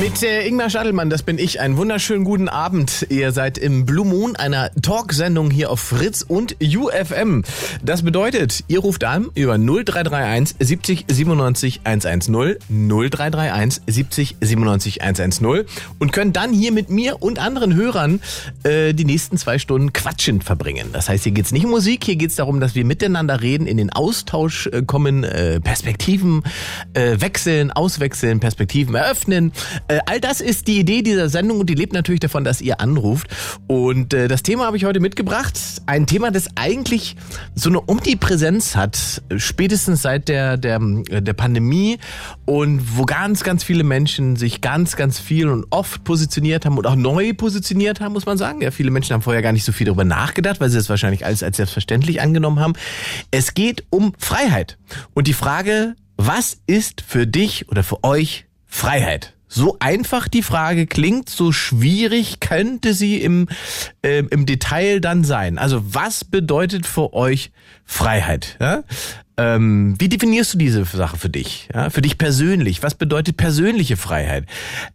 Mit äh, Ingmar Stadelmann, das bin ich. Einen wunderschönen guten Abend. Ihr seid im Blue Moon, einer Talksendung hier auf Fritz und UFM. Das bedeutet, ihr ruft an über 0331 70 97 110, 0331 70 97 110 und könnt dann hier mit mir und anderen Hörern äh, die nächsten zwei Stunden quatschend verbringen. Das heißt, hier geht's nicht um Musik, hier geht's darum, dass wir miteinander reden, in den Austausch äh, kommen, äh, Perspektiven äh, wechseln, auswechseln, Perspektiven eröffnen. Äh, all das ist die Idee dieser Sendung und die lebt natürlich davon, dass ihr anruft. Und äh, das Thema habe ich heute mitgebracht. Ein Thema, das eigentlich so eine Omnipräsenz hat, spätestens seit der, der, der Pandemie und wo ganz, ganz viele Menschen sich ganz, ganz viel und oft positioniert haben und auch neu positioniert haben, muss man sagen. Ja, viele Menschen haben vorher gar nicht so viel darüber nachgedacht, weil sie es wahrscheinlich alles als selbstverständlich angenommen haben. Es geht um Freiheit. Und die Frage, was ist für dich oder für euch Freiheit? So einfach die Frage klingt, so schwierig könnte sie im, äh, im Detail dann sein. Also was bedeutet für euch Freiheit? Ja? Ähm, wie definierst du diese Sache für dich? Ja, für dich persönlich? Was bedeutet persönliche Freiheit?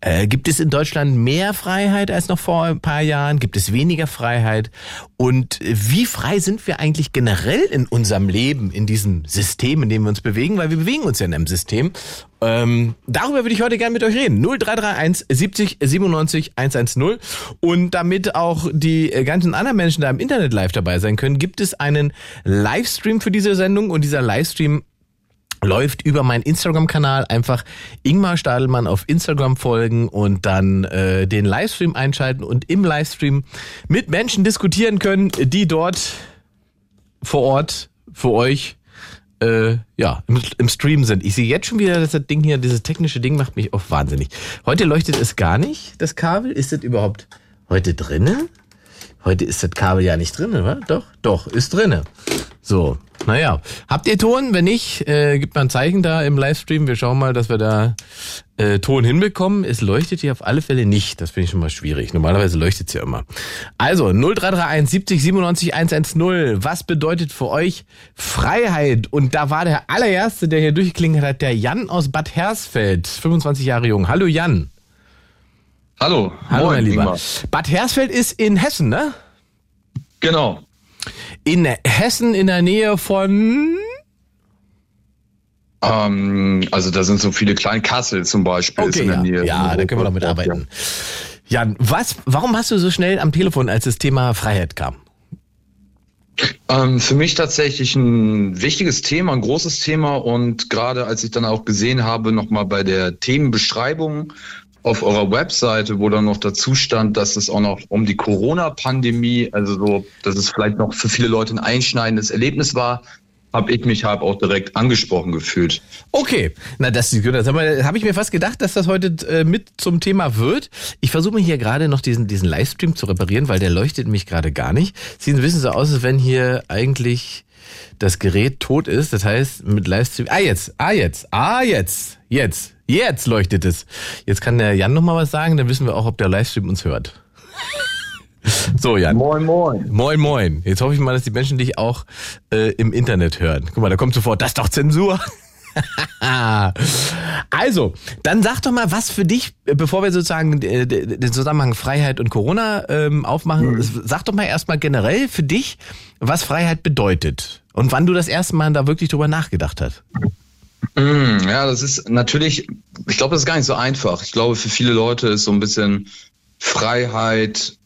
Äh, gibt es in Deutschland mehr Freiheit als noch vor ein paar Jahren? Gibt es weniger Freiheit? Und wie frei sind wir eigentlich generell in unserem Leben, in diesem System, in dem wir uns bewegen? Weil wir bewegen uns ja in einem System. Ähm, darüber würde ich heute gerne mit euch reden. 0331 70 97 110. Und damit auch die ganzen anderen Menschen da im Internet live dabei sein können, gibt es einen Livestream für diese Sendung und dieser Livestream läuft über meinen Instagram-Kanal. Einfach Ingmar Stadelmann auf Instagram folgen und dann äh, den Livestream einschalten und im Livestream mit Menschen diskutieren können, die dort vor Ort für euch äh, ja, im, im Stream sind. Ich sehe jetzt schon wieder, dass das Ding hier, dieses technische Ding macht mich auch wahnsinnig. Heute leuchtet es gar nicht, das Kabel. Ist das überhaupt heute drinne? Heute ist das Kabel ja nicht drinne, wa? Doch, doch, ist drinne. So, naja. Habt ihr Ton? Wenn nicht, äh, gibt mal ein Zeichen da im Livestream. Wir schauen mal, dass wir da äh, Ton hinbekommen. Es leuchtet hier auf alle Fälle nicht. Das finde ich schon mal schwierig. Normalerweise leuchtet es ja immer. Also 0331 70 97 110. Was bedeutet für euch Freiheit? Und da war der allererste, der hier durchgeklingelt hat, der Jan aus Bad Hersfeld, 25 Jahre jung. Hallo Jan. Hallo. Hallo Moin, mein Lieber. Ingmar. Bad Hersfeld ist in Hessen, ne? Genau. In Hessen in der Nähe von Ähm, also da sind so viele kleine Kassel zum Beispiel Okay, in der ja, Nähe. ja da können wir doch mitarbeiten. Jan, was, warum hast du so schnell am Telefon, als das Thema Freiheit kam? Ähm, für mich tatsächlich ein wichtiges Thema, ein großes Thema und gerade als ich dann auch gesehen habe, nochmal bei der Themenbeschreibung auf eurer Webseite, wo dann noch dazu stand, dass es auch noch um die Corona-Pandemie, also so, dass es vielleicht noch für viele Leute ein einschneidendes Erlebnis war, habe ich mich halt auch direkt angesprochen gefühlt. Okay, na das, das habe hab ich mir fast gedacht, dass das heute äh, mit zum Thema wird. Ich versuche hier gerade noch diesen, diesen Livestream zu reparieren, weil der leuchtet mich gerade gar nicht. Sieht ein bisschen so aus, als wenn hier eigentlich das Gerät tot ist. Das heißt, mit Livestream. Ah, jetzt, ah, jetzt, ah, jetzt, jetzt, jetzt leuchtet es. Jetzt kann der Jan noch mal was sagen, dann wissen wir auch, ob der Livestream uns hört. So, Jan. Moin, moin. Moin, moin. Jetzt hoffe ich mal, dass die Menschen dich auch äh, im Internet hören. Guck mal, da kommt sofort, das ist doch Zensur. also, dann sag doch mal, was für dich, äh, bevor wir sozusagen äh, den Zusammenhang Freiheit und Corona ähm, aufmachen, sag doch mal erstmal generell für dich, was Freiheit bedeutet und wann du das erste Mal da wirklich drüber nachgedacht hast. Mm, Ja, das ist natürlich, ich glaube, das ist gar nicht so einfach. Ich glaube, für viele Leute ist so ein bisschen Freiheit,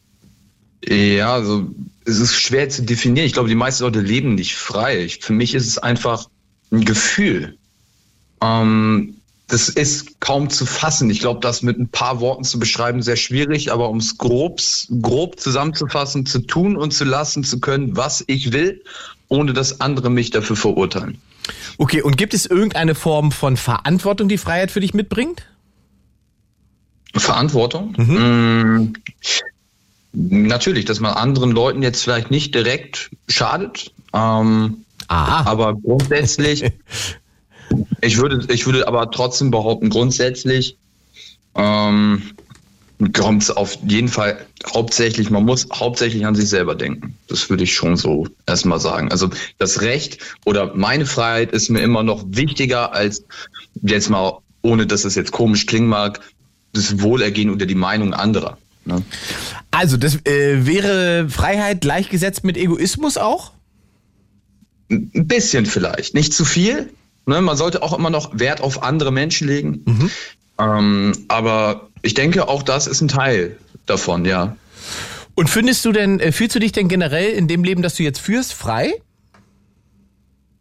ja, also es ist schwer zu definieren. Ich glaube, die meisten Leute leben nicht frei. Ich, für mich ist es einfach ein Gefühl. Ähm, das ist kaum zu fassen. Ich glaube, das mit ein paar Worten zu beschreiben, sehr schwierig, aber um es grob, grob zusammenzufassen, zu tun und zu lassen zu können, was ich will, ohne dass andere mich dafür verurteilen. Okay, und gibt es irgendeine Form von Verantwortung, die Freiheit für dich mitbringt? Verantwortung? Mm, natürlich, dass man anderen Leuten jetzt vielleicht nicht direkt schadet. Ähm, Aha. aber grundsätzlich, ich würde, ich würde aber trotzdem behaupten, grundsätzlich ähm, kommt es auf jeden Fall hauptsächlich, man muss hauptsächlich an sich selber denken. Das würde ich schon so erstmal sagen. Also das Recht oder meine Freiheit ist mir immer noch wichtiger als jetzt mal, ohne dass es jetzt komisch klingen mag, das Wohlergehen oder die Meinung anderer. Ne? Also, das äh, wäre Freiheit gleichgesetzt mit Egoismus auch? Ein bisschen vielleicht, nicht zu viel. Ne? Man sollte auch immer noch Wert auf andere Menschen legen. Mhm. Ähm, aber ich denke, auch das ist ein Teil davon, ja. Und findest du denn, äh, fühlst du dich denn generell in dem Leben, das du jetzt führst, frei?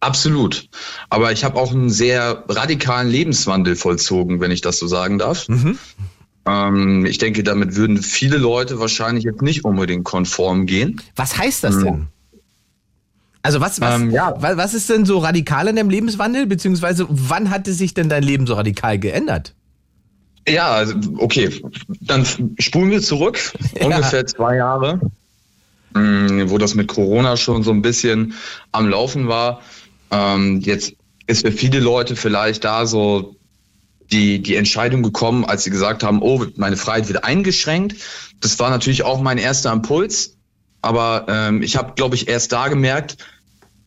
Absolut. Aber ich habe auch einen sehr radikalen Lebenswandel vollzogen, wenn ich das so sagen darf. Mhm. Ähm, ich denke, damit würden viele Leute wahrscheinlich jetzt nicht unbedingt konform gehen. Was heißt das denn? Also was, was, ähm, ja. was ist denn so radikal in deinem Lebenswandel, beziehungsweise wann hatte sich denn dein Leben so radikal geändert? Ja, also, okay, dann spulen wir zurück, ja. ungefähr zwei Jahre, mm, wo das mit Corona schon so ein bisschen am Laufen war. Ähm, jetzt ist für viele Leute vielleicht da so die, die Entscheidung gekommen, als sie gesagt haben, oh, meine Freiheit wird eingeschränkt. Das war natürlich auch mein erster Impuls. Aber ähm, ich habe, glaube ich, erst da gemerkt,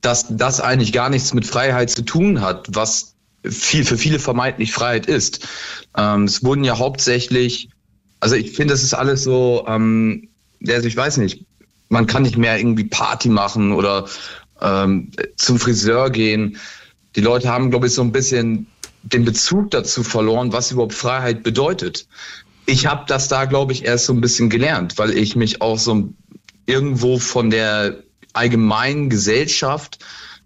dass das eigentlich gar nichts mit Freiheit zu tun hat, was viel für viele vermeintlich Freiheit ist. Ähm, es wurden ja hauptsächlich, also ich finde, das ist alles so, ähm, also ich weiß nicht, man kann nicht mehr irgendwie Party machen oder ähm, zum Friseur gehen. Die Leute haben, glaube ich, so ein bisschen den Bezug dazu verloren, was überhaupt Freiheit bedeutet. Ich habe das da, glaube ich, erst so ein bisschen gelernt, weil ich mich auch so irgendwo von der allgemeinen Gesellschaft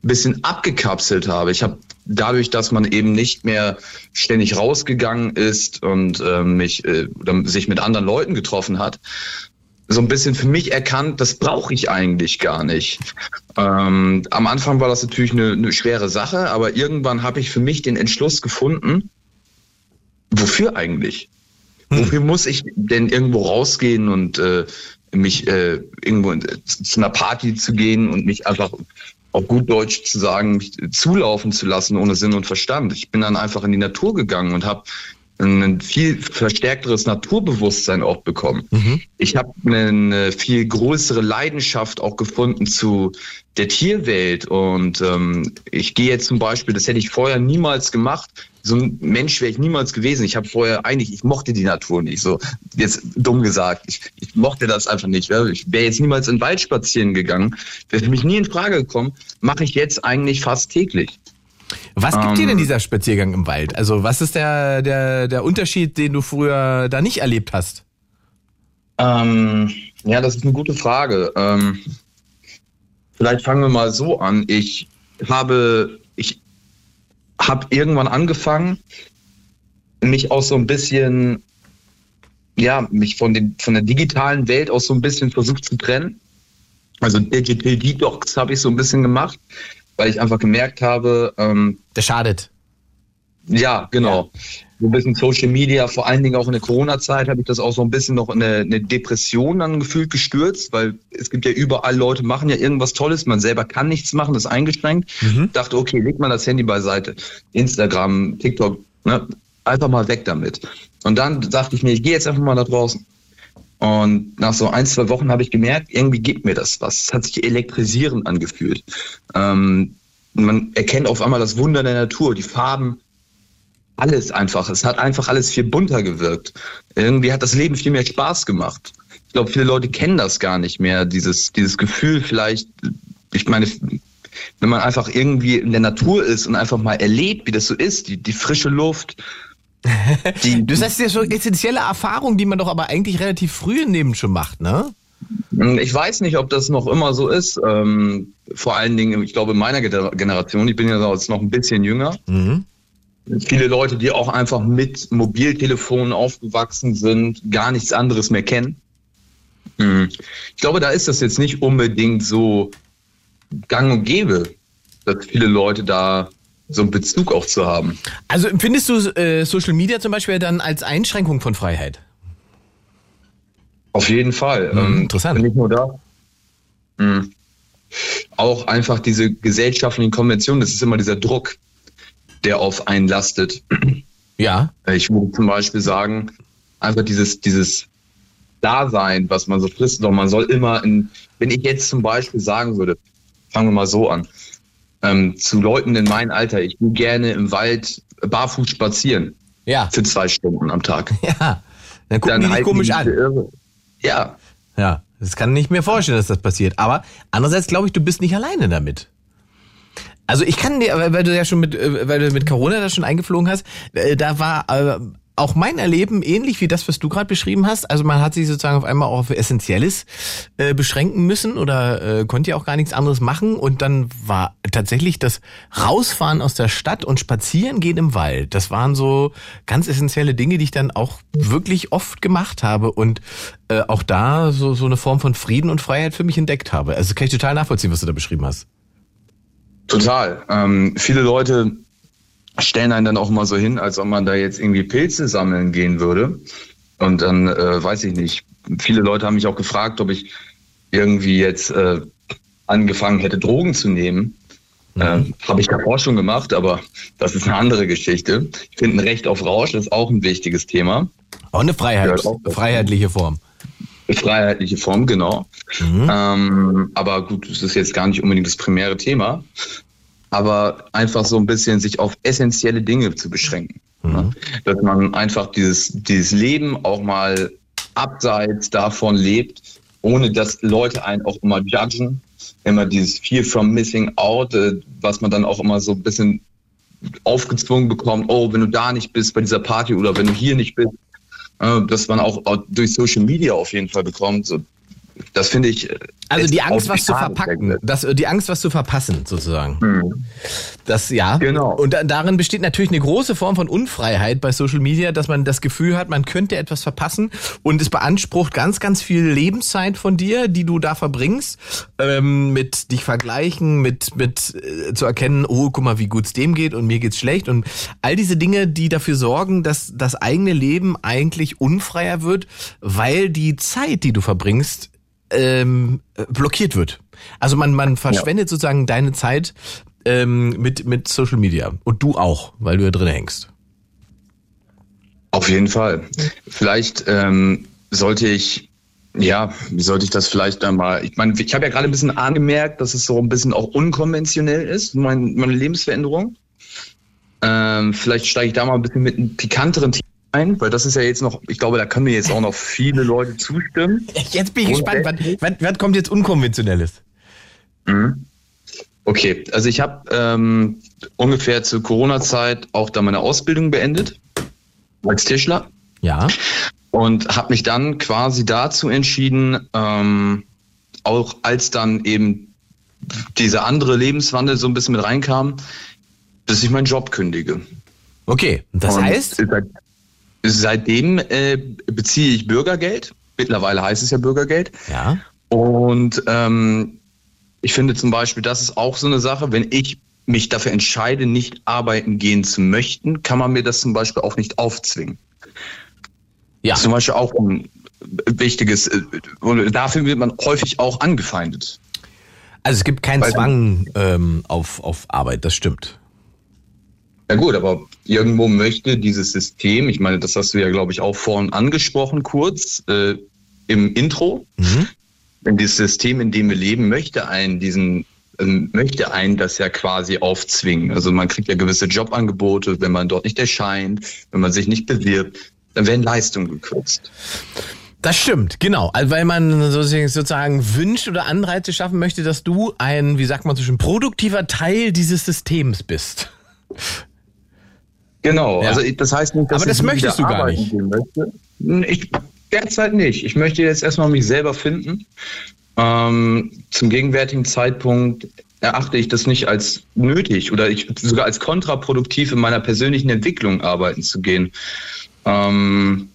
ein bisschen abgekapselt habe. Ich habe dadurch, dass man eben nicht mehr ständig rausgegangen ist und äh, mich äh, oder sich mit anderen Leuten getroffen hat, so ein bisschen für mich erkannt, das brauche ich eigentlich gar nicht. Ähm, am Anfang war das natürlich eine, eine schwere Sache, aber irgendwann habe ich für mich den Entschluss gefunden, wofür eigentlich? Hm. Wofür muss ich denn irgendwo rausgehen und äh, mich äh, irgendwo zu einer Party zu gehen und mich einfach auf gut Deutsch zu sagen, mich zulaufen zu lassen ohne Sinn und Verstand. Ich bin dann einfach in die Natur gegangen und habe ein viel verstärkteres Naturbewusstsein auch bekommen. Mhm. Ich habe eine viel größere Leidenschaft auch gefunden zu der Tierwelt und ähm, ich gehe jetzt zum Beispiel, das hätte ich vorher niemals gemacht, so ein Mensch wäre ich niemals gewesen. Ich habe vorher eigentlich, ich mochte die Natur nicht, so jetzt dumm gesagt. Ich, ich mochte das einfach nicht. Ich wäre jetzt niemals in den Wald spazieren gegangen, wäre für mich nie in Frage gekommen, mache ich jetzt eigentlich fast täglich. Was gibt ähm, dir denn ähm. dieser Spaziergang im Wald? Also was ist der, der, der Unterschied, den du früher da nicht erlebt hast? Ähm, ja, das ist eine gute Frage. Ähm, vielleicht fangen wir mal so an. Ich habe, ich habe irgendwann angefangen, mich auch so ein bisschen, ja, mich von, den, von der digitalen Welt aus so ein bisschen versucht zu trennen. Also Digital Detox habe ich so ein bisschen gemacht weil ich einfach gemerkt habe. Ähm, Der schadet. Ja, genau. Ja. So ein bisschen Social Media, vor allen Dingen auch in der Corona-Zeit habe ich das auch so ein bisschen noch in eine, eine, Depression dann gefühlt gestürzt, weil es gibt ja überall Leute, machen ja irgendwas Tolles, man selber kann nichts machen, das ist eingeschränkt. Mhm. Dachte, okay, leg mal das Handy beiseite. Instagram, TikTok, ne, einfach mal weg damit. Und dann dachte ich mir, ich gehe jetzt einfach mal da draußen. Und nach so ein, zwei Wochen habe ich gemerkt, irgendwie gibt mir das was. Es hat sich elektrisierend angefühlt. Ähm, man erkennt auf einmal das Wunder der Natur, die Farben, alles einfach. Es hat einfach alles viel bunter gewirkt. Irgendwie hat das Leben viel mehr Spaß gemacht. Ich glaube, viele Leute kennen das gar nicht mehr, dieses, dieses Gefühl vielleicht, ich meine, wenn man einfach irgendwie in der Natur ist und einfach mal erlebt, wie das so ist, die, die frische Luft, die, das ist so essentielle Erfahrung, die man doch aber eigentlich relativ früh im Leben schon macht, ne? Ich weiß nicht, ob das noch immer so ist. Ähm, vor allen Dingen, ich glaube, in meiner Generation, ich bin ja jetzt noch ein bisschen jünger. Mhm. Viele Leute, die auch einfach mit Mobiltelefonen aufgewachsen sind, gar nichts anderes mehr kennen. Mhm. Ich glaube, da ist das jetzt nicht unbedingt so gang und gäbe, dass viele Leute da so einen Bezug auch zu haben. Also empfindest du äh, Social Media zum Beispiel dann als Einschränkung von Freiheit? Auf jeden Fall. Mhm, ähm, interessant. Nicht nur da. Mhm. Auch einfach diese gesellschaftlichen Konventionen, das ist immer dieser Druck, der auf einen lastet. Ja. Ich würde zum Beispiel sagen, einfach dieses, dieses Dasein, was man so frisst, doch man soll immer in, wenn ich jetzt zum Beispiel sagen würde, fangen wir mal so an, ähm, zu Leuten in meinem Alter, ich gehe gerne im Wald barfuß spazieren Ja. für zwei Stunden am Tag. Ja. Dann gucken die dich halten komisch die an. irre. Ja, Ja. Das kann ich mir vorstellen, dass das passiert. Aber andererseits glaube ich, du bist nicht alleine damit. Also ich kann dir, weil du ja schon mit, äh, weil du mit Corona das schon eingeflogen hast, äh, da war äh, auch mein Erleben ähnlich wie das, was du gerade beschrieben hast. Also man hat sich sozusagen auf einmal auch auf Essentielles äh, beschränken müssen oder äh, konnte ja auch gar nichts anderes machen. Und dann war tatsächlich das Rausfahren aus der Stadt und Spazieren gehen im Wald. Das waren so ganz essentielle Dinge, die ich dann auch wirklich oft gemacht habe und äh, auch da so, so eine Form von Frieden und Freiheit für mich entdeckt habe. Also kann ich total nachvollziehen, was du da beschrieben hast. total. Ähm, viele Leute stellen einen dann auch mal so hin, als ob man da jetzt irgendwie Pilze sammeln gehen würde. Und dann äh, weiß ich nicht. Viele Leute haben mich auch gefragt, ob ich irgendwie jetzt äh, angefangen hätte, Drogen zu nehmen. Äh, Habe ich davor schon gemacht, aber das ist eine andere Geschichte. Ich finde ein Recht auf Rausch ist auch ein wichtiges Thema. Auch eine Freiheit, auch. freiheitliche Form. Freiheitliche Form, genau. Ähm, aber gut, das ist jetzt gar nicht unbedingt das primäre Thema. Aber einfach so ein bisschen sich auf essentielle Dinge zu beschränken. Ne? Dass man einfach dieses, dieses Leben auch mal abseits davon lebt, ohne dass Leute einen auch immer judgen. Immer dieses Fear from Missing Out, äh, was man dann auch immer so ein bisschen aufgezwungen bekommt, oh, wenn du da nicht bist bei dieser Party oder wenn du hier nicht bist, äh, dass man auch auch durch Social Media auf jeden Fall bekommt. So, das finde ich. äh, Also die Angst, was zu verpacken, das, die Angst, was zu verpassen, sozusagen. Das ja. Genau. Und da, darin besteht natürlich eine große Form von Unfreiheit bei Social Media, dass man das Gefühl hat, man könnte etwas verpassen und es beansprucht ganz, ganz viel Lebenszeit von dir, die du da verbringst, ähm, mit dich vergleichen, mit mit äh, zu erkennen, oh, guck mal, wie gut's dem geht und mir geht's schlecht und all diese Dinge, die dafür sorgen, dass das eigene Leben eigentlich unfreier wird, weil die Zeit, die du verbringst, ähm, äh, blockiert wird. Also man, man verschwendet sozusagen deine Zeit ähm, mit, mit Social Media. Und du auch, weil du ja drin hängst. Auf jeden Fall. Vielleicht ähm, sollte ich, ja, wie sollte ich das vielleicht einmal, ich meine, ich habe ja gerade ein bisschen angemerkt, dass es so ein bisschen auch unkonventionell ist, mein, meine Lebensveränderung. Ähm, vielleicht steige ich da mal ein bisschen mit einem pikanteren Thema ein, weil das ist ja jetzt noch, ich glaube, da können mir jetzt auch noch viele Leute zustimmen. Jetzt bin ich gespannt, was, was, was kommt jetzt Unkonventionelles? Okay, also ich habe ähm, ungefähr zur Corona-Zeit auch da meine Ausbildung beendet als Tischler. Ja. und habe mich dann quasi dazu entschieden, ähm, auch als dann eben dieser andere Lebenswandel so ein bisschen mit reinkam, dass ich meinen Job kündige. Okay. Und das Und heißt, Seit, seitdem äh, beziehe ich Bürgergeld. Mittlerweile heißt es ja Bürgergeld. ja. Und ähm, ich finde zum Beispiel, das ist auch so eine Sache, wenn ich mich dafür entscheide, nicht arbeiten gehen zu möchten, kann man mir das zum Beispiel auch nicht aufzwingen. Ja. Zum Beispiel auch ein wichtiges, äh, und dafür wird man häufig auch angefeindet. Also es gibt keinen Weiß Zwang ähm, auf, auf Arbeit, das stimmt. Ja gut, aber irgendwo möchte dieses System, ich meine, das hast du ja, glaube ich, auch vorhin angesprochen, kurz äh, im Intro, Mhm. dieses System, in dem wir leben, möchte einen diesen ähm, möchte einen das ja quasi aufzwingen. Also man kriegt ja gewisse Jobangebote, wenn man dort nicht erscheint, wenn man sich nicht bewirbt, dann werden Leistungen gekürzt. Das stimmt, genau. Also weil man sozusagen- sozusagen wünscht oder Anreize schaffen möchte, dass du ein, wie sagt man so schön, produktiver Teil dieses Systems bist. Genau, Ja. also das heißt nicht, dass Aber das möchtest du gar nicht. Hm, Ich derzeit nicht. Ich möchte jetzt erstmal mich selber finden. Ähm, zum gegenwärtigen Zeitpunkt erachte ich das nicht als nötig oder ich sogar als kontraproduktiv in meiner persönlichen Entwicklung arbeiten zu gehen. Ähm,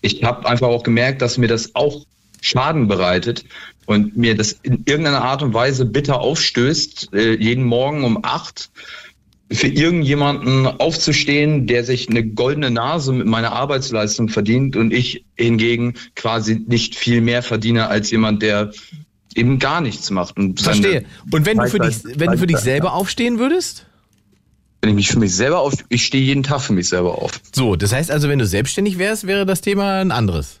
ich habe einfach auch gemerkt, dass mir das auch Schaden bereitet und mir das in irgendeiner Art und Weise bitter aufstößt, äh, jeden Morgen um acht für irgendjemanden aufzustehen, der sich eine goldene Nase mit meiner Arbeitsleistung verdient und ich hingegen quasi nicht viel mehr verdiene als jemand, der eben gar nichts macht. Und Verstehe. Und wenn du für dich, wenn du für dich selber aufstehen würdest? Wenn ich mich für mich selber auf, ich stehe jeden Tag für mich selber auf. So, das heißt also, wenn du selbstständig wärst, wäre das Thema ein anderes.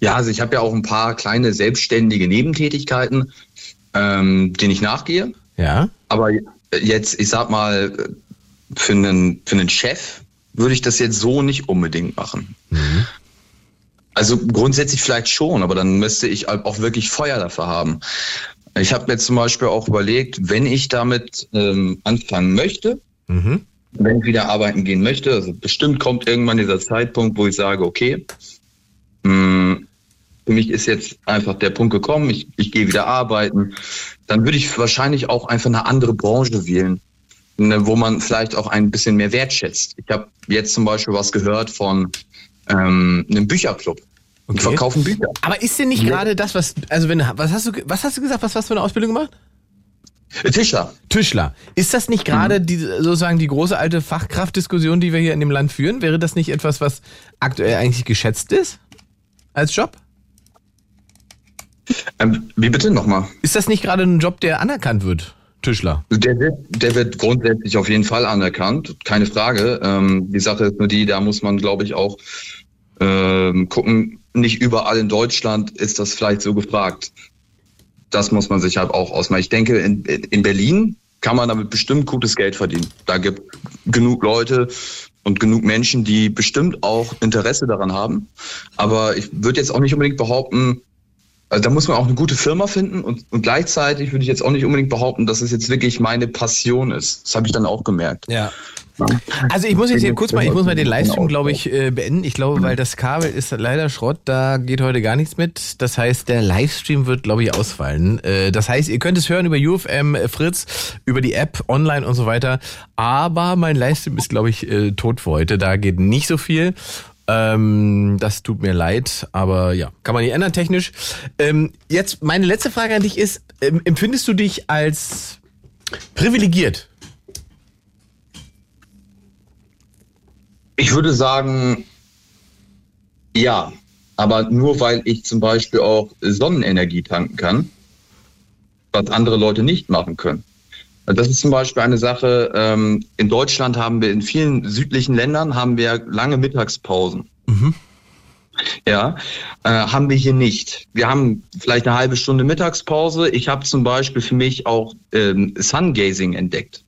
Ja, also ich habe ja auch ein paar kleine selbstständige Nebentätigkeiten, ähm, denen ich nachgehe. Ja. Aber jetzt, ich sag mal, für einen, für einen Chef würde ich das jetzt so nicht unbedingt machen. Also grundsätzlich vielleicht schon, aber dann müsste ich halt auch wirklich Feuer dafür haben. Ich habe mir zum Beispiel auch überlegt, wenn ich damit ähm, anfangen möchte, Mhm. wenn ich wieder arbeiten gehen möchte, also bestimmt kommt irgendwann dieser Zeitpunkt, wo ich sage, okay, mh, für mich ist jetzt einfach der Punkt gekommen, ich, ich gehe wieder arbeiten, dann würde ich wahrscheinlich auch einfach eine andere Branche wählen, ne, wo man vielleicht auch ein bisschen mehr wertschätzt. Ich habe jetzt zum Beispiel was gehört von ähm, einem Bücherclub. Die Okay. verkaufen Bücher. Aber ist denn nicht gerade das, was, also wenn, was hast du, was hast du gesagt, was hast du für eine Ausbildung gemacht? Tischler. Tischler. Ist das nicht gerade die, sozusagen die große alte Fachkraftdiskussion, die wir hier in dem Land führen? Wäre das nicht etwas, was aktuell eigentlich geschätzt ist? Als Job? Ähm, wie bitte nochmal? Ist das nicht gerade ein Job, der anerkannt wird? Tischler. Der wird, der wird grundsätzlich auf jeden Fall anerkannt, keine Frage. Ähm, die Sache ist nur die, da muss man, glaube ich, auch ähm, gucken, nicht überall in Deutschland ist das vielleicht so gefragt. Das muss man sich halt auch ausmachen. Ich denke, in, in Berlin kann man damit bestimmt gutes Geld verdienen. Da gibt genug Leute und genug Menschen, die bestimmt auch Interesse daran haben. Aber ich würde jetzt auch nicht unbedingt behaupten, also da muss man auch eine gute Firma finden und, und gleichzeitig würde ich jetzt auch nicht unbedingt behaupten, dass es jetzt wirklich meine Passion ist. Das habe ich dann auch gemerkt. Ja. Also ich muss jetzt hier kurz mal, ich muss mal den Livestream, glaube ich, äh, beenden. Ich glaube, weil das Kabel ist leider Schrott, da geht heute gar nichts mit. Das heißt, der Livestream wird, glaube ich, ausfallen. Äh, Das heißt, ihr könnt es hören über UFM äh, Fritz, über die App, online und so weiter. Aber mein Livestream ist, glaube ich, tot für heute. Da geht nicht so viel. Ähm, das tut mir leid, aber ja, kann man nicht ändern technisch. Ähm, jetzt meine letzte Frage an dich ist, ähm, empfindest du dich als privilegiert? Ich würde sagen, ja, aber nur weil ich zum Beispiel auch Sonnenenergie tanken kann, was andere Leute nicht machen können. Das ist zum Beispiel eine Sache, ähm, in Deutschland haben wir in vielen südlichen Ländern haben wir lange Mittagspausen. Ja, äh, haben wir hier nicht. Wir haben vielleicht eine halbe Stunde Mittagspause. Ich habe zum Beispiel für mich auch ähm, Sungazing entdeckt.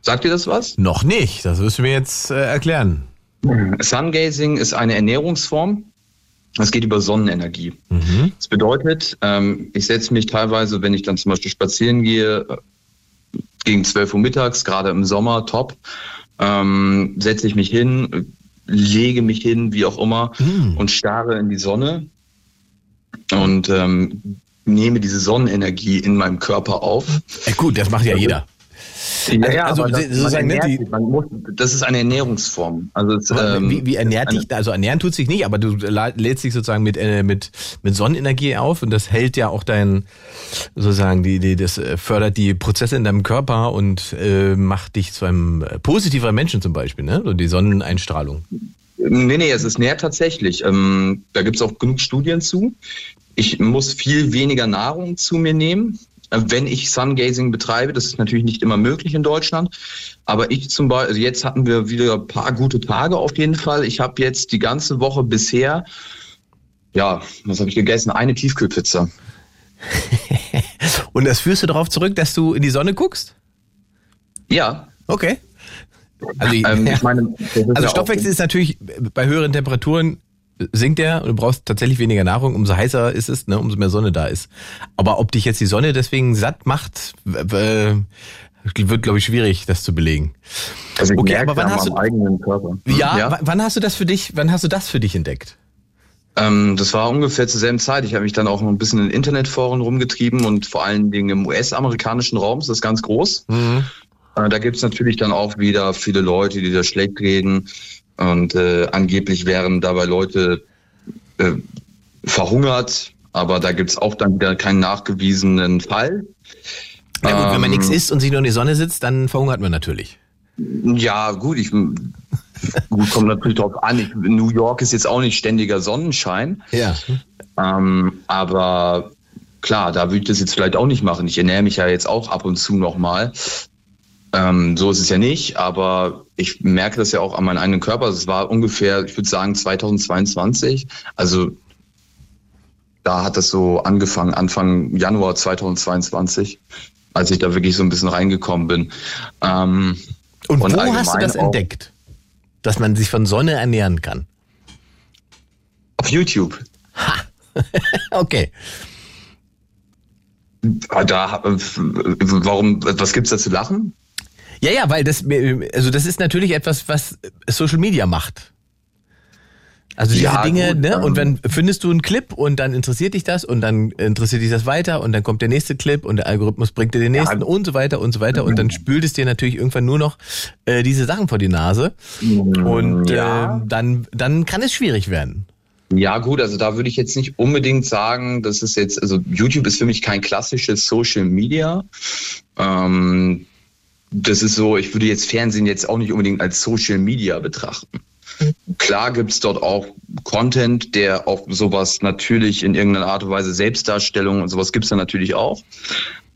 Sagt ihr das was? Noch nicht, das du mir jetzt äh, erklären. Sungazing ist eine Ernährungsform. Es geht über Sonnenenergie. Das bedeutet, ähm, ich setze mich teilweise, wenn ich dann zum Beispiel spazieren gehe, gegen 12 Uhr mittags, gerade im Sommer, top, ähm, setze ich mich hin, lege mich hin, wie auch immer, und starre in die Sonne und ähm, nehme diese Sonnenenergie in meinem Körper auf. Äh, gut, das macht ja jeder. Ja, also aber das, sozusagen, ne, die- muss, das ist eine Ernährungsform. Also es, ähm, wie, wie ernährt dich, also ernähren tut sich nicht, aber du lädst dich sozusagen mit, äh, mit, mit Sonnenenergie auf und das hält ja auch dein, sozusagen, die, die, das äh, fördert die Prozesse in deinem Körper und äh, macht dich zu einem äh, positiveren Menschen zum Beispiel, ne? So die Sonneneinstrahlung. Nee, nee, es ist näher tatsächlich. Ähm, da gibt es auch genug Studien zu. Ich muss viel weniger Nahrung zu mir nehmen, wenn ich Sungazing betreibe. Das ist natürlich nicht immer möglich in Deutschland. Aber ich zum Beispiel, also jetzt hatten wir wieder ein paar gute Tage auf jeden Fall. Ich habe jetzt die ganze Woche bisher, ja, was habe ich gegessen? Eine Tiefkühlpizza. Und das führst du darauf zurück, dass du in die Sonne guckst? Ja. Okay. Also, Ähm, ich meine, also ja Stoffwechsel ist natürlich bei höheren Temperaturen sinkt der und du brauchst tatsächlich weniger Nahrung, umso heißer ist es, ne, umso mehr Sonne da ist. Aber ob dich jetzt die Sonne deswegen satt macht, äh, wird glaube ich schwierig, das zu belegen. Also Okay, aber wann ja hast du- eigenen Körper. Ja, w- wann hast du das für dich, wann hast du das für dich entdeckt? Ähm, das war ungefähr zur selben Zeit. Ich habe mich dann auch noch ein bisschen in Internetforen rumgetrieben und vor allen Dingen im US-amerikanischen Raum ist das ganz groß. Äh, da gibt es natürlich dann auch wieder viele Leute, die da schlecht reden und äh, angeblich wären dabei Leute äh, verhungert, aber da gibt es auch dann wieder keinen nachgewiesenen Fall. Na gut, wenn man Ähm, nichts isst und sich nur in die Sonne sitzt, dann verhungert man natürlich. Ja, gut, ich gut, kommt natürlich drauf an. Ich, New York ist jetzt auch nicht ständiger Sonnenschein. Ja. Ähm, aber klar, da würde ich das jetzt vielleicht auch nicht machen. Ich ernähre mich ja jetzt auch ab und zu nochmal. Ähm, so ist es ja nicht, aber ich merke das ja auch an meinem eigenen Körper. Es war ungefähr, ich würde sagen, 2022. Also Da hat das so angefangen, Anfang Januar 2022, als ich da wirklich so ein bisschen reingekommen bin. Ähm, Und, wo hast du das entdeckt? Dass man sich von Sonne ernähren kann. Auf YouTube. Okay. Ah, Da, warum, was gibt's da zu lachen? Ja, ja, weil das, also das ist natürlich etwas, was Social Media macht. Also diese Ja, Dinge, gut, ne? ähm. Und wenn findest du einen Clip und dann interessiert dich das und dann interessiert dich das weiter und dann kommt der nächste Clip und der Algorithmus bringt dir den nächsten und so weiter und so weiter und dann spült es dir natürlich irgendwann nur noch äh, diese Sachen vor die Nase und Ja. äh, dann dann kann es schwierig werden. Ja, gut, also da würde ich jetzt nicht unbedingt sagen, dass es jetzt, also YouTube ist für mich kein klassisches Social Media. Ähm, das ist so, ich würde jetzt Fernsehen jetzt auch nicht unbedingt als Social Media betrachten. Klar gibt's dort auch Content, der auch sowas natürlich in irgendeiner Art und Weise Selbstdarstellung und sowas gibt's da natürlich auch.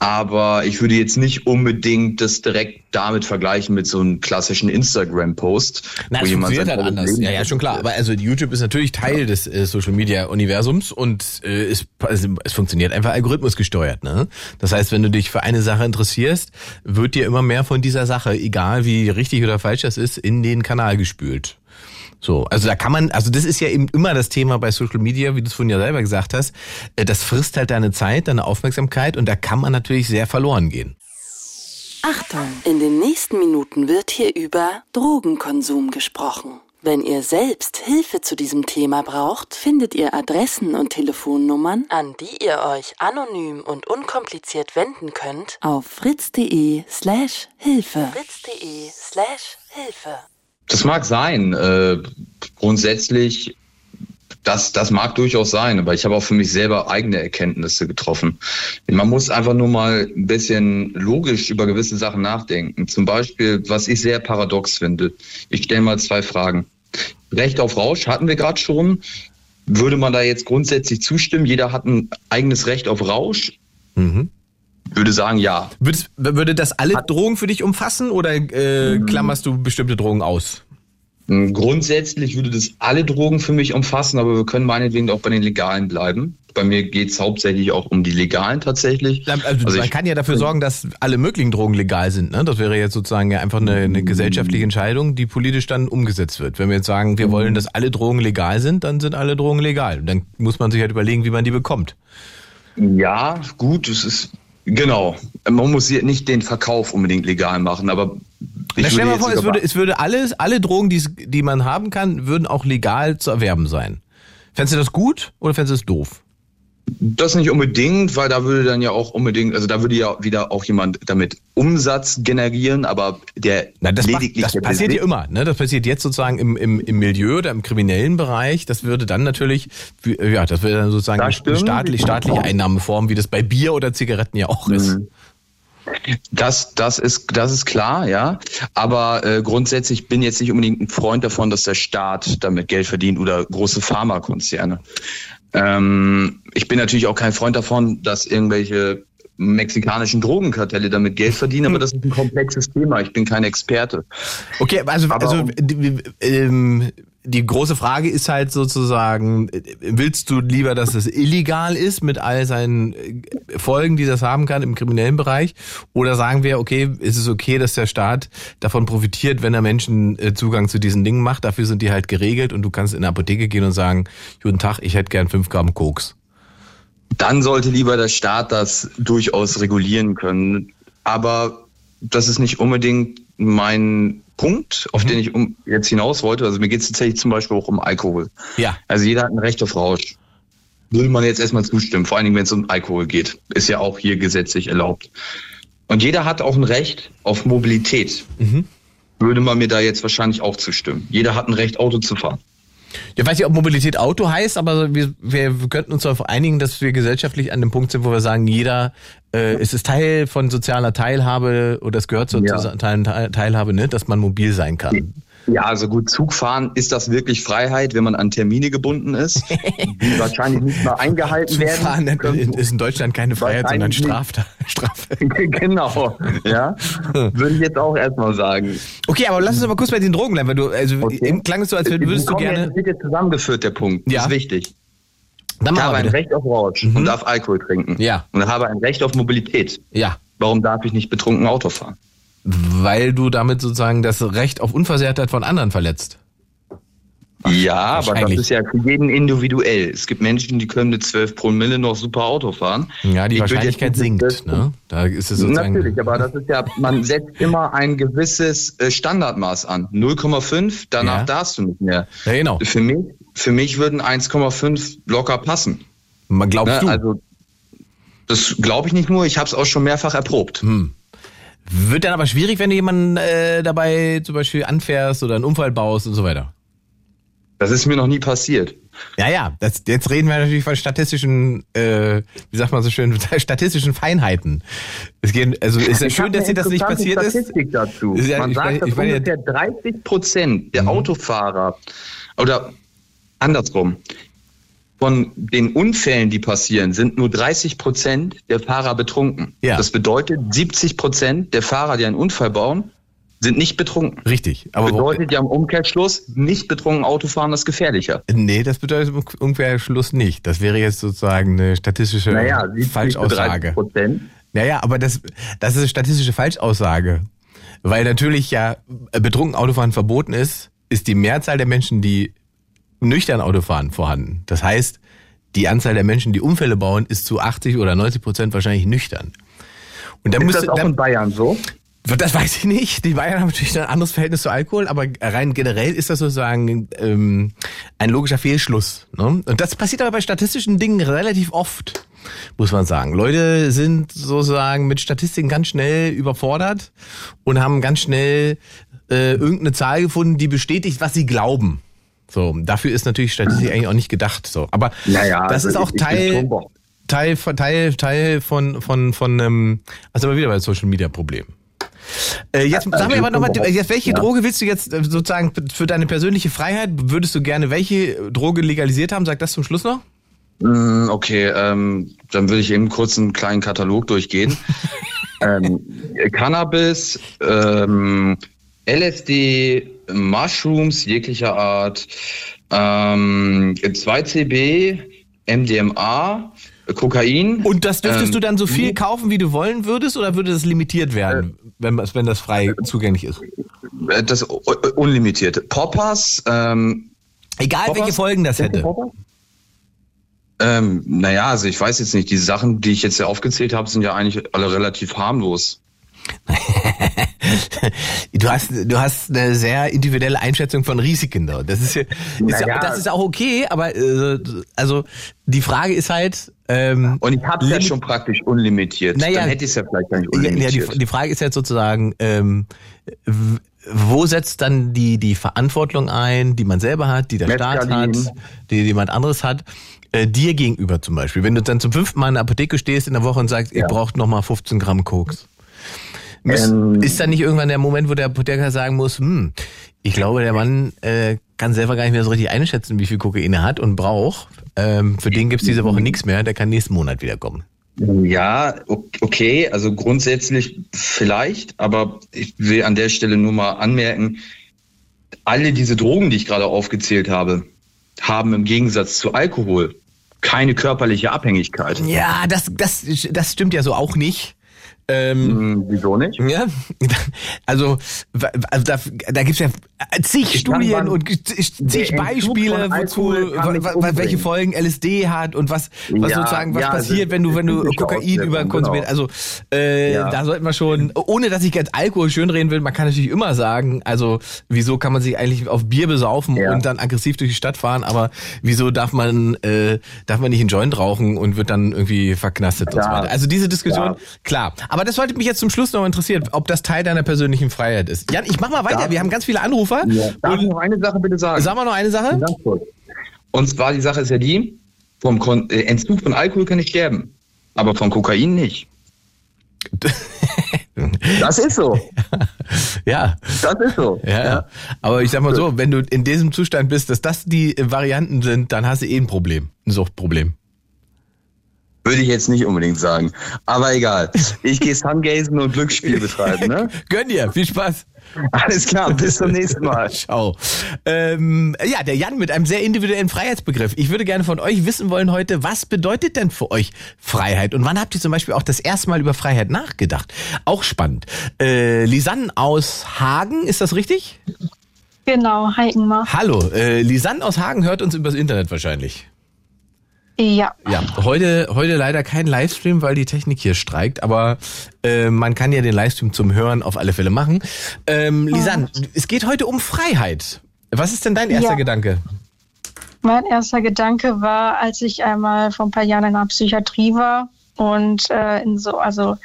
Aber ich würde jetzt nicht unbedingt das direkt damit vergleichen mit so einem klassischen Instagram-Post. Na, jemand funktioniert halt anders. Leben Ja, ja, schon klar. Aber also YouTube ist natürlich Teil des äh, Social Media Universums und äh, es, also, es funktioniert einfach algorithmusgesteuert. Ne? Das heißt, wenn du dich für eine Sache interessierst, wird dir immer mehr von dieser Sache, egal wie richtig oder falsch das ist, in den Kanal gespült. So, also da kann man, also das ist ja eben immer das Thema bei Social Media, wie du es vorhin ja selber gesagt hast. äh, Das frisst halt deine Zeit, deine Aufmerksamkeit und da kann man natürlich sehr verloren gehen. Achtung, in den nächsten Minuten wird hier über Drogenkonsum gesprochen. Wenn ihr selbst Hilfe zu diesem Thema braucht, findet ihr Adressen und Telefonnummern, an die ihr euch anonym und unkompliziert wenden könnt, auf fritz.de slash Hilfe. fritz.de slash Hilfe. Das mag sein. Äh, grundsätzlich, das, das mag durchaus sein, aber ich habe auch für mich selber eigene Erkenntnisse getroffen. Man muss einfach nur mal ein bisschen logisch über gewisse Sachen nachdenken. Zum Beispiel, was ich sehr paradox finde. Ich stelle mal zwei Fragen. Recht auf Rausch hatten wir gerade schon. Würde man da jetzt grundsätzlich zustimmen? Jeder hat ein eigenes Recht auf Rausch? Mhm. Würde sagen, ja. Würde, würde das alle Drogen für dich umfassen oder äh, klammerst du bestimmte Drogen aus? Grundsätzlich würde das alle Drogen für mich umfassen, aber wir können meinetwegen auch bei den legalen bleiben. Bei mir geht's hauptsächlich auch um die legalen tatsächlich. Also, Also man ich- kann ja dafür sorgen, dass alle möglichen Drogen legal sind. Ne? Das wäre jetzt sozusagen ja einfach eine, eine gesellschaftliche Entscheidung, die politisch dann umgesetzt wird. Wenn wir jetzt sagen, wir wollen, dass alle Drogen legal sind, dann sind alle Drogen legal. Dann muss man sich halt überlegen, wie man die bekommt. Ja, gut, es ist genau. Man muss hier nicht den Verkauf unbedingt legal machen, aber ich Na, stell mal vor, es würde, es würde alles, alle Drogen, die, die man haben kann, würden auch legal zu erwerben sein. Fändest du das gut oder fändest du das doof? Das nicht unbedingt, weil da würde dann ja auch unbedingt, also da würde ja wieder auch jemand damit Umsatz generieren, aber der Na, das, macht, lediglich das der passiert ja immer. Ne? Das passiert jetzt sozusagen im, im, im Milieu oder im kriminellen Bereich. Das würde dann natürlich, wie- ja, das wäre dann sozusagen Das eine staatlich, staatliche Einnahmeform, wie das bei Bier oder Zigaretten ja auch ist. Mhm. Das, das ist, das ist klar, ja. Aber äh, grundsätzlich bin jetzt nicht unbedingt ein Freund davon, dass der Staat damit Geld verdient oder große Pharmakonzerne. Ähm, ich bin natürlich auch kein Freund davon, dass irgendwelche mexikanischen Drogenkartelle damit Geld verdienen, aber das ist ein komplexes Thema. Ich bin kein Experte. Okay, also, Aber- also ähm, die große Frage ist halt sozusagen, willst du lieber, dass es illegal ist mit all seinen äh, Folgen, die das haben kann im kriminellen Bereich? Oder sagen wir, okay, ist es okay, dass der Staat davon profitiert, wenn er Menschen äh, Zugang zu diesen Dingen macht? Dafür sind die halt geregelt und du kannst in eine Apotheke gehen und sagen, guten Tag, ich hätte gern fünf Gramm Koks. Dann sollte lieber der Staat das durchaus regulieren können. Aber das ist nicht unbedingt mein Punkt, auf den ich um jetzt hinaus wollte. Also mir geht es tatsächlich zum Beispiel auch um Alkohol. Ja. Also jeder hat ein Recht auf Rausch. Würde man jetzt erstmal zustimmen, vor allen Dingen, wenn es um Alkohol geht. Ist ja auch hier gesetzlich erlaubt. Und jeder hat auch ein Recht auf Mobilität. Würde man mir da jetzt wahrscheinlich auch zustimmen. Jeder hat ein Recht, Auto zu fahren. Ja, weiß nicht, ob Mobilität Auto heißt, aber wir, wir, wir könnten uns darauf einigen, dass wir gesellschaftlich an dem Punkt sind, wo wir sagen, jeder, äh, es ist Teil von sozialer Teilhabe oder es gehört zur Ja. sozialen Teilhabe, ne, dass man mobil sein kann. Ja, also gut, Zugfahren, ist das wirklich Freiheit, wenn man an Termine gebunden ist, die wahrscheinlich nicht mal eingehalten werden? Zufahren können? ist in Deutschland keine Freiheit, sondern Wahrscheinlich Strafta Strafe. genau, ja. Würde ich jetzt auch erstmal sagen. Okay, aber lass uns aber kurz bei den Drogen bleiben, weil du, also Okay. eben klang es so, als würdest du gerne. Das wird jetzt zusammengeführt, der Punkt. Ja. Das ist wichtig. Dann Ich habe ein. Recht auf Rausch Mhm. und darf Alkohol trinken. Ja. Und habe ein Recht auf Mobilität. Ja, Warum darf ich nicht betrunken Auto fahren? Weil du damit sozusagen das Recht auf Unversehrtheit von anderen verletzt. Ja, aber das ist ja für jeden individuell. Es gibt Menschen, die können mit 12 Promille noch super Auto fahren. Ja, die Ich Wahrscheinlichkeit sinkt. 12 Ne? Da ist es sozusagen. Natürlich, aber das ist ja, man setzt immer ein gewisses äh, Standardmaß an. 0,5, danach Ja. darfst du nicht mehr. Ja, genau. Für mich, für mich würden 1,5 locker passen. Man glaubst Ne? du? Also, das glaube ich nicht nur, ich habe es auch schon mehrfach erprobt. Hm. Wird dann aber schwierig, wenn du jemanden äh, dabei zum Beispiel anfährst oder einen Unfall baust und so weiter. Das ist mir noch nie passiert. Ja, ja, das, jetzt reden wir natürlich von statistischen, äh, wie sagt man so schön, statistischen Feinheiten. Es geht, also ist ja schön, dass dir das nicht passiert ist. Statistik dazu. Ist ja- Man ich sagt, meine- dass ungefähr 30 Prozent der Mhm. Autofahrer oder andersrum von den Unfällen, die passieren, sind nur 30 Prozent der Fahrer betrunken. Ja. Das bedeutet, 70 Prozent der Fahrer, die einen Unfall bauen, sind nicht betrunken. Richtig, aber wo, Bedeutet ja im Umkehrschluss, nicht betrunken Autofahren ist gefährlicher. nee, das bedeutet im Umkehrschluss nicht. Das wäre jetzt sozusagen eine statistische Naja, 70 zu 30 Falschaussage. Prozent. Naja, aber das, das ist eine statistische Falschaussage. Weil natürlich ja äh, betrunken Autofahren verboten ist, ist die Mehrzahl der Menschen, die nüchtern Auto fahren, vorhanden. Das heißt, die Anzahl der Menschen, die Unfälle bauen, ist zu 80 oder 90 Prozent wahrscheinlich nüchtern. Und dann Ist müsste, das auch in dann, Bayern so? das weiß ich nicht. Die Bayern haben natürlich ein anderes Verhältnis zu Alkohol, aber rein generell ist das sozusagen ähm, ein logischer Fehlschluss. Ne? Und das passiert aber bei statistischen Dingen relativ oft, muss man sagen. Leute sind sozusagen mit Statistiken ganz schnell überfordert und haben ganz schnell äh, irgendeine Zahl gefunden, die bestätigt, was sie glauben. So, dafür ist natürlich Statistik eigentlich auch nicht gedacht. So, aber Naja, das also ist auch Teil. Teil von Teil Teil von von von ähm, also aber wieder bei Social Media Problem. Äh, jetzt Also, sag mir aber nochmal, jetzt welche ja. Droge willst du jetzt äh, sozusagen für deine persönliche Freiheit? Würdest du gerne welche Droge legalisiert haben? Sag das zum Schluss noch. Mm, Okay, ähm, dann würde ich eben kurz einen kleinen Katalog durchgehen. ähm, Cannabis, ähm, LSD, Mushrooms jeglicher Art, ähm, 2CB, MDMA, Kokain. Und das dürftest Ähm, du dann so viel kaufen, wie du wollen würdest, oder würde das limitiert werden, wenn, wenn das frei zugänglich ist? äh, Das u- unlimitierte. Poppers, ähm, Egal, Poppers? welche Folgen das hätte. Ähm, naja, also ich weiß jetzt nicht, die Sachen, die ich jetzt ja aufgezählt habe, sind ja eigentlich alle relativ harmlos. Du hast, du hast eine sehr individuelle Einschätzung von Risiken da. Das ist, ja, ist ja, Naja. das ist auch okay, aber äh, also die Frage ist halt. Ähm, Und ich habe ja schon praktisch unlimitiert. Naja. Dann hätte ich es ja vielleicht gar nicht ja, ja, unlimitiert. die, die Frage ist jetzt sozusagen, ähm, wo setzt dann die die Verantwortung ein, die man selber hat, die der Staat hat, die jemand anderes hat? Äh, dir gegenüber zum Beispiel. Wenn du dann zum fünften Mal in der Apotheke stehst in der Woche und sagst, ihr Ja. braucht noch mal 15 Gramm Koks. Ähm, ist dann nicht irgendwann der Moment, wo der Apotheker sagen muss, hm, ich glaube, der Mann äh, kann selber gar nicht mehr so richtig einschätzen, wie viel Kokain er hat und braucht. Ähm, für den gibt's diese Woche nichts mehr, der kann nächsten Monat wiederkommen. Ja, okay, also grundsätzlich vielleicht, aber ich will an der Stelle nur mal anmerken, alle diese Drogen, die ich gerade aufgezählt habe, haben im Gegensatz zu Alkohol keine körperliche Abhängigkeit. Ja, das, das, das stimmt ja so auch nicht. Ähm, Hm, wieso nicht? Ja, also, also da, da gibt's ja zig Studien man- und zig Beispiele, wozu, welche Folgen LSD hat und was, was Ja, sozusagen was ja, passiert, wenn du wenn du Kokain überkonsumierst. genau. Also äh, Ja. da sollten wir schon, ohne dass ich jetzt Alkohol schönreden will, man kann natürlich immer sagen, also wieso kann man sich eigentlich auf Bier besaufen und dann aggressiv durch die Stadt fahren, aber wieso darf man äh, darf man nicht einen Joint rauchen und wird dann irgendwie verknastet und so weiter. Also diese Diskussion, klar. Aber das sollte mich jetzt zum Schluss noch interessieren, ob das Teil deiner persönlichen Freiheit ist. Jan, ich mach mal weiter. Darf- Wir haben ganz viele Anrufer. Ja. Darf ich noch eine Sache bitte sagen? sagen wir noch eine Sache? Und zwar die Sache ist ja die, vom Kon äh, Entzug von Alkohol kann ich sterben, aber von Kokain nicht. Das ist so. Ja, Das ist so. ja, ja. Aber ich sag mal so, wenn du in diesem Zustand bist, dass das die Varianten sind, dann hast du eh ein Problem, ein Suchtproblem. Würde ich jetzt nicht unbedingt sagen. Aber egal. Ich gehe Sungazen und Glücksspiel betreiben, ne? Gönn dir, viel Spaß. Alles klar, bis zum nächsten Mal. Ciao. Ähm, ja, der Jan mit einem sehr individuellen Freiheitsbegriff. Ich würde gerne von euch wissen wollen heute, was bedeutet denn für euch Freiheit? Und wann habt ihr zum Beispiel auch das erste Mal über Freiheit nachgedacht? Auch spannend. Äh, Lisanne aus Hagen, ist das richtig? Genau, Ingmar. Hallo, äh, Lisanne aus Hagen hört uns übers Internet wahrscheinlich. Ja. Ja, heute, heute leider kein Livestream, weil die Technik hier streikt, aber äh, man kann ja den Livestream zum Hören auf alle Fälle machen. Ähm, Lisanne, es geht heute um Freiheit. Was ist denn dein erster Ja. Gedanke? Mein erster Gedanke war, als ich einmal vor ein paar Jahren in einer Psychiatrie war und äh, in so, also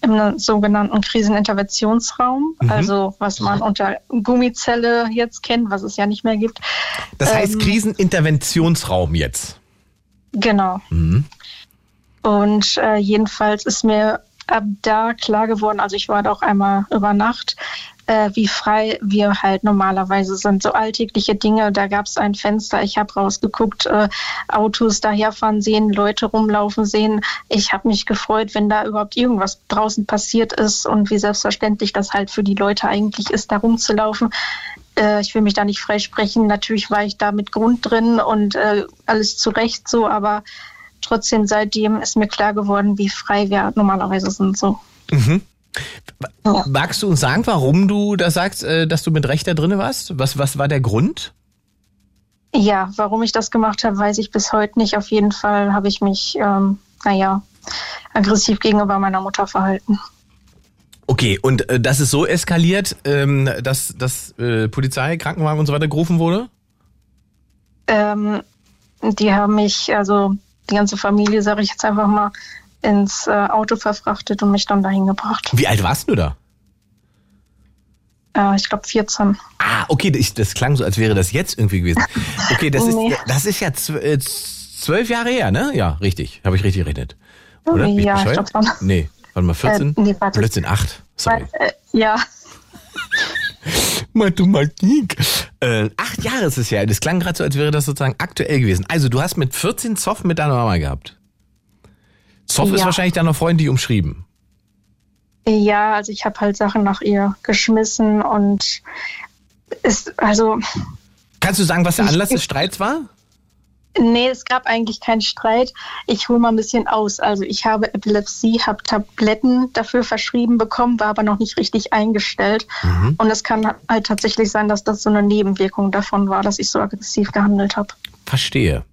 im sogenannten Kriseninterventionsraum, Mhm. also was man unter Gummizelle jetzt kennt, was es ja nicht mehr gibt. Das heißt Ähm, Kriseninterventionsraum jetzt. Genau. Mhm. Und äh, jedenfalls ist mir ab da klar geworden, also ich war da auch einmal über Nacht, äh, wie frei wir halt normalerweise sind. So alltägliche Dinge, da gab es ein Fenster, ich habe rausgeguckt, äh, Autos daherfahren sehen, Leute rumlaufen sehen. Ich habe mich gefreut, wenn da überhaupt irgendwas draußen passiert ist und wie selbstverständlich das halt für die Leute eigentlich ist, da rumzulaufen. Äh, ich will mich da nicht freisprechen. Natürlich war ich da mit Grund drin und äh, alles zurecht so, aber trotzdem seitdem ist mir klar geworden, wie frei wir normalerweise sind. So. Ja. Magst du uns sagen, warum du da sagst, äh, dass du mit Recht da drin warst? Was, was war der Grund? Ja, warum ich das gemacht habe, weiß ich bis heute nicht. Auf jeden Fall habe ich mich, ähm, naja, aggressiv gegenüber meiner Mutter verhalten. Okay, und äh, das ist so eskaliert, ähm, dass, dass äh, Polizei, Krankenwagen und so weiter gerufen wurde? Ähm, die haben mich, also die ganze Familie, sage ich jetzt einfach mal, ins äh, Auto verfrachtet und mich dann dahin gebracht. Wie alt warst du da? Äh, ich glaube 14. Ah, okay, das, das klang so, als wäre das jetzt irgendwie gewesen. Okay, das Nee. ist das ist ja äh, zwölf Jahre her, ne? Ja, richtig. Habe ich richtig gerechnet. Oder? Ja, ich bescheuert? glaub schon. Nee, warte mal, 14? Äh, nee, warte. Blödsinn, 8. Sorry. Äh, ja, Mathematik. Äh, acht Jahre ist es ja. Das klang gerade so, als wäre das sozusagen aktuell gewesen. Also, du hast mit 14 Zoff mit deiner Mama gehabt. Zoff ist Ja. wahrscheinlich dann noch freundlich umschrieben. ja, also ich habe halt Sachen nach ihr geschmissen und ist, also Kannst du sagen, was der Anlass des Streits war? Nee, es gab eigentlich keinen Streit. Ich hole mal ein bisschen aus. Also ich habe Epilepsie, habe Tabletten dafür verschrieben bekommen, war aber noch nicht richtig eingestellt. Mhm. Und es kann halt tatsächlich sein, dass das so eine Nebenwirkung davon war, dass ich so aggressiv gehandelt habe. Verstehe.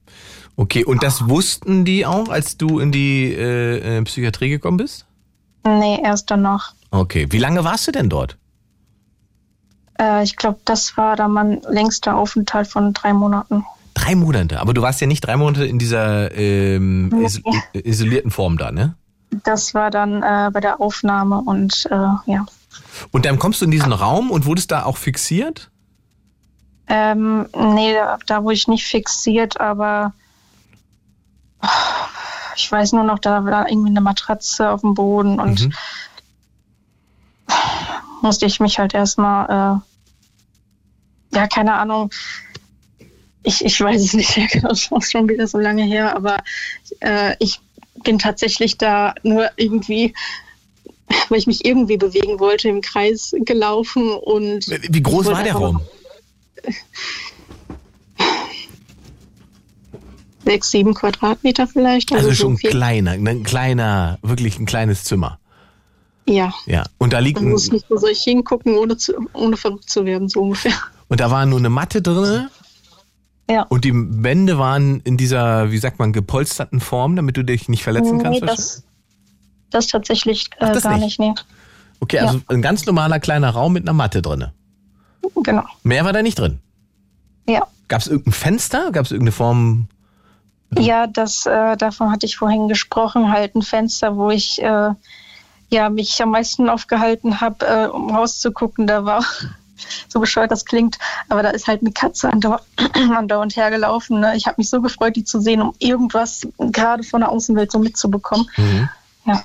Okay, und das wussten die auch, als du in die äh, äh, Psychiatrie gekommen bist? Nee, erst danach. Okay, wie lange warst du denn dort? Äh, ich glaube, das war dann mein längster Aufenthalt von drei Monaten. Drei Monate, aber du warst ja nicht drei Monate in dieser ähm, Nee. iso isolierten Form da, ne? Das war dann äh, bei der Aufnahme und äh, ja. Und dann kommst du in diesen Raum und wurdest da auch fixiert? Ähm, nee, da, da wurde ich nicht fixiert, aber ich weiß nur noch, da war irgendwie eine Matratze auf dem Boden und Mhm. musste ich mich halt erstmal, äh, ja, keine Ahnung, ich, ich weiß es nicht genau, das ist schon wieder so lange her, aber äh, ich bin tatsächlich da nur irgendwie, weil ich mich irgendwie bewegen wollte, im Kreis gelaufen und Wie groß war der Raum? sechs, sieben Quadratmeter vielleicht. Also so schon viel. kleiner, ein kleiner, wirklich ein kleines Zimmer. Ja. Ja. Und da liegt Man muss nicht wo soll ich hingucken, ohne, zu, ohne verrückt zu werden, so ungefähr. und da war nur eine Matte drin Ja. und die Wände waren in dieser, wie sagt man, gepolsterten Form, damit du dich nicht verletzen kannst. nee, das, das tatsächlich äh, Ach, das gar nicht? nicht, nee. okay, also ein ganz normaler kleiner Raum mit einer Matte drin. Genau. Mehr war da nicht drin. Ja. Gab es irgendein Fenster? Gab es irgendeine Form? Ja, das, äh, davon hatte ich vorhin gesprochen, halt ein Fenster, wo ich äh, ja, mich am meisten aufgehalten habe, äh, um rauszugucken. Da war, so bescheuert das klingt, aber da ist halt eine Katze andauernd, andauernd hergelaufen. Ne? Ich habe mich so gefreut, die zu sehen, um irgendwas gerade von der Außenwelt so mitzubekommen. Mhm. Ja.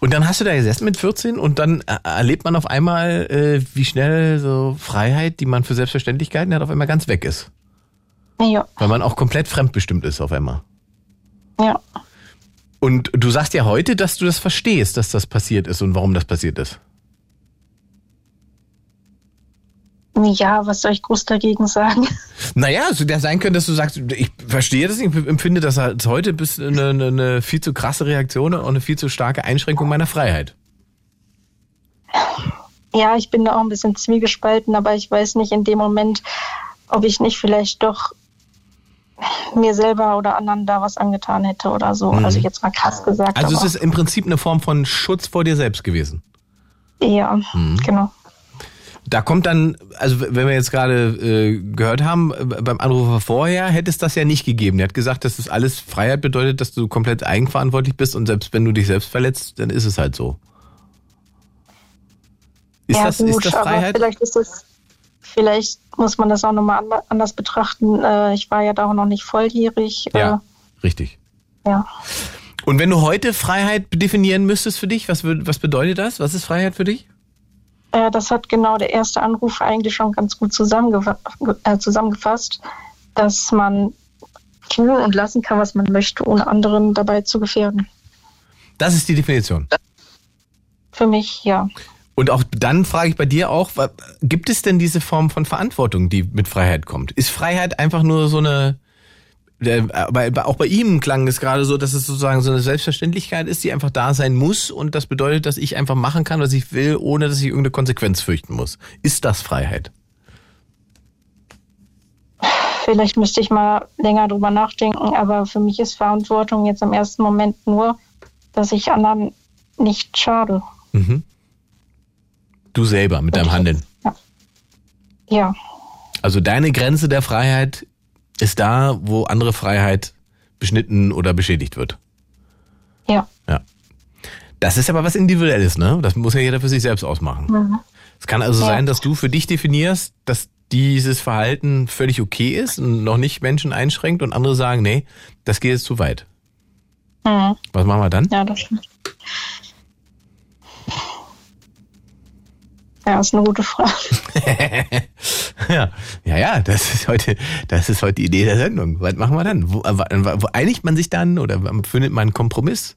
Und dann hast du da gesessen mit 14 und dann äh, erlebt man auf einmal, äh, wie schnell so Freiheit, die man für Selbstverständlichkeiten hat, auf einmal ganz weg ist. Ja, Weil man auch komplett fremdbestimmt ist auf einmal. ja. Und du sagst ja heute, dass du das verstehst, dass das passiert ist und warum das passiert ist. Ja, was soll ich groß dagegen sagen? Naja, es hätte ja sein können, dass du sagst, ich verstehe das, ich empfinde das als heute bis eine, eine, eine viel zu krasse Reaktion und eine viel zu starke Einschränkung meiner Freiheit. Ja, ich bin da auch ein bisschen zwiegespalten, aber ich weiß nicht in dem Moment, ob ich nicht vielleicht doch mir selber oder anderen da was angetan hätte oder so. Mhm. Also jetzt mal krass gesagt. Also es ist im Prinzip eine Form von Schutz vor dir selbst gewesen. Ja, Mhm. genau. Da kommt dann, also wenn wir jetzt gerade äh, gehört haben, äh, beim Anrufer vorher hätte es das ja nicht gegeben. Der hat gesagt, dass das alles Freiheit bedeutet, dass du komplett eigenverantwortlich bist und selbst wenn du dich selbst verletzt, dann ist es halt so. Ist, ja, das, gut, ist das Freiheit? vielleicht ist es, vielleicht muss man das auch nochmal an, anders betrachten. Äh, ich war ja da auch noch nicht volljährig. Ja, richtig. Äh, ja. Und wenn du heute Freiheit definieren müsstest für dich, was, was bedeutet das? Was ist Freiheit für dich? Äh, das hat genau der erste Anruf eigentlich schon ganz gut zusammengefa äh, zusammengefasst, dass man tun und lassen kann, was man möchte, ohne anderen dabei zu gefährden. Das ist die Definition. Für mich ja. Und auch dann frage ich bei dir auch, gibt es denn diese Form von Verantwortung, die mit Freiheit kommt? Ist Freiheit einfach nur so eine, bei, bei- auch bei ihm klang es gerade so, dass es sozusagen so eine Selbstverständlichkeit ist, die einfach da sein muss und das bedeutet, dass ich einfach machen kann, was ich will, ohne dass ich irgendeine Konsequenz fürchten muss. Ist das Freiheit? Vielleicht müsste ich mal länger drüber nachdenken, aber für mich ist Verantwortung jetzt im ersten Moment nur, dass ich anderen nicht schade. Mhm. Du selber mit deinem Handeln. Ja, Also deine Grenze der Freiheit ist da, wo andere Freiheit beschnitten oder beschädigt wird. ja. Ja. Das ist aber was Individuelles, ne? Das muss ja jeder für sich selbst ausmachen. Es kann also Ja. sein, dass du für dich definierst, dass dieses Verhalten völlig okay ist und noch nicht Menschen einschränkt und andere sagen, nee, das geht jetzt zu weit. Mhm. Was machen wir dann? Ja, das stimmt. Ja, ist eine gute Frage. Ja, ja, ja, das ist heute, das ist heute die Idee der Sendung. Was machen wir dann? Wo, äh, wo, wo einigt man sich dann oder findet man einen Kompromiss?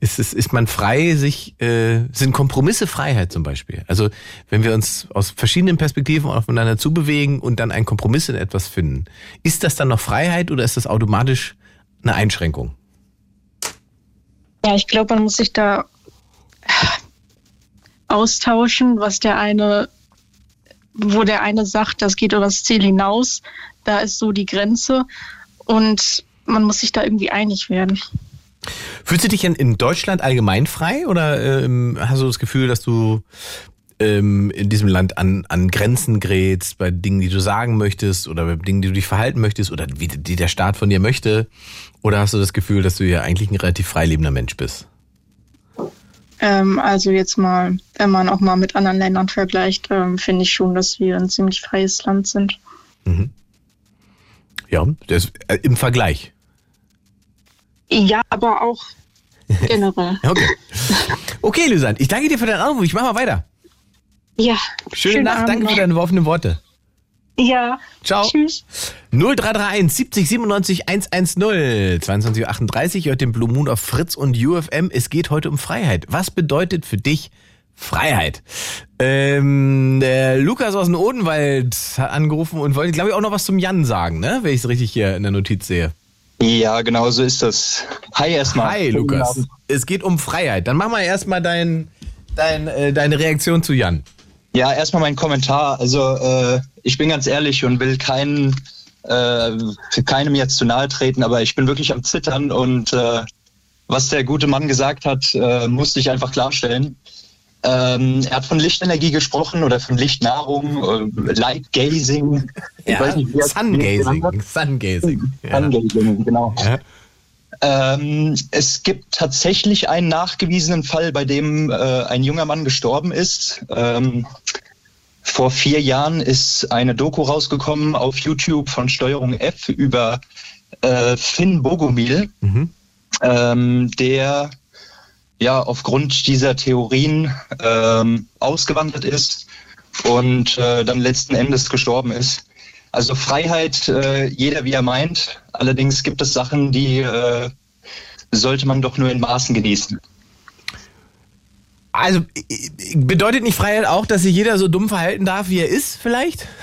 Ist es, ist man frei, sich, äh, sind Kompromisse Freiheit zum Beispiel? Also, wenn wir uns aus verschiedenen Perspektiven aufeinander zubewegen und dann einen Kompromiss in etwas finden, ist das dann noch Freiheit oder ist das automatisch eine Einschränkung? Ja, ich glaube, man muss sich da austauschen, was der eine, wo der eine sagt, das geht über das Ziel hinaus, da ist so die Grenze und man muss sich da irgendwie einig werden. Fühlst du dich in, Deutschland allgemein frei oder ähm, hast du das Gefühl, dass du ähm, in diesem Land an, an Grenzen gerätst, bei Dingen, die du sagen möchtest oder bei Dingen, die du dich verhalten möchtest oder wie die der Staat von dir möchte? Oder hast du das Gefühl, dass du ja eigentlich ein relativ freilebender Mensch bist? Ähm, also jetzt mal, wenn man auch mal mit anderen Ländern vergleicht, ähm, finde ich schon, dass wir ein ziemlich freies Land sind. Ja, das, äh, im Vergleich. Ja, aber auch generell. Okay. Okay, Lysan, ich danke dir für deinen Anruf. Ich mach mal weiter. Ja. Schöne schönen Nacht, Abend danke für deine offenen Worte. Ja. Ciao. Tschüss. 0331 70 97 110 22.38 Uhr hört den Blue Moon auf Fritz und UFM. Es geht heute um Freiheit. Was bedeutet für dich Freiheit? Ähm, der Lukas aus dem Odenwald hat angerufen und wollte, glaube ich, auch noch was zum Jan sagen, ne? Wenn ich es richtig hier in der Notiz sehe. Ja, genau so ist das. Hi erstmal. Hi, Lukas. Es geht um Freiheit. Dann mach mal erstmal dein, dein, äh, deine Reaktion zu Jan. Ja, erstmal mein Kommentar. Also äh, ich bin ganz ehrlich und will keinen, äh, für keinem jetzt zu nahe treten, aber ich bin wirklich am Zittern und äh, was der gute Mann gesagt hat, äh, musste ich einfach klarstellen. Ähm, er hat von Lichtenergie gesprochen oder von Lichtnahrung, äh, Light Gazing. Ich weiß nicht, wie wie er es Sungazing. hat. Sungazing. Ja. Sungazing, genau. Ja. Ähm, es gibt tatsächlich einen nachgewiesenen Fall, bei dem äh, ein junger Mann gestorben ist. Ähm, vor vier Jahren ist eine Doku rausgekommen auf YouTube von Steuerung F über äh, Finn Bogomil, Mhm. ähm, der ja aufgrund dieser Theorien ähm, ausgewandert ist und äh, dann letzten Endes gestorben ist. Also Freiheit, äh, jeder wie er meint. Allerdings gibt es Sachen, die äh, sollte man doch nur in Maßen genießen. Also bedeutet nicht Freiheit auch, dass sich jeder so dumm verhalten darf, wie er ist, vielleicht?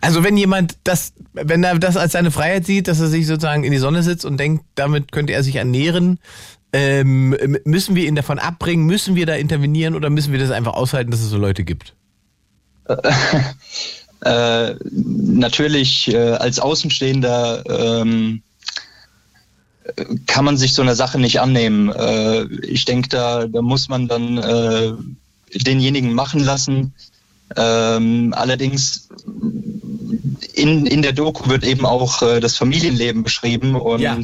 Also wenn jemand das, wenn er das als seine Freiheit sieht, dass er sich sozusagen in die Sonne sitzt und denkt, damit könnte er sich ernähren, ähm, müssen wir ihn davon abbringen, müssen wir da intervenieren oder müssen wir das einfach aushalten, dass es so Leute gibt? äh, natürlich äh, als Außenstehender ähm, kann man sich so einer Sache nicht annehmen. Äh, ich denke, da, da muss man dann äh, denjenigen machen lassen. Ähm, allerdings in, in der Doku wird eben auch äh, das Familienleben beschrieben und ja.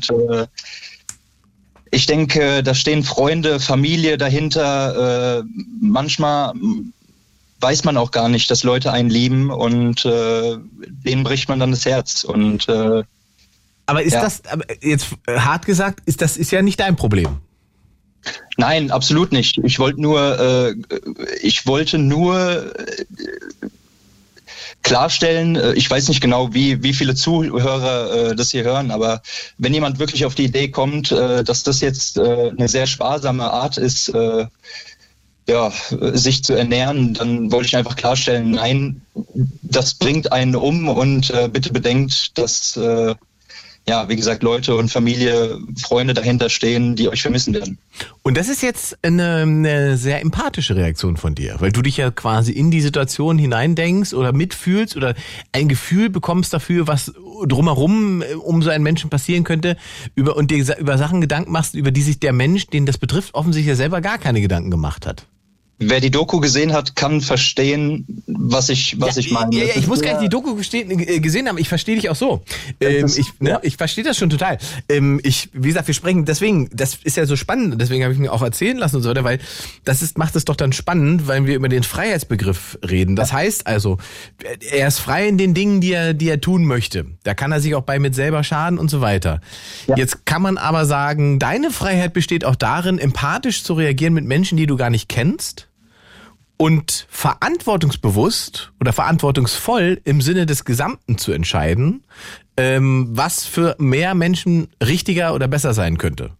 ich denke, da stehen Freunde, Familie dahinter. Manchmal weiß man auch gar nicht, dass Leute einen lieben und äh, denen bricht man dann das Herz und äh, aber ist ja. das, jetzt hart gesagt, ist das ist ja nicht dein Problem. Nein, absolut nicht. Ich wollte nur, äh, ich wollte nur äh, klarstellen, äh, ich weiß nicht genau, wie, wie viele Zuhörer äh, das hier hören, aber wenn jemand wirklich auf die Idee kommt, äh, dass das jetzt äh, eine sehr sparsame Art ist, äh, ja, sich zu ernähren, dann wollte ich einfach klarstellen, nein, das bringt einen um und äh, bitte bedenkt, dass äh, ja, wie gesagt, Leute und Familie, Freunde dahinter stehen, die euch vermissen werden. Und das ist jetzt eine, eine sehr empathische Reaktion von dir, weil du dich ja quasi in die Situation hineindenkst oder mitfühlst oder ein Gefühl bekommst dafür, was drumherum äh, um so einen Menschen passieren könnte über, und dir über Sachen Gedanken machst, über die sich der Mensch, den das betrifft, offensichtlich ja selber gar keine Gedanken gemacht hat. Wer die Doku gesehen hat, kann verstehen, was ich, was ja, ich meine. Ja, ja, ich muss gar nicht die Doku äh, gesehen haben. Ich verstehe dich auch so. Ähm, ich ne, ich verstehe das schon total. Ähm, ich, wie gesagt, wir sprechen deswegen. Das ist ja so spannend. Deswegen habe ich mir auch erzählen lassen und so weiter, weil das ist macht es doch dann spannend, weil wir über den Freiheitsbegriff reden. Das heißt also, er ist frei in den Dingen, die er, die er tun möchte. Da kann er sich auch bei mit selber schaden und so weiter. Jetzt kann man aber sagen, deine Freiheit besteht auch darin, empathisch zu reagieren mit Menschen, die du gar nicht kennst und verantwortungsbewusst oder verantwortungsvoll im Sinne des Gesamten zu entscheiden, ähm, was für mehr Menschen richtiger oder besser sein könnte?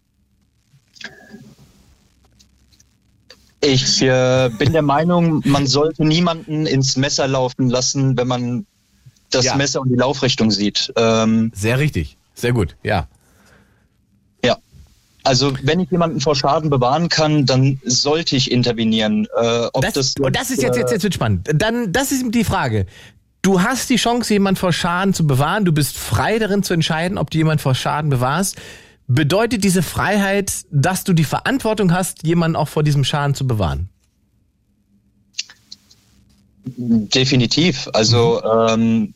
Ich äh, bin der Meinung, man sollte niemanden ins Messer laufen lassen, wenn man das ja. Messer und die Laufrichtung sieht. Ähm, Sehr richtig. Sehr gut, ja. Also wenn ich jemanden vor Schaden bewahren kann, dann sollte ich intervenieren. Äh, ob das, das und das ist jetzt, jetzt, jetzt wird spannend. Dann, das ist die Frage. Du hast die Chance, jemanden vor Schaden zu bewahren. Du bist frei darin zu entscheiden, ob du jemanden vor Schaden bewahrst. Bedeutet diese Freiheit, dass du die Verantwortung hast, jemanden auch vor diesem Schaden zu bewahren? Definitiv. Also ähm,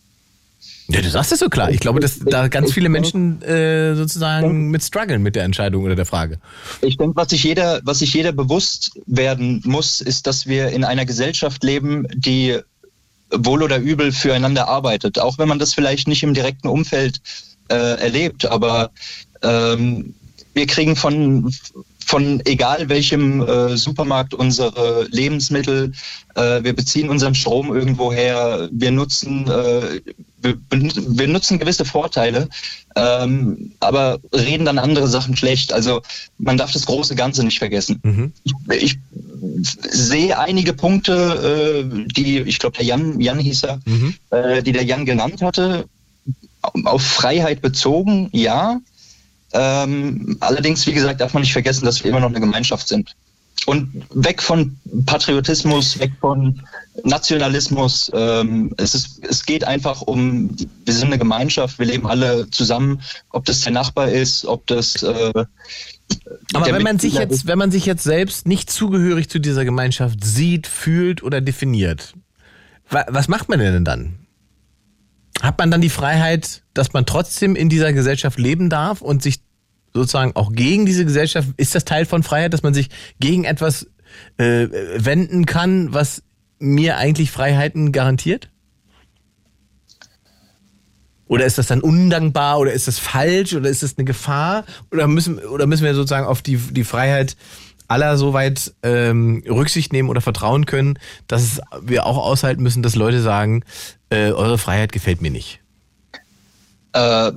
ja, du sagst es so klar. Ich glaube, dass da ganz viele Menschen äh, sozusagen mit strugglen mit der Entscheidung oder der Frage. Ich denke, was sich jeder, was sich jeder bewusst werden muss, ist, dass wir in einer Gesellschaft leben, die wohl oder übel füreinander arbeitet. Auch wenn man das vielleicht nicht im direkten Umfeld äh, erlebt, aber ähm, wir kriegen von von egal welchem äh, Supermarkt unsere Lebensmittel, äh, wir beziehen unseren Strom irgendwo her, wir nutzen, äh, wir, wir, nutzen gewisse Vorteile, ähm, aber reden dann andere Sachen schlecht. Also man darf das große Ganze nicht vergessen. Mhm. Ich, ich, sehe einige Punkte, äh, die, ich glaube, der Jan, Jan hieß er, mhm. Äh, die der Jan genannt hatte, auf Freiheit bezogen, ja. Ähm, allerdings, wie gesagt, darf man nicht vergessen, dass wir immer noch eine Gemeinschaft sind. Und weg von Patriotismus, weg von Nationalismus. Ähm, es, ist, es geht einfach um, wir sind eine Gemeinschaft, wir leben alle zusammen, ob das der Nachbar ist, ob das. Äh, Aber wenn man sich jetzt, wenn man sich jetzt selbst nicht zugehörig zu dieser Gemeinschaft sieht, fühlt oder definiert, was macht man denn dann? Hat man dann die Freiheit, dass man trotzdem in dieser Gesellschaft leben darf und sich sozusagen auch gegen diese Gesellschaft, ist das Teil von Freiheit, dass man sich gegen etwas äh, wenden kann, was mir eigentlich Freiheiten garantiert? Oder ist das dann undankbar oder ist das falsch oder ist das eine Gefahr? Oder müssen, oder müssen wir sozusagen auf die, die Freiheit aller soweit ähm, Rücksicht nehmen oder vertrauen können, dass wir auch aushalten müssen, dass Leute sagen, äh, eure Freiheit gefällt mir nicht? Äh,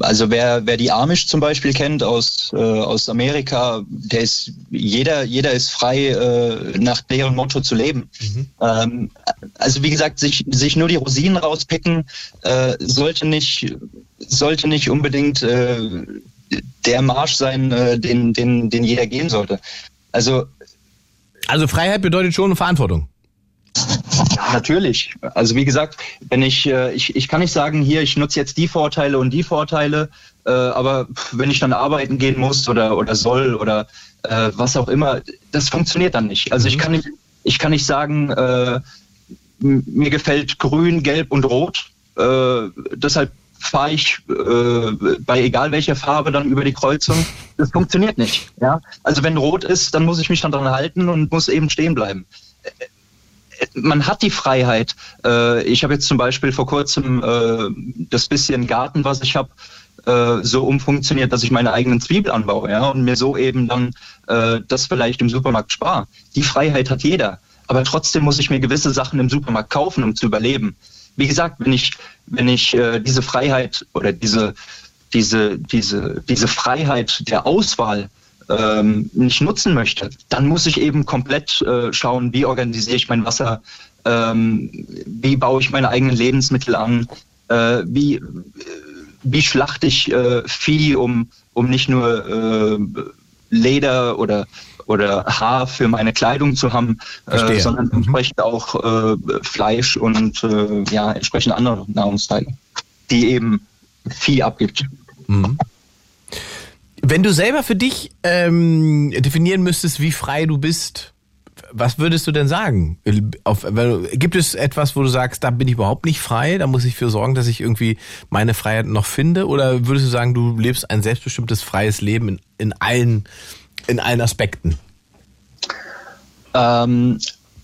also wer, wer die Amish zum Beispiel kennt aus, äh, aus Amerika, der ist, jeder, jeder ist frei, äh, nach deren Motto zu leben. Mhm. Ähm, also wie gesagt, sich, sich nur die Rosinen rauspicken, äh, sollte nicht, sollte nicht unbedingt äh, der Marsch sein, äh, den, den, den jeder gehen sollte. Also, also Freiheit bedeutet schon Verantwortung. Natürlich. Also wie gesagt, wenn ich, äh, ich, ich kann nicht sagen, hier, ich nutze jetzt die Vorteile und die Vorteile, äh, aber wenn ich dann arbeiten gehen muss oder, oder soll oder äh, was auch immer, das funktioniert dann nicht. Also ich mhm. kann nicht, ich kann nicht sagen, mir gefällt grün, gelb und rot. Deshalb fahre ich äh, bei egal welcher Farbe dann über die Kreuzung. Das funktioniert nicht. Ja? Also wenn rot ist, dann muss ich mich dann dran halten und muss eben stehen bleiben man hat die Freiheit. Äh, ich habe jetzt zum Beispiel vor kurzem äh, das bisschen Garten, was ich habe, äh, so umfunktioniert, dass ich meine eigenen Zwiebeln anbaue ja, und mir so eben dann äh, das vielleicht im Supermarkt spare. Die Freiheit hat jeder. Aber trotzdem muss ich mir gewisse Sachen im Supermarkt kaufen, um zu überleben. Wie gesagt, wenn ich, wenn ich äh, diese Freiheit oder diese, diese, diese, diese Freiheit der Auswahl ähm, nicht nutzen möchte, dann muss ich eben komplett äh, schauen, wie organisiere ich mein Wasser, ähm, wie baue ich meine eigenen Lebensmittel an, äh, wie, wie schlachte ich äh, Vieh, um, um nicht nur äh, Leder oder oder Haar für meine Kleidung zu haben, äh, sondern mhm. entsprechend auch äh, Fleisch und äh, ja entsprechend andere Nahrungsteile, die eben Vieh abgibt. Mhm. Wenn du selber für dich ähm, definieren müsstest, wie frei du bist, was würdest du denn sagen? Auf, gibt es etwas, wo du sagst, da bin ich überhaupt nicht frei, da muss ich für sorgen, dass ich irgendwie meine Freiheit noch finde? Oder würdest du sagen, du lebst ein selbstbestimmtes, freies Leben in, in, allen, in allen Aspekten? Ähm,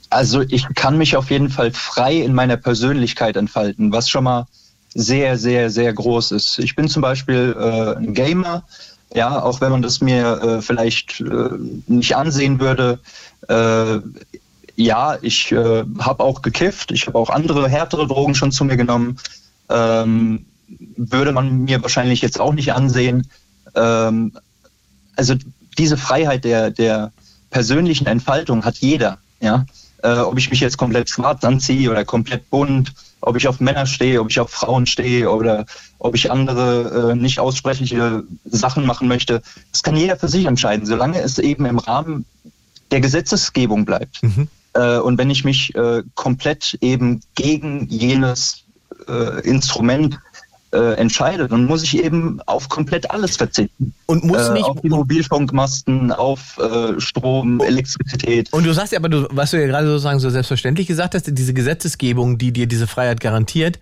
also ich kann mich auf jeden Fall frei in meiner Persönlichkeit entfalten, was schon mal sehr, sehr, sehr groß ist. Ich bin zum Beispiel äh, ein Gamer, ja, auch wenn man das mir äh, vielleicht äh, nicht ansehen würde. Äh, ja, ich äh, habe auch gekifft, ich habe auch andere härtere Drogen schon zu mir genommen. Ähm, würde man mir wahrscheinlich jetzt auch nicht ansehen. Ähm, also diese Freiheit der, der persönlichen Entfaltung hat jeder. Ja? Äh, ob ich mich jetzt komplett schwarz anziehe oder komplett bunt, ob ich auf Männer stehe, ob ich auf Frauen stehe oder ob ich andere äh, nicht aussprechliche Sachen machen möchte. Das kann jeder für sich entscheiden, solange es eben im Rahmen der Gesetzesgebung bleibt. Mhm. Äh, und wenn ich mich äh, komplett eben gegen jenes äh, Instrument äh, entscheide, dann muss ich eben auf komplett alles verzichten. Und muss äh, nicht auf die Mobilfunkmasten, auf äh, Strom, Elektrizität. Und du sagst ja, aber du, was du ja gerade sozusagen so selbstverständlich gesagt hast, diese Gesetzesgebung, die dir diese Freiheit garantiert,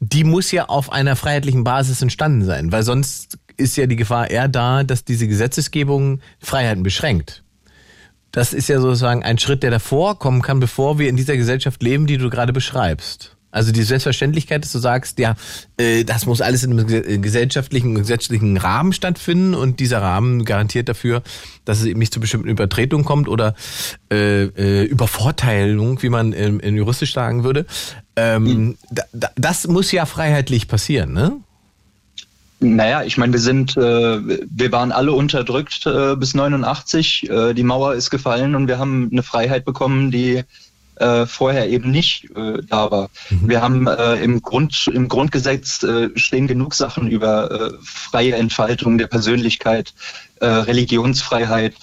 die muss ja auf einer freiheitlichen Basis entstanden sein, weil sonst ist ja die Gefahr eher da, dass diese Gesetzesgebung Freiheiten beschränkt. Das ist ja sozusagen ein Schritt, der davor kommen kann, bevor wir in dieser Gesellschaft leben, die du gerade beschreibst. Also die Selbstverständlichkeit, dass du sagst, ja, äh, das muss alles in einem gesellschaftlichen, gesetzlichen Rahmen stattfinden und dieser Rahmen garantiert dafür, dass es eben nicht zu bestimmten Übertretungen kommt oder äh, äh, Übervorteilung, wie man in, in juristisch sagen würde. Ähm, mhm. da, das muss ja freiheitlich passieren, ne? Naja, ich meine, wir sind, äh, wir waren alle unterdrückt äh, bis 89. Äh, die Mauer ist gefallen und wir haben eine Freiheit bekommen, die äh, vorher eben nicht äh, da war. Mhm. Wir haben äh, im, Grund, im Grundgesetz äh, stehen genug Sachen über äh, freie Entfaltung der Persönlichkeit, äh, Religionsfreiheit.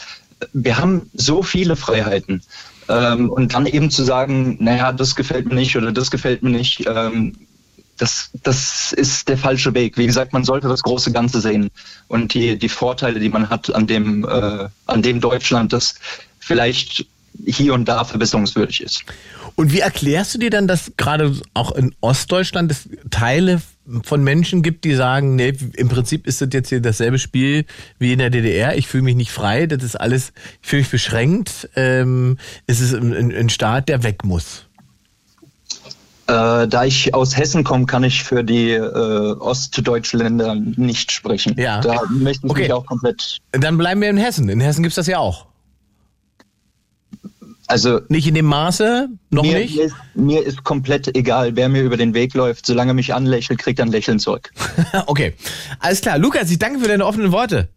Wir haben so viele Freiheiten. Ähm, und dann eben zu sagen, naja, das gefällt mir nicht oder das gefällt mir nicht, ähm, das, das ist der falsche Weg. Wie gesagt, man sollte das große Ganze sehen und die, die Vorteile, die man hat an dem, an dem Deutschland, das vielleicht hier und da verbesserungswürdig ist. Und wie erklärst du dir dann, dass gerade auch in Ostdeutschland es Teile von Menschen gibt, die sagen, nee, im Prinzip ist das jetzt hier dasselbe Spiel wie in der DDR. Ich fühle mich nicht frei, das ist alles, ich fühle mich beschränkt. Ähm, es ist ein, ein Staat, der weg muss. Äh, da ich aus Hessen komme, kann ich für die äh, ostdeutschen Länder nicht sprechen. Ja. Da möchte ich okay. mich auch komplett. Dann bleiben wir in Hessen. In Hessen gibt es das ja auch. Also nicht in dem Maße, noch mir, nicht? Mir ist, mir ist komplett egal, wer mir über den Weg läuft. Solange er mich anlächelt, kriegt er ein Lächeln zurück. okay, alles klar. Lukas, ich danke für deine offenen Worte.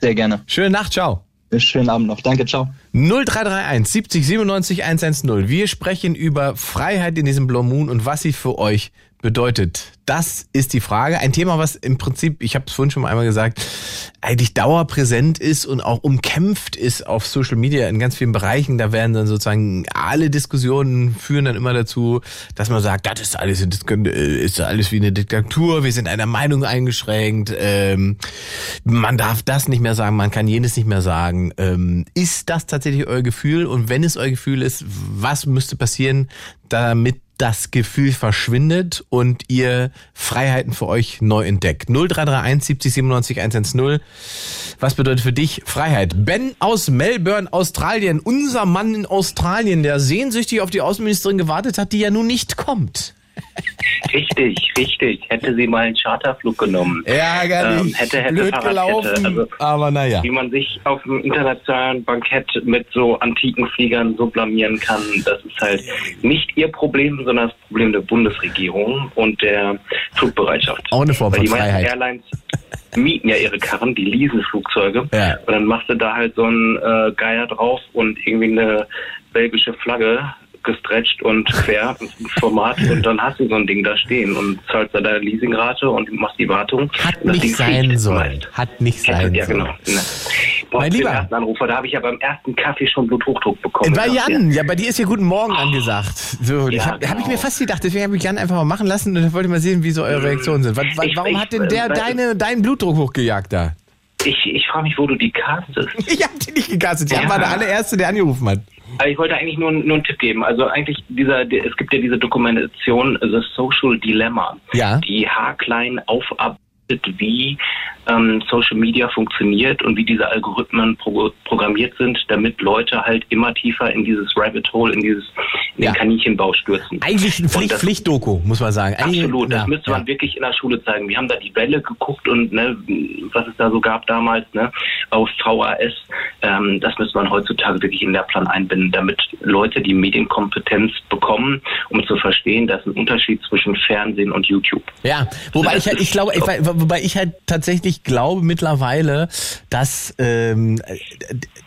Sehr gerne. Schöne Nacht, ciao. Schönen Abend noch. Danke, ciao. 0331 70 97 110. Wir sprechen über Freiheit in diesem Blue Moon und was sie für euch bedeutet. Das ist die Frage. Ein Thema, was im Prinzip, ich habe es vorhin schon mal einmal gesagt, eigentlich dauerpräsent ist und auch umkämpft ist auf Social Media in ganz vielen Bereichen. Da werden dann sozusagen alle Diskussionen führen dann immer dazu, dass man sagt, das ist alles, ist alles wie eine Diktatur, wir sind einer Meinung eingeschränkt, ähm, man darf das nicht mehr sagen, man kann jenes nicht mehr sagen. Ähm, ist das tatsächlich euer Gefühl? Und wenn es euer Gefühl ist, was müsste passieren, damit das Gefühl verschwindet und ihr Freiheiten für euch neu entdeckt. 0331 70 97 110. Was bedeutet für dich Freiheit? Ben aus Melbourne, Australien, unser Mann in Australien, der sehnsüchtig auf die Außenministerin gewartet hat, die ja nun nicht kommt. Richtig, richtig. Hätte sie mal einen Charterflug genommen. Ärgerlich. Ähm, hätte, hätte, Blöd gelaufen, also, aber naja. Wie man sich auf einem internationalen Bankett mit so antiken Fliegern so blamieren kann, das ist halt nicht ihr Problem, sondern das Problem der Bundesregierung und der Flugbereitschaft. Auch eine Form Weil von die Freiheit. Airlines mieten ja ihre Karren, die leasen Flugzeuge. Ja. Und dann machst du da halt so einen äh, Geier drauf und irgendwie eine belgische Flagge gestretcht und quer Format und dann hast du so ein Ding da stehen und zahlst da deine Leasingrate und machst die Wartung. Hat nicht sein sollen. Hat nicht Ja, sein ja, sollen. genau. Ne. Boah, Mein Lieber. ersten Anrufer, da habe ich ja beim ersten Kaffee schon Bluthochdruck bekommen. Bei Jan, ja, bei dir ist ja Guten Morgen angesagt. So, Ja, habe hab ich genau. mir fast gedacht, deswegen habe ich Jan einfach mal machen lassen und wollte mal sehen, wie so eure Reaktionen sind. Was, Ich- warum ich- hat denn der deine, deinen Blutdruck hochgejagt da? Ich, ich frage mich, wo du die castest. Ich habe die nicht gecastet. Jan Ja. war der allererste, der angerufen hat. Ich wollte eigentlich nur, nur einen Tipp geben. Also eigentlich dieser, es gibt ja diese Dokumentation The Social Dilemma, Ja. die haarklein aufarbeitet, wie ähm, Social Media funktioniert und wie diese Algorithmen pro programmiert sind, damit Leute halt immer tiefer in dieses Rabbit Hole, in dieses in Ja. den Kaninchenbau stürzen. Eigentlich ein Pflicht, das- Pflichtdoku, muss man sagen. Eigentlich- Absolut, das ja, müsste ja. man wirklich in der Schule zeigen. Wir haben da die Welle geguckt und ne, was es da so gab damals ne, auf VHS, ähm, das müsste man heutzutage wirklich in den Lehrplan einbinden, damit Leute die Medienkompetenz bekommen, um zu verstehen, dass ein Unterschied zwischen Fernsehen und YouTube. Ja, wobei ich halt, ich glaube, ich, wobei ich halt tatsächlich glaube mittlerweile, dass ähm,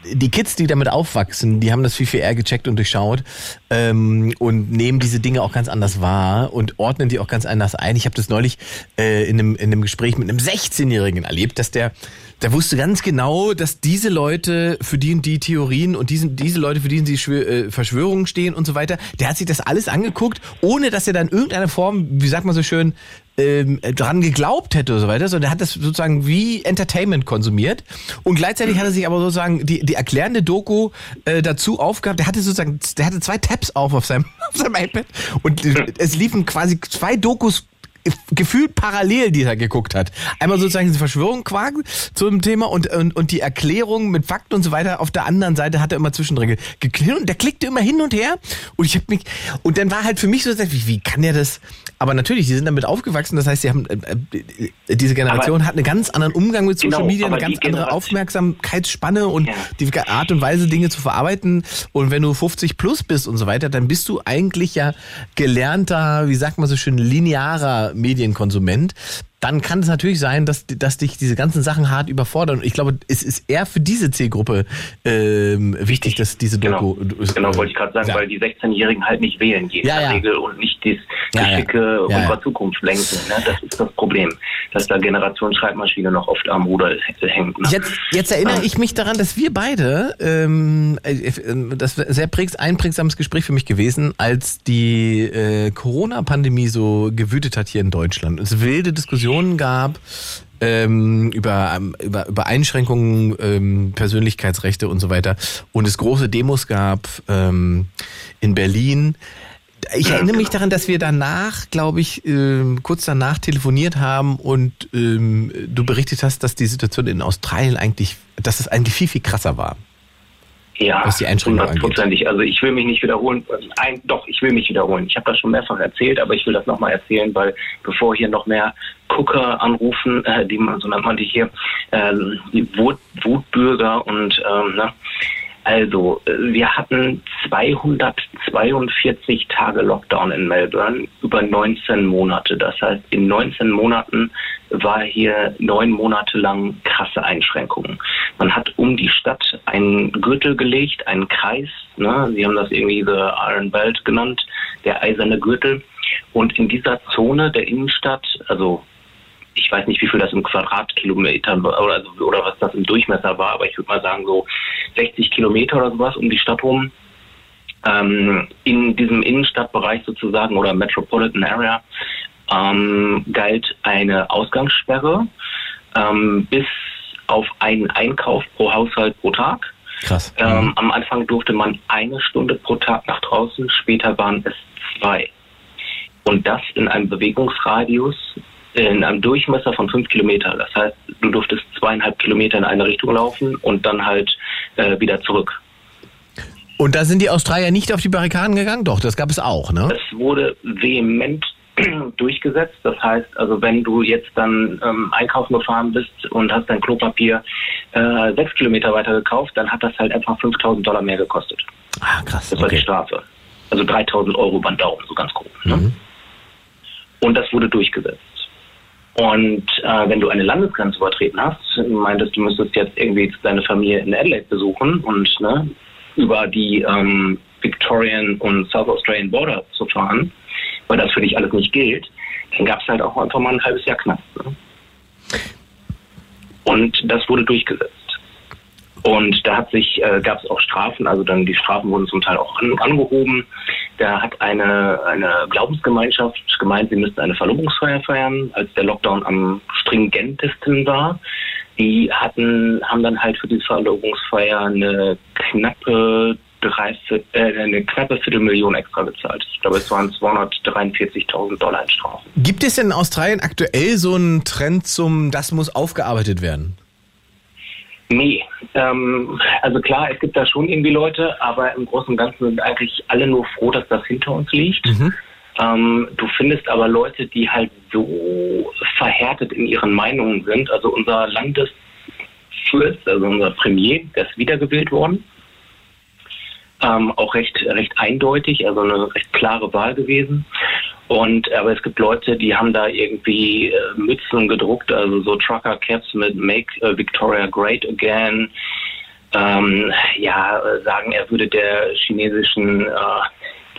die Kids, die damit aufwachsen, die haben das viel, viel eher gecheckt und durchschaut ähm, und nehmen diese Dinge auch ganz anders wahr und ordnen die auch ganz anders ein. Ich habe das neulich äh, in, einem, in einem Gespräch mit einem 16-Jährigen erlebt, dass der der wusste ganz genau, dass diese Leute für die und die Theorien und diesen, diese Leute für die die äh, Verschwörungen stehen und so weiter. Der hat sich das alles angeguckt, ohne dass er dann in irgendeiner Form, wie sagt man so schön, ähm, dran geglaubt hätte oder so weiter, sondern er hat das sozusagen wie Entertainment konsumiert und gleichzeitig hat er sich aber sozusagen die, die erklärende Doku äh, dazu aufgehabt. Der hatte sozusagen, der hatte zwei Tabs auf auf seinem, auf seinem iPad. Und es liefen quasi zwei Dokus gefühlt parallel, die er geguckt hat. Einmal sozusagen diese Verschwörung Quark zu dem Thema und, und, und die Erklärung mit Fakten und so weiter. Auf der anderen Seite hat er immer zwischendrin geklickt und der klickte immer hin und her und ich habe mich und dann war halt für mich so, wie, wie kann der das? Aber natürlich, die sind damit aufgewachsen. Das heißt, sie haben äh, äh, diese Generation Aber- hat einen ganz anderen Umgang mit Social Genau, Media, eine ganz andere Aufmerksamkeitsspanne und Ja. die Art und Weise, Dinge zu verarbeiten. Und wenn du 50 plus bist und so weiter, dann bist du eigentlich ja gelernter, wie sagt man so schön, linearer Medienkonsument. Dann kann es natürlich sein, dass, dass dich diese ganzen Sachen hart überfordern. Und ich glaube, es ist eher für diese Zielgruppe ähm, wichtig, dass diese Genau, Doku. genau wollte ich gerade sagen, Ja. weil die 16-Jährigen halt nicht wählen gehen Ja, in der ja. Regel und nicht das. Geschicke unserer. Zukunft lenken. Ne? Das ist das Problem, dass da Generation Schreibmaschine noch oft am Ruder hängt. Ne? Jetzt, jetzt erinnere Ah. ich mich daran, dass wir beide, ähm, äh, äh, das wäre ein sehr prägs, einprägsames Gespräch für mich gewesen, als die äh, Corona-Pandemie so gewütet hat hier in Deutschland. Es wilde Diskussionen gab ähm, über, ähm, über, über Einschränkungen, ähm, Persönlichkeitsrechte und so weiter. Und es große Demos gab ähm, in Berlin. Ich erinnere mich daran, dass wir danach, glaube ich, ähm, kurz danach telefoniert haben und ähm, du berichtet hast, dass die Situation in Australien eigentlich, dass es eigentlich viel, viel krasser war. Ja, was die Einschränkung hundertprozentig. Also ich will mich nicht wiederholen. Ein, doch, ich will mich wiederholen. Ich habe das schon mehrfach erzählt, aber ich will das nochmal erzählen, weil bevor hier noch mehr Gucker anrufen, äh, die man, so nennt man die hier, äh, die Wut, Wutbürger und ähm, ne, Also, äh, wir hatten 242 Tage Lockdown in Melbourne über 19 Monate. Das heißt, in 19 Monaten war hier neun Monate lang krasse Einschränkungen. Man hat um die Stadt einen Gürtel gelegt, einen Kreis. Ne? Sie haben das irgendwie The Iron Belt genannt, der eiserne Gürtel. Und in dieser Zone der Innenstadt, also ich weiß nicht, wie viel das im Quadratkilometer oder, also, oder was das im Durchmesser war, aber ich würde mal sagen so 60 Kilometer oder sowas um die Stadt rum. Ähm, in diesem Innenstadtbereich sozusagen oder Metropolitan Area ähm, galt eine Ausgangssperre ähm, bis auf einen Einkauf pro Haushalt pro Tag. Krass. Ähm, Mhm. am Anfang durfte man eine Stunde pro Tag nach draußen, später waren es zwei. Und das in einem Bewegungsradius, in einem Durchmesser von fünf Kilometer. Das heißt, du durftest zweieinhalb Kilometer in eine Richtung laufen und dann halt äh, wieder zurück. Und da sind die Australier nicht auf die Barrikaden gegangen? Doch, das gab es auch, ne? Es wurde vehement durchgesetzt. Das heißt, also wenn du jetzt dann ähm, einkaufen gefahren bist und hast dein Klopapier äh, sechs Kilometer weiter gekauft, dann hat das halt einfach 5000 Dollar mehr gekostet. Ah, krass. Das war die Okay. Strafe. Also 3000 Euro den Daumen, so ganz grob. Ne? Mhm. Und das wurde durchgesetzt. Und äh, wenn du eine Landesgrenze übertreten hast, meintest du müsstest jetzt irgendwie deine Familie in Adelaide besuchen und ne, über die ähm, Victorian und South Australian Border zu fahren, weil das für dich alles nicht gilt, dann gab es halt auch einfach mal ein halbes Jahr Knast. Ne? Und das wurde durchgesetzt. Und da hat sich, äh, gab es auch Strafen, also dann die Strafen wurden zum Teil auch an, angehoben. Da hat eine, eine Glaubensgemeinschaft gemeint, sie müssten eine Verlobungsfeier feiern, als der Lockdown am stringentesten war. Die hatten, haben dann halt für diese Verlobungsfeier eine knappe Dreiviertel, äh, eine knappe Viertelmillion extra gezahlt. Ich glaube, es waren 243.000 Dollar in Strafen. Gibt es denn in Australien aktuell so einen Trend zum, das muss aufgearbeitet werden? Nee, ähm, also klar, es gibt da schon irgendwie Leute, aber im Großen und Ganzen sind eigentlich alle nur froh, dass das hinter uns liegt. Ähm, du findest aber Leute, die halt so verhärtet in ihren Meinungen sind. Also unser Landesfürst, also unser Premier, der ist wiedergewählt worden. Ähm, auch recht, recht eindeutig, also eine recht klare Wahl gewesen. Und aber es gibt Leute, die haben da irgendwie äh, Mützen gedruckt, also so Trucker Caps mit Make äh, Victoria Great Again. Ähm, ja, äh, sagen, er würde der chinesischen äh,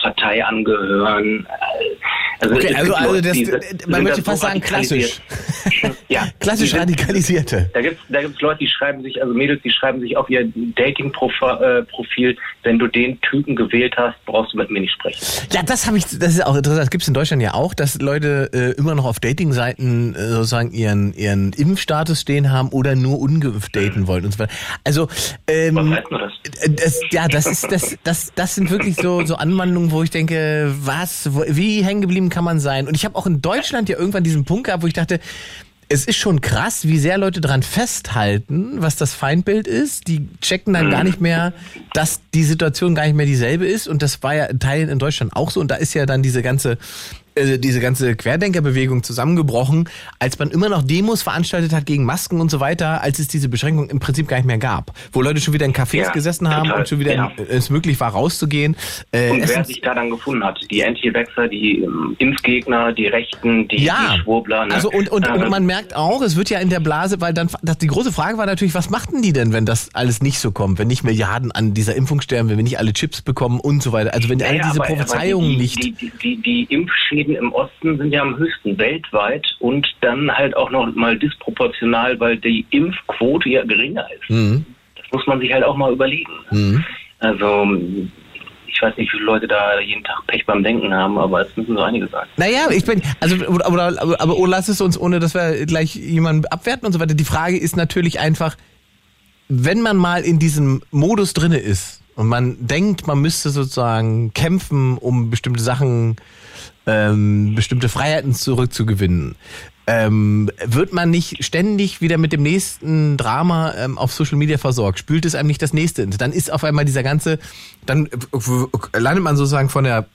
Partei angehören. Äh, Also Okay, es also, gibt also das, die man sind möchte fast so sagen klassisch. ja, Klassisch sind- radikalisierte. da gibt's da gibt's Leute, die schreiben sich, also Mädels, die schreiben sich auf ihr Dating-Profil, wenn du den Typen gewählt hast, brauchst du mit mir nicht sprechen. Ja, das habe ich, das ist auch interessant. Das gibt es in Deutschland ja auch, dass Leute äh, immer noch auf Datingseiten äh, sozusagen ihren ihren Impfstatus stehen haben oder nur ungeimpft daten wollen und so weiter. Also ähm, Was heißt nur das? äh, das, ja, das ist das, das, das sind wirklich so so Anwandlungen, wo ich denke, was, wo, wie hängen geblieben kann man sein? Und ich habe auch in Deutschland ja irgendwann diesen Punkt gehabt, wo ich dachte, es ist schon krass, wie sehr Leute dran festhalten, was das Feindbild ist. Die checken dann gar nicht mehr, dass die Situation gar nicht mehr dieselbe ist. Und das war ja in Teilen in Deutschland auch so. Und da ist ja dann diese ganze äh, diese ganze Querdenkerbewegung zusammengebrochen, als man immer noch Demos veranstaltet hat gegen Masken und so weiter, als es diese Beschränkung im Prinzip gar nicht mehr gab. Wo Leute schon wieder in Cafés Ja, gesessen haben total, und schon wieder ja. in, es möglich war, rauszugehen. Äh, Und wer sich da dann gefunden hat, die Anti-Vaxxer, die ähm, Impfgegner, die Rechten, die, ja, die Schwurbler. Ne? also und, und, Äh, und man merkt auch, es wird ja in der Blase, weil dann das, die große Frage war natürlich, was machten die denn, wenn das alles nicht so kommt, wenn nicht Milliarden an dieser Impfung sterben, wenn wir nicht alle Chips bekommen und so weiter. Also wenn all Naja, diese Prophezeiungen die, nicht. Die, die, die, die Impfschäden im Osten sind ja am höchsten weltweit und dann halt auch noch mal disproportional, weil die Impfquote ja geringer ist. Mhm. Das muss man sich halt auch mal überlegen. Mhm. Also ich weiß nicht, wie viele Leute da jeden Tag Pech beim Denken haben, aber es müssen so einige sein. Naja, ich bin, also, aber, aber, aber oh, lass es uns, ohne dass wir gleich jemanden abwerten und so weiter. Die Frage ist natürlich einfach, wenn man mal in diesem Modus drinne ist und man denkt, man müsste sozusagen kämpfen, um bestimmte Sachen, ähm, bestimmte Freiheiten zurückzugewinnen, ähm, wird man nicht ständig wieder mit dem nächsten Drama ähm, auf Social Media versorgt? Spült es einem nicht das nächste? Dann ist auf einmal dieser ganze, dann landet man sozusagen von der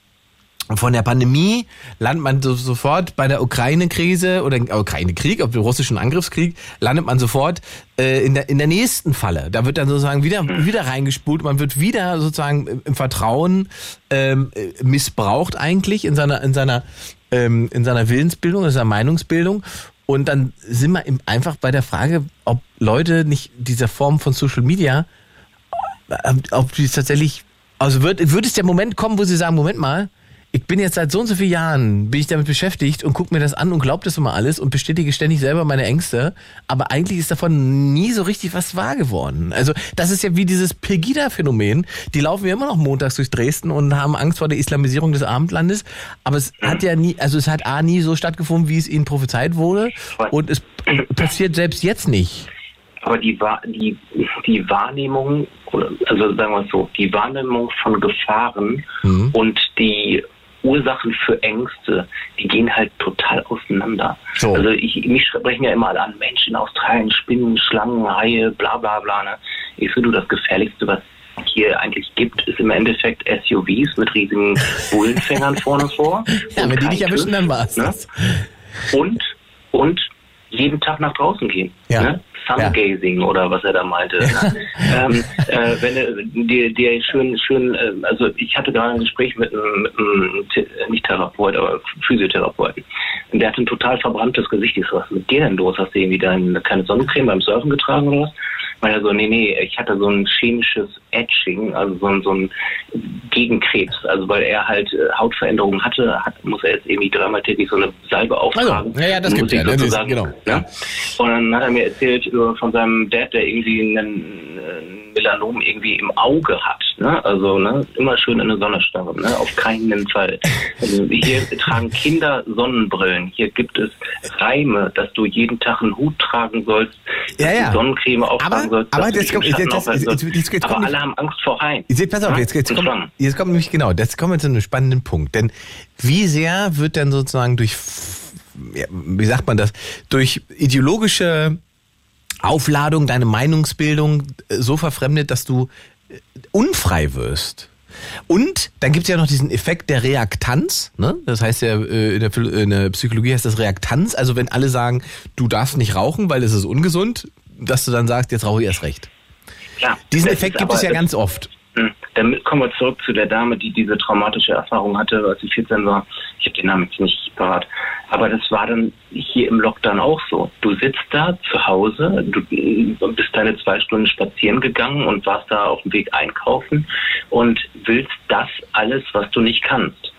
von der Pandemie landet man so, sofort bei der Ukraine-Krise oder äh, Ukraine-Krieg, auf dem russischen Angriffskrieg, landet man sofort äh, in, der, in der nächsten Falle. Da wird dann sozusagen wieder, wieder reingespult, man wird wieder sozusagen im Vertrauen ähm, äh, missbraucht eigentlich in seiner, in seiner, ähm, in seiner Willensbildung, in seiner Meinungsbildung. Und dann sind wir einfach bei der Frage, ob Leute nicht dieser Form von Social Media, äh, ob die tatsächlich, also wird, wird es der Moment kommen, wo sie sagen, Moment mal, ich bin jetzt seit so und so vielen Jahren, bin ich damit beschäftigt und gucke mir das an und glaube das immer alles und bestätige ständig selber meine Ängste. Aber eigentlich ist davon nie so richtig was wahr geworden. Also das ist ja wie dieses Pegida-Phänomen. Die laufen ja immer noch montags durch Dresden und haben Angst vor der Islamisierung des Abendlandes. Aber es hat ja nie, also es hat A nie so stattgefunden, wie es ihnen prophezeit wurde. Und es passiert selbst jetzt nicht. Aber die, die, die Wahrnehmung, also sagen wir es so, die Wahrnehmung von Gefahren mhm. und die Ursachen für Ängste, die gehen halt total auseinander. So. Also ich, mich sprechen ja immer alle an, Menschen in Australien, Spinnen, Schlangen, Haie, bla bla bla. Ne? Ich finde, das Gefährlichste, was hier eigentlich gibt, ist im Endeffekt SUVs mit riesigen Bullenfängern vorne vor. Ja, wenn die dich erwischen, dann war's. Ne? Und, und jeden Tag nach draußen gehen. Ja. Ne? Sungazing ja. oder was er da meinte. Ähm, äh, wenn er dir, dir schön, schön, äh, also ich hatte gerade ein Gespräch mit einem, mit einem nicht Therapeut, aber Physiotherapeuten. Und der hat ein total verbranntes Gesicht. Ich so, was ist mit dir denn los? Hast du irgendwie deine, keine Sonnencreme beim Surfen getragen oder was? Weil er so, nee, nee, ich hatte so ein chemisches Etching, also so ein, so ein Gegenkrebs. Also weil er halt äh, Hautveränderungen hatte, hat, muss er jetzt irgendwie dreimal täglich so eine Salbe auftragen. Also, ja, ja, das gibt ja. Ne? Sozusagen, genau. Ne? Und dann hat er mir erzählt über, von seinem Dad, der irgendwie einen, einen Melanom irgendwie im Auge hat. Ne? Also ne? immer schön in der Sonne starren, ne? auf keinen Fall. Also, hier tragen Kinder Sonnenbrillen. Hier gibt es Reime, dass du jeden Tag einen Hut tragen sollst, ja, ja. Sonnencreme auftragen sollst. Aber, jetzt kommt, jetzt, jetzt, jetzt, jetzt, jetzt aber alle haben Angst vor Haien. Jetzt, pass auf, jetzt, jetzt, kommt, jetzt kommt nämlich genau, das kommen wir zu einem spannenden Punkt. Denn wie sehr wird denn sozusagen durch, wie sagt man das, durch ideologische Aufladung, deine Meinungsbildung äh, so verfremdet, dass du äh, unfrei wirst. Und dann gibt es ja noch diesen Effekt der Reaktanz. Ne? Das heißt ja, äh, in der, in der Psychologie heißt das Reaktanz. Also wenn alle sagen, du darfst nicht rauchen, weil es ist ungesund, dass du dann sagst, jetzt rauche ich erst recht. Ja, Diesen Effekt gibt es ja ganz oft. Hm. Dann kommen wir zurück zu der Dame, die diese traumatische Erfahrung hatte, als sie 14 war. Ich habe den Namen jetzt nicht parat. Aber das war dann hier im Lockdown auch so. Du sitzt da zu Hause, du bist deine zwei Stunden spazieren gegangen und warst da auf dem Weg einkaufen und willst das alles, was du nicht kannst.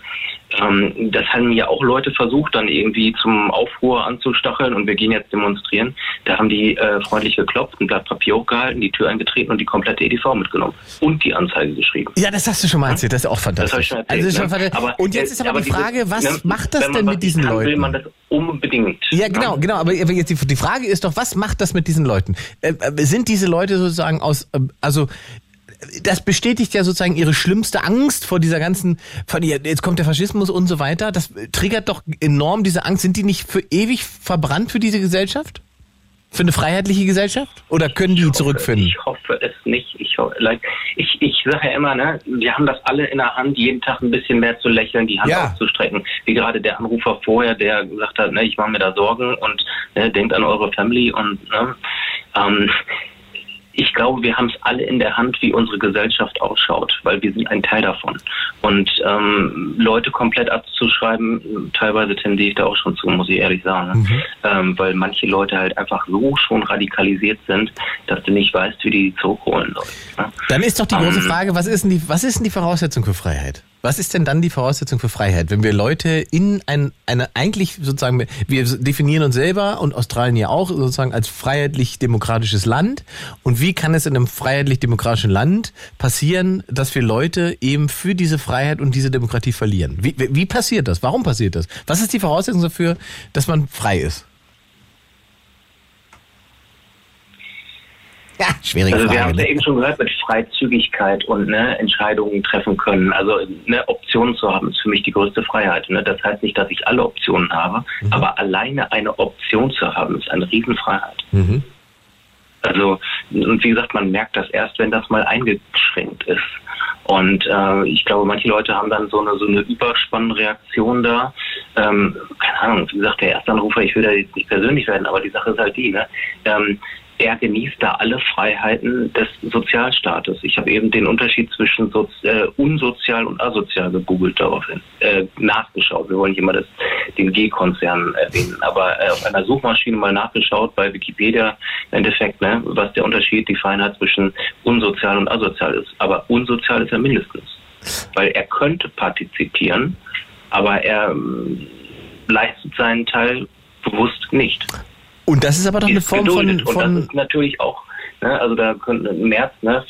Ähm, das haben ja auch Leute versucht, dann irgendwie zum Aufruhr anzustacheln und wir gehen jetzt demonstrieren. Da haben die äh, freundlich geklopft, ein Blatt Papier hochgehalten, die Tür eingetreten und die komplette EDV mitgenommen und die Anzeige geschrieben. Ja, das hast du schon mal erzählt, das ist auch fantastisch. Das erzählt, also ne? aber, und jetzt ist aber, aber die Frage, was ne, macht das denn mit diesen kann, Leuten? will man das unbedingt. Ja, genau, ne? genau, aber jetzt die, die Frage ist doch, was macht das mit diesen Leuten? Äh, äh sind diese Leute sozusagen aus, äh, also das bestätigt ja sozusagen ihre schlimmste Angst vor dieser ganzen, von jetzt kommt der Faschismus und so weiter. Das triggert doch enorm diese Angst. Sind die nicht für ewig verbrannt für diese Gesellschaft? Für eine freiheitliche Gesellschaft? Oder können die ich hoffe, zurückfinden? Ich hoffe es nicht. Ich, like, ich, ich sage ja immer, ne, wir haben das alle in der Hand, jeden Tag ein bisschen mehr zu lächeln, die Hand ja. auszustrecken. Wie gerade der Anrufer vorher, der gesagt hat, ne, ich mache mir da Sorgen und ne, denkt an eure Family und ne, ähm, ich glaube, wir haben es alle in der Hand, wie unsere Gesellschaft ausschaut, weil wir sind ein Teil davon. Und ähm, Leute komplett abzuschreiben, teilweise tendiere ich da auch schon zu, muss ich ehrlich sagen. Mhm. Ähm, weil manche Leute halt einfach so schon radikalisiert sind, dass du nicht weißt, wie die zurückholen sollst. Ne? Dann ist doch die große ähm, Frage, was ist denn die, was ist denn die Voraussetzung für Freiheit? Was ist denn dann die Voraussetzung für Freiheit, wenn wir Leute in ein, eine eigentlich sozusagen, wir definieren uns selber und Australien ja auch sozusagen als freiheitlich-demokratisches Land. Und wie kann es in einem freiheitlich-demokratischen Land passieren, dass wir Leute eben für diese Freiheit und diese Demokratie verlieren? Wie, wie passiert das? Warum passiert das? Was ist die Voraussetzung dafür, dass man frei ist? Ja, schwierige also wir haben es ja ne? eben schon gehört mit Freizügigkeit und ne, Entscheidungen treffen können. Also ne, Optionen zu haben ist für mich die größte Freiheit. Ne? Das heißt nicht, dass ich alle Optionen habe, mhm. aber alleine eine Option zu haben ist eine Riesenfreiheit. Mhm. Also und wie gesagt, man merkt das erst, wenn das mal eingeschränkt ist. Und äh, ich glaube, manche Leute haben dann so eine so eine Überspannreaktion da. Ähm, keine Ahnung, wie gesagt, der erste Anrufer, ich will da jetzt nicht persönlich werden, aber die Sache ist halt die, ne? Ähm, er genießt da alle Freiheiten des Sozialstaates. Ich habe eben den Unterschied zwischen so, äh, unsozial und asozial gegoogelt daraufhin, äh, nachgeschaut. Wir wollen nicht immer das, den G-Konzern erwähnen, aber äh, auf einer Suchmaschine mal nachgeschaut bei Wikipedia im Endeffekt, ne, was der Unterschied, die Feinheit zwischen unsozial und asozial ist. Aber unsozial ist er mindestens, weil er könnte partizipieren, aber er ähm, leistet seinen Teil bewusst nicht. Und das ist aber doch eine Form von, geduldet. von Und das ist natürlich auch, ne, also da könnten März ne,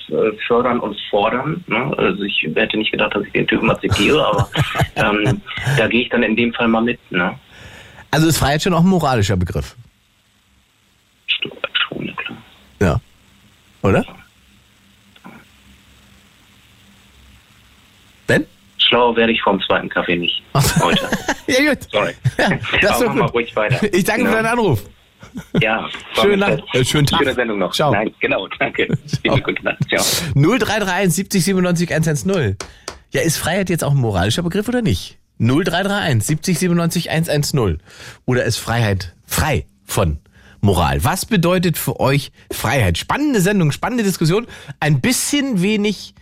fördern und fordern. Ne? Also ich hätte nicht gedacht, dass ich den Typen mal zitiere, aber ähm, da gehe ich dann in dem Fall mal mit. Ne? also ist Freiheit schon auch ein moralischer Begriff. Schon, ja klar. Ja. Oder? Ben? Schlauer werde ich vom zweiten Kaffee nicht heute. ja, gut. Sorry. Ja, das Aber mach mal ruhig weiter. Ich danke Ja. für deinen Anruf. Ja, fest. äh, schönen Tag. Schöne Sendung noch. Ciao. Nein, genau, danke. Gute Nacht. Ciao. 0331 70 97 110. Ja, ist Freiheit jetzt auch ein moralischer Begriff oder nicht? 0331 70 97 110. Oder ist Freiheit frei von Moral? Was bedeutet für euch Freiheit? Spannende Sendung, spannende Diskussion. Ein bisschen wenig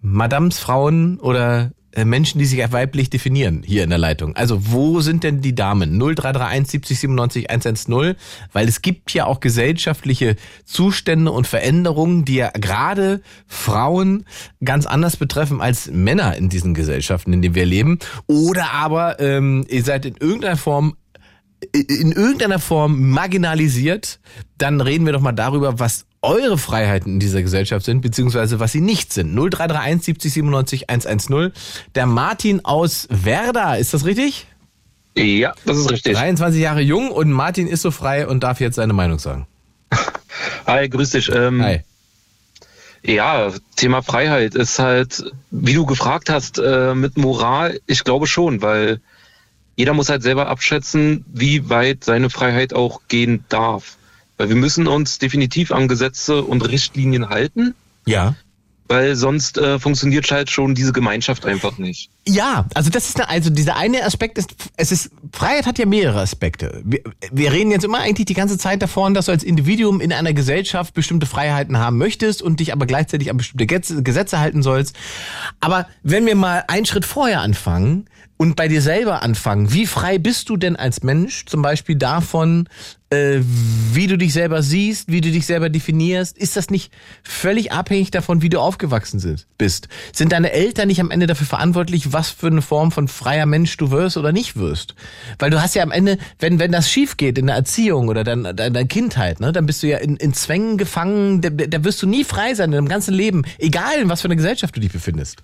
Madams, Frauen oder Menschen, die sich als weiblich definieren hier in der Leitung. Also wo sind denn die Damen? 0331 70 97 110, weil es gibt ja auch gesellschaftliche Zustände und Veränderungen, die ja gerade Frauen ganz anders betreffen als Männer in diesen Gesellschaften, in denen wir leben. Oder aber ähm, ihr seid in irgendeiner Form in irgendeiner Form marginalisiert, dann reden wir doch mal darüber, was eure Freiheiten in dieser Gesellschaft sind, beziehungsweise was sie nicht sind. 0331 70 97 110. Der Martin aus Werder, ist das richtig? Ja, das ist richtig. 23 Jahre jung und Martin ist so frei und darf jetzt seine Meinung sagen. Hi, grüß dich. Ähm, Hi. Ja, Thema Freiheit ist halt, wie du gefragt hast, äh, mit Moral, ich glaube schon, weil jeder muss halt selber abschätzen, wie weit seine Freiheit auch gehen darf. Weil wir müssen uns definitiv an Gesetze und Richtlinien halten, Ja. weil sonst äh, funktioniert halt schon diese Gemeinschaft einfach nicht. Ja, also das ist eine, also dieser eine Aspekt ist, es ist, Freiheit hat ja mehrere Aspekte. Wir, wir reden jetzt immer eigentlich die ganze Zeit davon, dass du als Individuum in einer Gesellschaft bestimmte Freiheiten haben möchtest und dich aber gleichzeitig an bestimmte Gesetze, Gesetze halten sollst. Aber wenn wir mal einen Schritt vorher anfangen und bei dir selber anfangen, wie frei bist du denn als Mensch zum Beispiel davon, äh, wie du dich selber siehst, wie du dich selber definierst, ist das nicht völlig abhängig davon, wie du aufgewachsen sind, bist? Sind deine Eltern nicht am Ende dafür verantwortlich, was für eine Form von freier Mensch du wirst oder nicht wirst? Weil du hast ja am Ende, wenn, wenn das schief geht in der Erziehung oder deiner Kindheit, ne, dann bist du ja in, in Zwängen gefangen, da, da wirst du nie frei sein in deinem ganzen Leben, egal in was für einer Gesellschaft du dich befindest.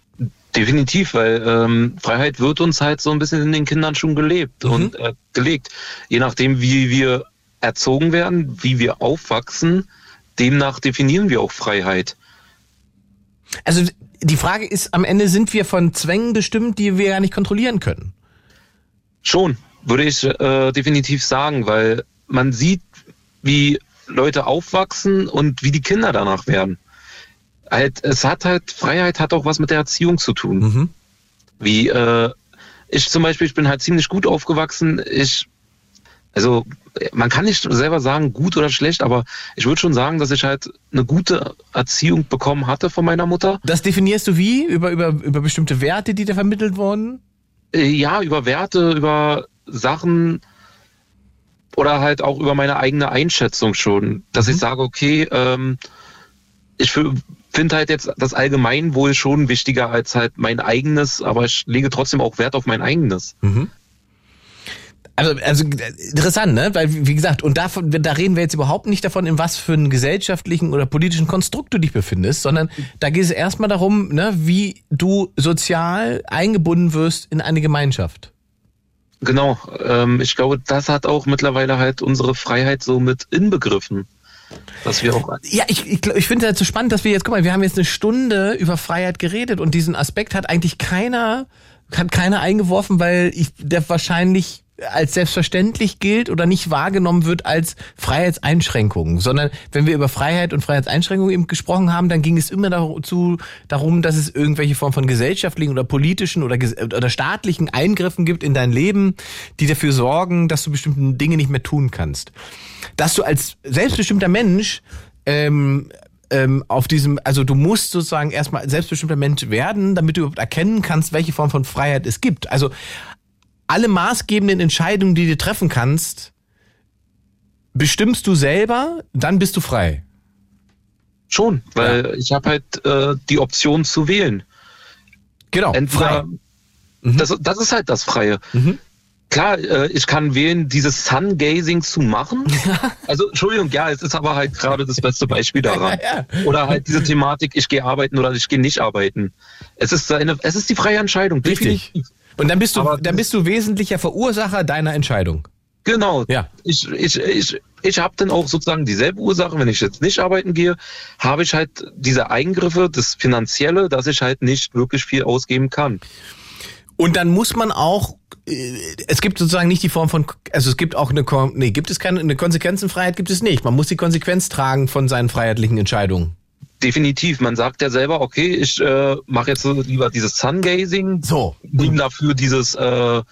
Definitiv, weil ähm, Freiheit wird uns halt so ein bisschen in den Kindern schon gelebt und äh, gelegt. Je nachdem, wie wir erzogen werden, wie wir aufwachsen, demnach definieren wir auch Freiheit. Also die Frage ist, am Ende sind wir von Zwängen bestimmt, die wir gar nicht kontrollieren können. Schon, würde ich äh, definitiv sagen, weil man sieht, wie Leute aufwachsen und wie die Kinder danach werden. Halt, es hat halt, Freiheit hat auch was mit der Erziehung zu tun. Mhm. Wie äh, ich zum Beispiel, ich bin halt ziemlich gut aufgewachsen. Ich, also man kann nicht selber sagen, gut oder schlecht, aber ich würde schon sagen, dass ich halt eine gute Erziehung bekommen hatte von meiner Mutter. Das definierst du wie? Über, über, über bestimmte Werte, die da vermittelt wurden? Äh, Ja, über Werte, über Sachen oder halt auch über meine eigene Einschätzung schon, dass ich sage, okay, ähm, ich finde halt jetzt das Allgemeinwohl schon wichtiger als halt mein eigenes, aber ich lege trotzdem auch Wert auf mein eigenes. Also, also interessant, ne? Weil, wie gesagt, und davon, da reden wir jetzt überhaupt nicht davon, in was für einem gesellschaftlichen oder politischen Konstrukt du dich befindest, sondern da geht es erstmal darum, ne, wie du sozial eingebunden wirst in eine Gemeinschaft. Genau, ähm, ich glaube, das hat auch mittlerweile halt unsere Freiheit so mit inbegriffen. Dass wir auch Ja, ich, ich, ich finde das so spannend, dass wir jetzt, guck mal, wir haben jetzt eine Stunde über Freiheit geredet und diesen Aspekt hat eigentlich keiner, hat keiner eingeworfen, weil ich, der wahrscheinlich als selbstverständlich gilt oder nicht wahrgenommen wird als Freiheitseinschränkung, sondern wenn wir über Freiheit und Freiheitseinschränkung eben gesprochen haben, dann ging es immer dazu, darum, dass es irgendwelche Form von gesellschaftlichen oder politischen oder, oder staatlichen Eingriffen gibt in dein Leben, die dafür sorgen, dass du bestimmte Dinge nicht mehr tun kannst. Dass du als selbstbestimmter Mensch ähm, ähm, auf diesem, also du musst sozusagen erstmal selbstbestimmter Mensch werden, damit du überhaupt erkennen kannst, welche Form von Freiheit es gibt. Also alle maßgebenden Entscheidungen, die du treffen kannst, bestimmst du selber, dann bist du frei. Schon, weil ja. ich habe halt äh, die Option zu wählen. Genau. Entweder, mhm. das, das ist halt das Freie. Mhm. Klar, äh, ich kann wählen, dieses Sun-Gazing zu machen. Also, Entschuldigung, ja, es ist aber halt gerade das beste Beispiel daran. Ja, ja. Oder halt diese Thematik, ich gehe arbeiten oder ich gehe nicht arbeiten. Es ist, eine, es ist die freie Entscheidung. Richtig. Definitiv. Und dann bist du, Aber dann bist du wesentlicher Verursacher deiner Entscheidung. Genau. Ja. Ich, ich, ich, ich habe dann auch sozusagen dieselbe Ursache, wenn ich jetzt nicht arbeiten gehe, habe ich halt diese Eingriffe, das Finanzielle, dass ich halt nicht wirklich viel ausgeben kann. Und dann muss man auch, äh, es gibt sozusagen nicht die Form von, also es gibt auch eine, nee, gibt es keine, eine Konsequenzenfreiheit gibt es nicht. Man muss die Konsequenz tragen von seinen freiheitlichen Entscheidungen. Definitiv. Man sagt ja selber, okay, ich äh, mache jetzt lieber dieses Sungazing. So. Nimm dafür dieses, äh,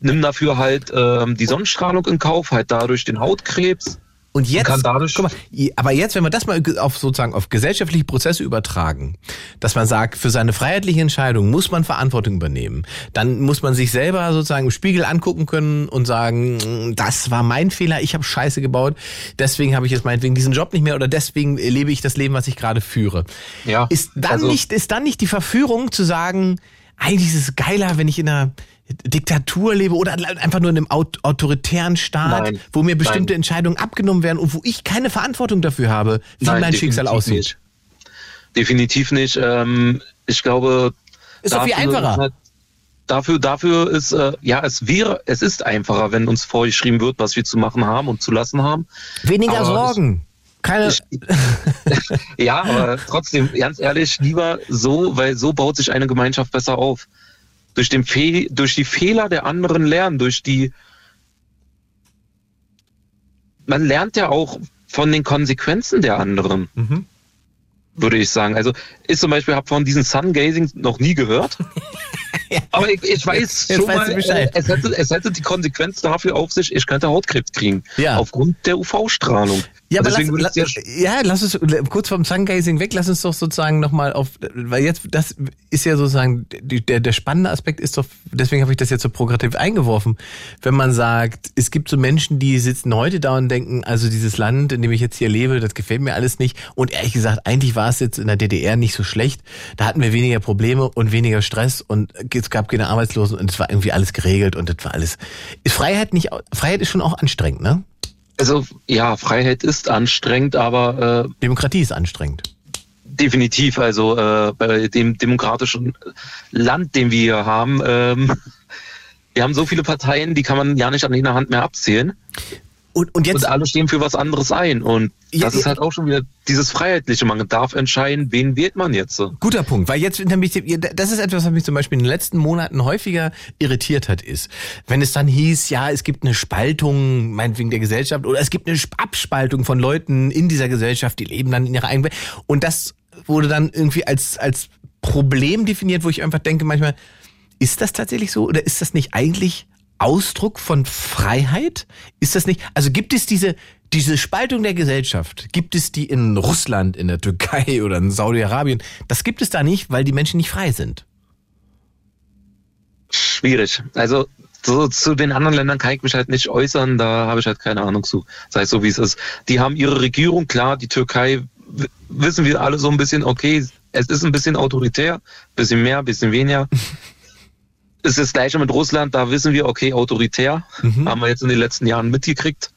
nimm dafür halt äh, die Sonnenstrahlung in Kauf, halt dadurch den Hautkrebs. Und jetzt, kann dadurch guck mal, aber jetzt, wenn wir das mal auf sozusagen auf gesellschaftliche Prozesse übertragen, dass man sagt, für seine freiheitliche Entscheidung muss man Verantwortung übernehmen, dann muss man sich selber sozusagen im Spiegel angucken können und sagen, das war mein Fehler, ich habe Scheiße gebaut, deswegen habe ich jetzt meinetwegen diesen Job nicht mehr oder deswegen lebe ich das Leben, was ich gerade führe. Ja. Ist dann also, nicht, ist dann nicht die Verführung zu sagen, eigentlich ist es geiler, wenn ich in einer Diktatur lebe oder einfach nur in einem autoritären Staat, nein, wo mir bestimmte nein. Entscheidungen abgenommen werden und wo ich keine Verantwortung dafür habe, wie nein, mein Schicksal aussieht. Nicht. Definitiv nicht. Ähm, ich glaube, ist doch viel einfacher. Dafür, dafür ist, äh, ja, es wäre, es ist einfacher, wenn uns vorgeschrieben wird, was wir zu machen haben und zu lassen haben. Weniger aber Sorgen. Keine. Ich, ja, aber trotzdem, ganz ehrlich, lieber so, weil so baut sich eine Gemeinschaft besser auf durch, den Fe durch die Fehler der anderen lernen, durch die man lernt ja auch von den Konsequenzen der anderen. Mhm. Würde ich sagen. Also ist zum Beispiel, habe von diesen Sun-Gazing noch nie gehört. ja. Aber ich, ich weiß jetzt, schon mal, äh, es hätte, es hätte die Konsequenz dafür auf sich, ich könnte Hautkrebs kriegen. Ja. Aufgrund der UV-Strahlung. Ja, aber lass, la, ja, lass uns kurz vom Sungazing weg, lass uns doch sozusagen nochmal auf, weil jetzt, das ist ja sozusagen, der, der spannende Aspekt ist doch, deswegen habe ich das jetzt so progressiv eingeworfen, wenn man sagt, es gibt so Menschen, die sitzen heute da und denken, also dieses Land, in dem ich jetzt hier lebe, das gefällt mir alles nicht. Und ehrlich gesagt, eigentlich war es jetzt in der DDR nicht so schlecht, da hatten wir weniger Probleme und weniger Stress und es gab keine Arbeitslosen und es war irgendwie alles geregelt und das war alles, ist Freiheit nicht, Freiheit ist schon auch anstrengend, ne? Also ja, Freiheit ist anstrengend, aber äh, Demokratie ist anstrengend. Definitiv. Also äh, bei dem demokratischen Land, den wir hier haben, ähm, wir haben so viele Parteien, die kann man ja nicht an einer Hand mehr abzählen. Und, und jetzt. Und alle stehen für was anderes ein. Und das ja, ist halt auch schon wieder dieses Freiheitliche. Man darf entscheiden, wen wählt man jetzt. Guter Punkt, weil jetzt, das ist etwas, was mich zum Beispiel in den letzten Monaten häufiger irritiert hat, ist, wenn es dann hieß, ja, es gibt eine Spaltung, meinetwegen der Gesellschaft, oder es gibt eine Abspaltung von Leuten in dieser Gesellschaft, die leben dann in ihrer eigenen Welt. Und das wurde dann irgendwie als, als Problem definiert, wo ich einfach denke manchmal, ist das tatsächlich so oder ist das nicht eigentlich Ausdruck von Freiheit? Ist das nicht? Also gibt es diese diese Spaltung der Gesellschaft, gibt es die in Russland, in der Türkei oder in Saudi-Arabien? Das gibt es da nicht, weil die Menschen nicht frei sind. Schwierig. Also so, zu den anderen Ländern kann ich mich halt nicht äußern, da habe ich halt keine Ahnung zu. Sei es so wie es ist. Die haben ihre Regierung, klar, die Türkei wissen wir alle so ein bisschen, okay, es ist ein bisschen autoritär, bisschen mehr, bisschen weniger. ist das gleiche mit Russland, da wissen wir, okay, autoritär, mhm. haben wir jetzt in den letzten Jahren mitgekriegt.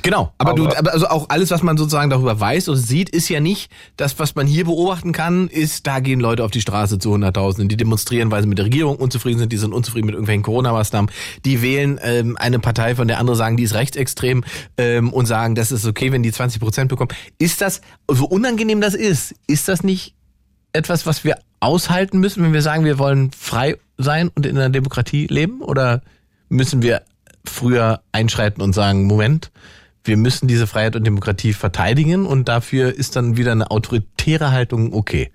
Genau, aber, aber du, aber also auch alles, was man sozusagen darüber weiß und sieht, ist ja nicht das, was man hier beobachten kann, ist, da gehen Leute auf die Straße zu Hunderttausenden, die demonstrieren, weil sie mit der Regierung unzufrieden sind, die sind unzufrieden mit irgendwelchen Corona-Maßnahmen, die wählen ähm, eine Partei, von der andere sagen, die ist rechtsextrem ähm, und sagen, das ist okay, wenn die 20 Prozent bekommen. Ist das, so unangenehm das ist, ist das nicht etwas, was wir aushalten müssen, wenn wir sagen, wir wollen frei sein und in einer Demokratie leben? Oder müssen wir früher einschreiten und sagen, Moment, wir müssen diese Freiheit und Demokratie verteidigen und dafür ist dann wieder eine autoritäre Haltung okay.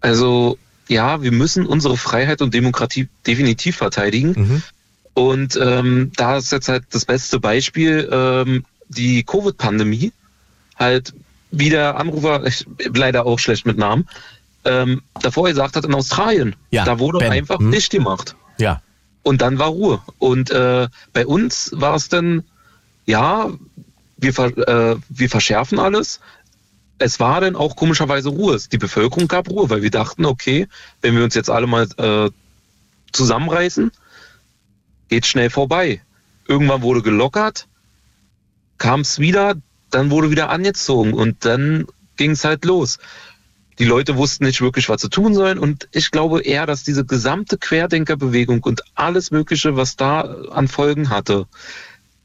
Also ja, wir müssen unsere Freiheit und Demokratie definitiv verteidigen. Mhm. Und ähm, da ist jetzt halt das beste Beispiel ähm, die Covid-Pandemie. Halt, wie der Anrufer, ich leider auch schlecht mit Namen, ähm, davor gesagt hat, in Australien. Ja, da wurde ben. einfach hm. dicht gemacht. Ja. Und dann war Ruhe. Und äh, bei uns war es dann, ja, wir, äh, wir verschärfen alles. Es war dann auch komischerweise Ruhe. Die Bevölkerung gab Ruhe, weil wir dachten, okay, wenn wir uns jetzt alle mal äh, zusammenreißen, geht schnell vorbei. Irgendwann wurde gelockert, kam es wieder, dann wurde wieder angezogen und dann ging es halt los die Leute wussten nicht wirklich, was sie tun sollen. Und ich glaube eher, dass diese gesamte Querdenkerbewegung und alles Mögliche, was da an Folgen hatte,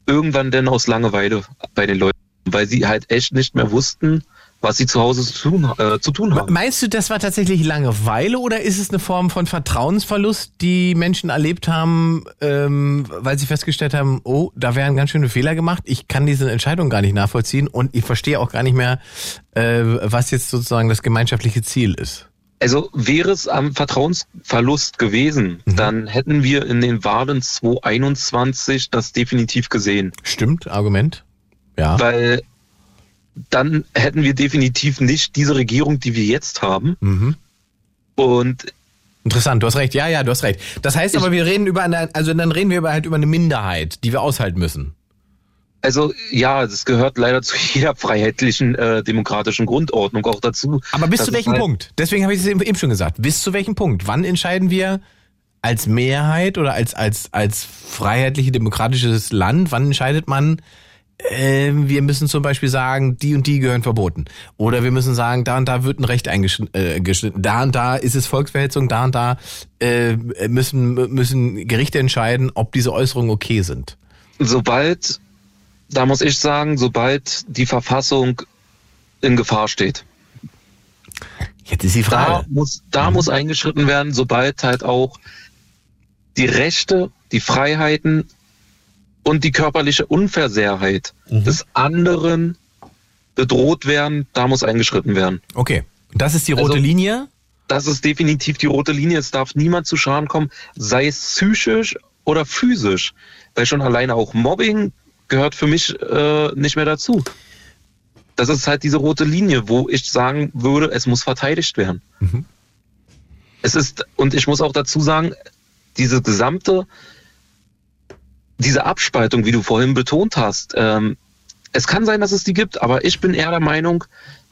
irgendwann denn aus Langeweile bei den Leuten, weil sie halt echt nicht mehr wussten, was sie zu Hause zu tun, äh, zu tun haben. Meinst du, das war tatsächlich Langeweile oder ist es eine Form von Vertrauensverlust, die Menschen erlebt haben, ähm, weil sie festgestellt haben, oh, da wären ganz schöne Fehler gemacht, ich kann diese Entscheidung gar nicht nachvollziehen und ich verstehe auch gar nicht mehr, äh, was jetzt sozusagen das gemeinschaftliche Ziel ist? Also wäre es am Vertrauensverlust gewesen, mhm. dann hätten wir in den Wahlen 2021 das definitiv gesehen. Stimmt, Argument. Ja. Weil dann hätten wir definitiv nicht diese Regierung, die wir jetzt haben. Mhm. Und Interessant, du hast recht. Ja, ja, du hast recht. Das heißt aber, wir reden über eine, also dann reden wir über halt über eine Minderheit, die wir aushalten müssen. Also ja, das gehört leider zu jeder freiheitlichen äh, demokratischen Grundordnung auch dazu. Aber bis zu welchem halt Punkt? Deswegen habe ich es eben schon gesagt. Bis zu welchem Punkt? Wann entscheiden wir als Mehrheit oder als als als freiheitliche demokratisches Land? Wann entscheidet man? Äh, wir müssen zum Beispiel sagen, die und die gehören verboten. Oder wir müssen sagen, da und da wird ein Recht eingeschnitten, äh, da und da ist es Volksverhetzung, da und da äh, müssen, müssen Gerichte entscheiden, ob diese Äußerungen okay sind. Sobald, da muss ich sagen, sobald die Verfassung in Gefahr steht. Jetzt ist die Frage. Da muss, da mhm. muss eingeschritten werden, sobald halt auch die Rechte, die Freiheiten und die körperliche Unversehrtheit mhm. des anderen bedroht werden, da muss eingeschritten werden. Okay. Das ist die rote also, Linie? Das ist definitiv die rote Linie. Es darf niemand zu Schaden kommen, sei es psychisch oder physisch. Weil schon alleine auch Mobbing gehört für mich äh, nicht mehr dazu. Das ist halt diese rote Linie, wo ich sagen würde, es muss verteidigt werden. Mhm. Es ist, und ich muss auch dazu sagen, diese gesamte diese Abspaltung, wie du vorhin betont hast, ähm, es kann sein, dass es die gibt, aber ich bin eher der Meinung,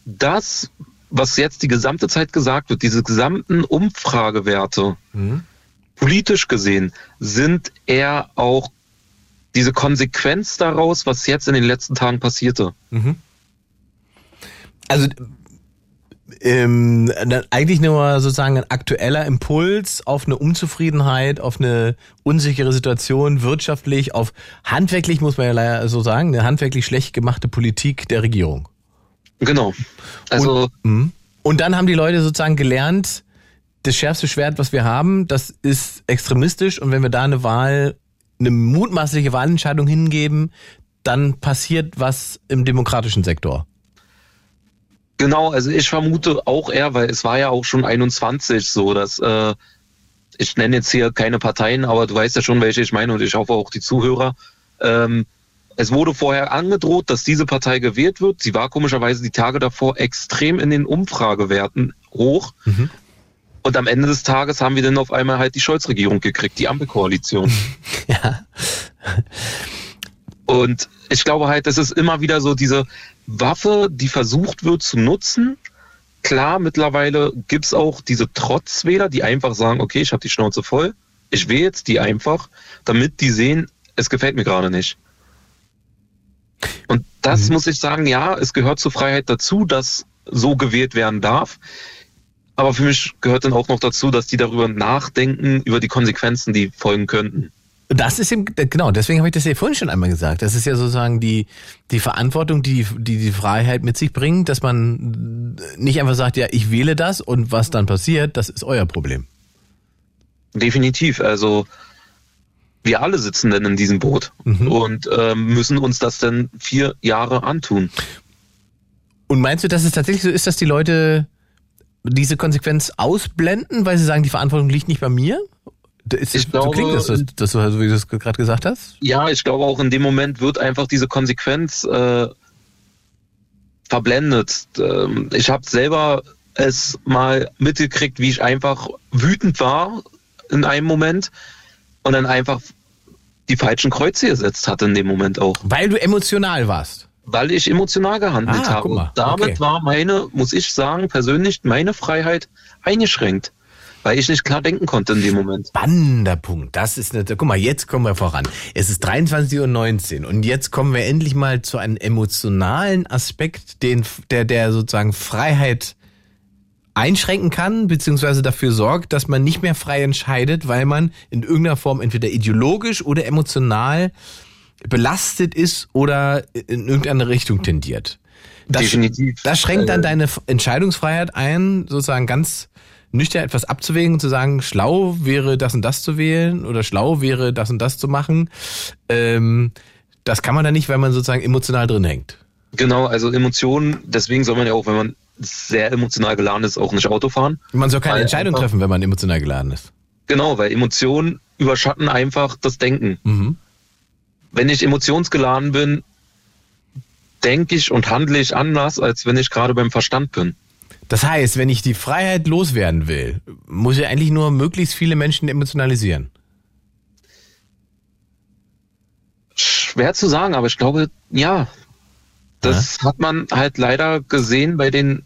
dass, was jetzt die gesamte Zeit gesagt wird, diese gesamten Umfragewerte, mhm. politisch gesehen, sind eher auch diese Konsequenz daraus, was jetzt in den letzten Tagen passierte. Mhm. Also ähm, eigentlich nur sozusagen ein aktueller Impuls auf eine Unzufriedenheit, auf eine unsichere Situation, wirtschaftlich, auf handwerklich, muss man ja leider so sagen, eine handwerklich schlecht gemachte Politik der Regierung. Genau. Also. Und, mhm. und dann haben die Leute sozusagen gelernt, das schärfste Schwert, was wir haben, das ist extremistisch und wenn wir da eine Wahl, eine mutmaßliche Wahlentscheidung hingeben, dann passiert was im demokratischen Sektor. Genau, also ich vermute auch eher, weil es war ja auch schon 21 so, dass äh, ich nenne jetzt hier keine Parteien, aber du weißt ja schon, welche ich meine und ich hoffe auch die Zuhörer. Ähm, es wurde vorher angedroht, dass diese Partei gewählt wird. Sie war komischerweise die Tage davor extrem in den Umfragewerten hoch. Mhm. Und am Ende des Tages haben wir dann auf einmal halt die Scholz-Regierung gekriegt, die Ampelkoalition. ja. Und ich glaube halt, das ist immer wieder so diese Waffe, die versucht wird zu nutzen. Klar, mittlerweile gibt es auch diese Trotzwähler, die einfach sagen, okay, ich habe die Schnauze voll, ich wähle jetzt die einfach, damit die sehen, es gefällt mir gerade nicht. Und das mhm. muss ich sagen, ja, es gehört zur Freiheit dazu, dass so gewählt werden darf. Aber für mich gehört dann auch noch dazu, dass die darüber nachdenken, über die Konsequenzen, die folgen könnten. Das ist eben, genau, deswegen habe ich das ja vorhin schon einmal gesagt. Das ist ja sozusagen die, die Verantwortung, die, die die Freiheit mit sich bringt, dass man nicht einfach sagt, ja, ich wähle das und was dann passiert, das ist euer Problem. Definitiv. Also wir alle sitzen denn in diesem Boot Mhm. und ähm, müssen uns das dann vier Jahre antun. Und meinst du, dass es tatsächlich so ist, dass die Leute diese Konsequenz ausblenden, weil sie sagen, die Verantwortung liegt nicht bei mir? Ist, Ich so glaube, klingt das, dass, dass du, so wie du das gerade gesagt hast? Ja, ich glaube auch in dem Moment wird einfach diese Konsequenz äh, verblendet. Ähm, ich habe selber es mal mitgekriegt, wie ich einfach wütend war in einem Moment und dann einfach die falschen Kreuze gesetzt hatte in dem Moment auch, Weil du emotional warst. weil ich emotional gehandelt Ah, habe. guck mal, Und damit okay. war meine, muss ich sagen, persönlich meine Freiheit eingeschränkt, weil ich nicht klar denken konnte in dem Moment. Spannender Punkt. Das ist eine, guck mal, jetzt kommen wir voran. Es ist 23.19 Uhr und jetzt kommen wir endlich mal zu einem emotionalen Aspekt, den, der, der sozusagen Freiheit einschränken kann, beziehungsweise dafür sorgt, dass man nicht mehr frei entscheidet, weil man in irgendeiner Form entweder ideologisch oder emotional belastet ist oder in irgendeine Richtung tendiert. Das, Definitiv. Das schränkt dann Äh, deine Entscheidungsfreiheit ein, sozusagen ganz nüchtern etwas abzuwägen und zu sagen, schlau wäre das und das zu wählen oder schlau wäre das und das zu machen. Ähm, das kann man dann nicht, weil man sozusagen emotional drin hängt. Genau, also Emotionen, deswegen soll man ja auch, wenn man sehr emotional geladen ist, auch nicht Auto fahren. Man soll keine Weil Entscheidung treffen, wenn man emotional geladen ist. Genau, weil Emotionen überschatten einfach das Denken. Mhm. Wenn ich emotionsgeladen bin, denke ich und handle ich anders, als wenn ich gerade beim Verstand bin. Das heißt, wenn ich die Freiheit loswerden will, muss ich eigentlich nur möglichst viele Menschen emotionalisieren. Schwer zu sagen, aber ich glaube, ja. Das hat man halt leider gesehen bei den,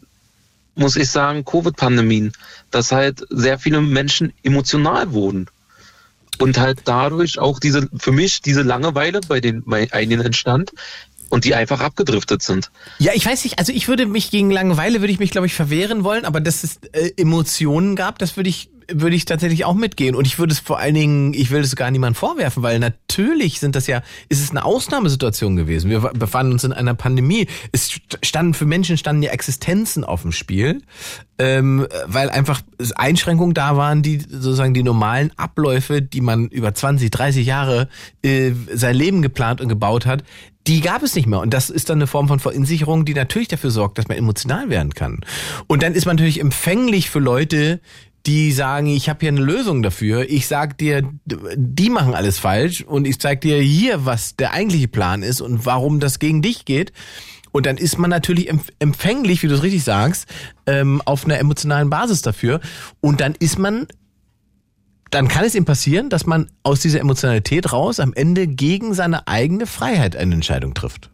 muss ich sagen, Covid-Pandemien, dass halt sehr viele Menschen emotional wurden. Und halt dadurch auch diese, für mich, diese Langeweile bei den bei einigen entstand und die einfach abgedriftet sind. Ja, ich weiß nicht, also ich würde mich gegen Langeweile, würde ich mich, glaube ich, verwehren wollen, aber dass es äh, Emotionen gab, das würde ich, würde ich tatsächlich auch mitgehen. Und ich würde es vor allen Dingen, ich will es gar niemandem vorwerfen, weil natürlich sind das ja, ist es eine Ausnahmesituation gewesen. Wir befanden uns in einer Pandemie. Es st- standen für Menschen standen ja Existenzen auf dem Spiel, ähm, weil einfach Einschränkungen da waren, die sozusagen die normalen Abläufe, die man über 20, 30 Jahre äh, sein Leben geplant und gebaut hat, die gab es nicht mehr. Und das ist dann eine Form von Verunsicherung, die natürlich dafür sorgt, dass man emotional werden kann. Und dann ist man natürlich empfänglich für Leute, die sagen, ich habe hier eine Lösung dafür. Ich sag dir, die machen alles falsch und ich zeig dir hier, was der eigentliche Plan ist und warum das gegen dich geht. Und dann ist man natürlich empf- empfänglich, wie du es richtig sagst, ähm, auf einer emotionalen Basis dafür. Und dann ist man dann kann es ihm passieren, dass man aus dieser Emotionalität raus am Ende gegen seine eigene Freiheit eine Entscheidung trifft.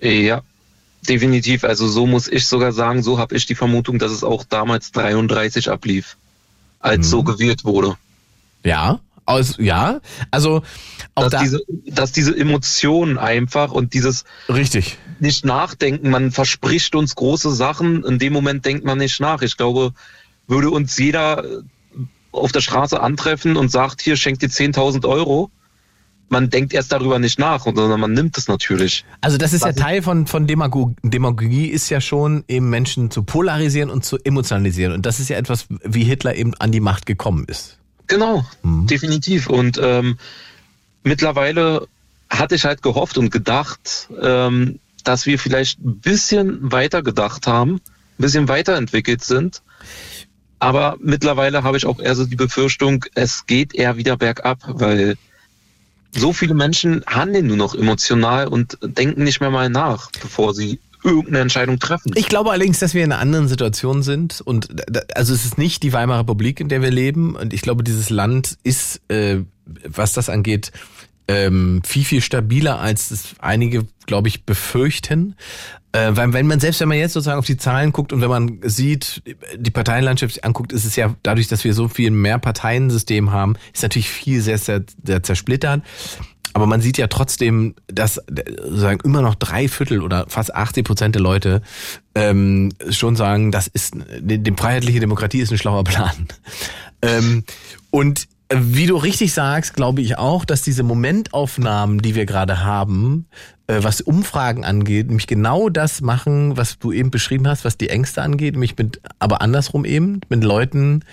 Ja, definitiv. Also so muss ich sogar sagen, so habe ich die Vermutung, dass es auch damals 33 ablief, als so gewählt wurde. Ja, aus, ja, also auch Dass da diese, dass diese Emotionen einfach und dieses richtig. nicht nachdenken, man verspricht uns große Sachen, in dem Moment denkt man nicht nach. Ich glaube, würde uns jeder äh, auf der Straße antreffen und sagt, hier schenkt dir 10.000 Euro, man denkt erst darüber nicht nach, sondern man nimmt es natürlich. Also das ist ja Was ich- Teil von, von Demagog Demagogie, ist ja schon eben Menschen zu polarisieren und zu emotionalisieren. Und das ist ja etwas, wie Hitler eben an die Macht gekommen ist. Genau, definitiv. Und ähm, mittlerweile hatte ich halt gehofft und gedacht, ähm, dass wir vielleicht ein bisschen weiter gedacht haben, ein bisschen weiterentwickelt sind. Aber mittlerweile habe ich auch eher so die Befürchtung, es geht eher wieder bergab, weil so viele Menschen handeln nur noch emotional und denken nicht mehr mal nach, bevor sie irgendeine Entscheidung treffen. Ich glaube allerdings, dass wir in einer anderen Situation sind und also es ist nicht die Weimarer Republik, in der wir leben und ich glaube, dieses Land ist, äh, was das angeht, ähm, viel, viel stabiler, als es einige, glaube ich, befürchten. Äh, weil wenn man, selbst wenn man jetzt sozusagen auf die Zahlen guckt und wenn man sieht, die Parteienlandschaft sich anguckt, ist es ja dadurch, dass wir so viel mehr Parteiensystem haben, ist natürlich viel sehr, sehr, sehr zersplittert. Aber man sieht ja trotzdem, dass äh, sozusagen immer noch drei Viertel oder fast 80 Prozent der Leute ähm, schon sagen, das ist die, freiheitliche Demokratie ist ein schlauer Plan. ähm, und wie du richtig sagst, glaube ich auch, dass diese Momentaufnahmen, die wir gerade haben, was Umfragen angeht, nämlich genau das machen, was du eben beschrieben hast, was die Ängste angeht, nämlich mit, aber andersrum eben, mit Leuten,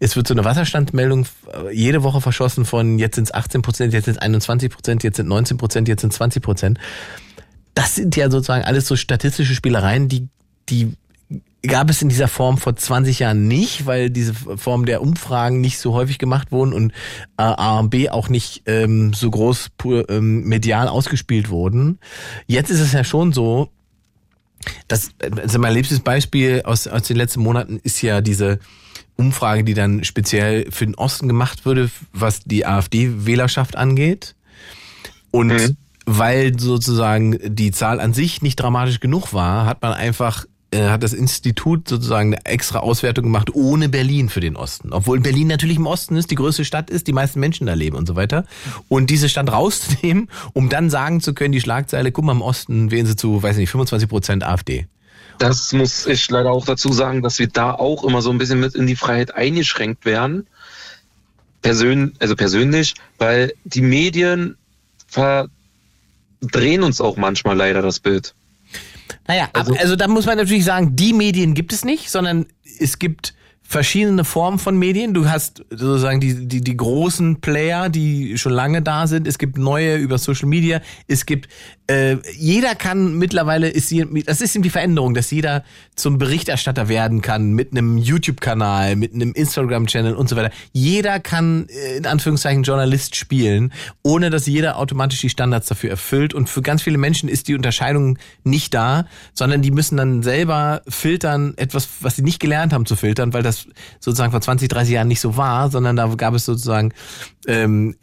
es wird so eine Wasserstandsmeldung äh, jede Woche verschossen von jetzt sind es 18 Prozent, jetzt sind es 21 Prozent, jetzt sind 19 Prozent, jetzt sind 20 Prozent. Das sind ja sozusagen alles so statistische Spielereien, die, die gab es in dieser Form vor 20 Jahren nicht, weil diese Form der Umfragen nicht so häufig gemacht wurden und äh, A und B auch nicht ähm, so groß pur, ähm, medial ausgespielt wurden. Jetzt ist es ja schon so, dass also mein liebstes Beispiel aus, aus den letzten Monaten ist ja diese Umfrage, die dann speziell für den Osten gemacht wurde, was die AfD-Wählerschaft angeht. Und mhm. weil sozusagen die Zahl an sich nicht dramatisch genug war, hat man einfach äh, hat das Institut sozusagen eine extra Auswertung gemacht ohne Berlin für den Osten. Obwohl Berlin natürlich im Osten ist, die größte Stadt ist, die meisten Menschen da leben und so weiter. Und diese Stadt rauszunehmen, um dann sagen zu können, die Schlagzeile, guck mal, im Osten wählen sie zu, weiß nicht, 25 Prozent AfD. Das muss ich leider auch dazu sagen, dass wir da auch immer so ein bisschen mit in die Freiheit eingeschränkt werden. Persön also persönlich, weil die Medien verdrehen uns auch manchmal leider das Bild. Naja, also, also da muss man natürlich sagen, die Medien gibt es nicht, sondern es gibt verschiedene Formen von Medien. Du hast sozusagen die, die, die großen Player, die schon lange da sind. Es gibt neue über Social Media. Es gibt, äh, jeder kann mittlerweile, ist das ist eben die Veränderung, dass jeder zum Berichterstatter werden kann mit einem YouTube-Kanal, mit einem Instagram-Channel und so weiter. Jeder kann äh, in Anführungszeichen Journalist spielen, ohne dass jeder automatisch die Standards dafür erfüllt. Und für ganz viele Menschen ist die Unterscheidung nicht da, sondern die müssen dann selber filtern, etwas, was sie nicht gelernt haben zu filtern, weil das sozusagen vor 20, 30 Jahren nicht so war, sondern da gab es sozusagen ähm,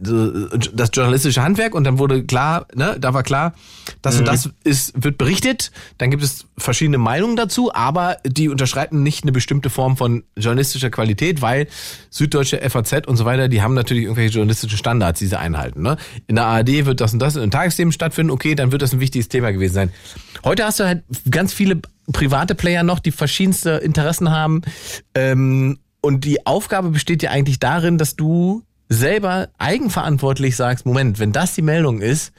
das journalistische Handwerk und dann wurde klar, ne, da war klar, das mhm. und das ist, wird berichtet, dann gibt es verschiedene Meinungen dazu, aber die unterschreiten nicht eine bestimmte Form von journalistischer Qualität, weil Süddeutsche FAZ und so weiter, die haben natürlich irgendwelche journalistischen Standards, die sie einhalten. Ne? In der ARD wird das und das in Tagesthemen stattfinden, okay, dann wird das ein wichtiges Thema gewesen sein. Heute hast du halt ganz viele private Player noch, die verschiedenste Interessen haben. Ähm, und die Aufgabe besteht ja eigentlich darin, dass du selber eigenverantwortlich sagst, Moment, wenn das die Meldung ist,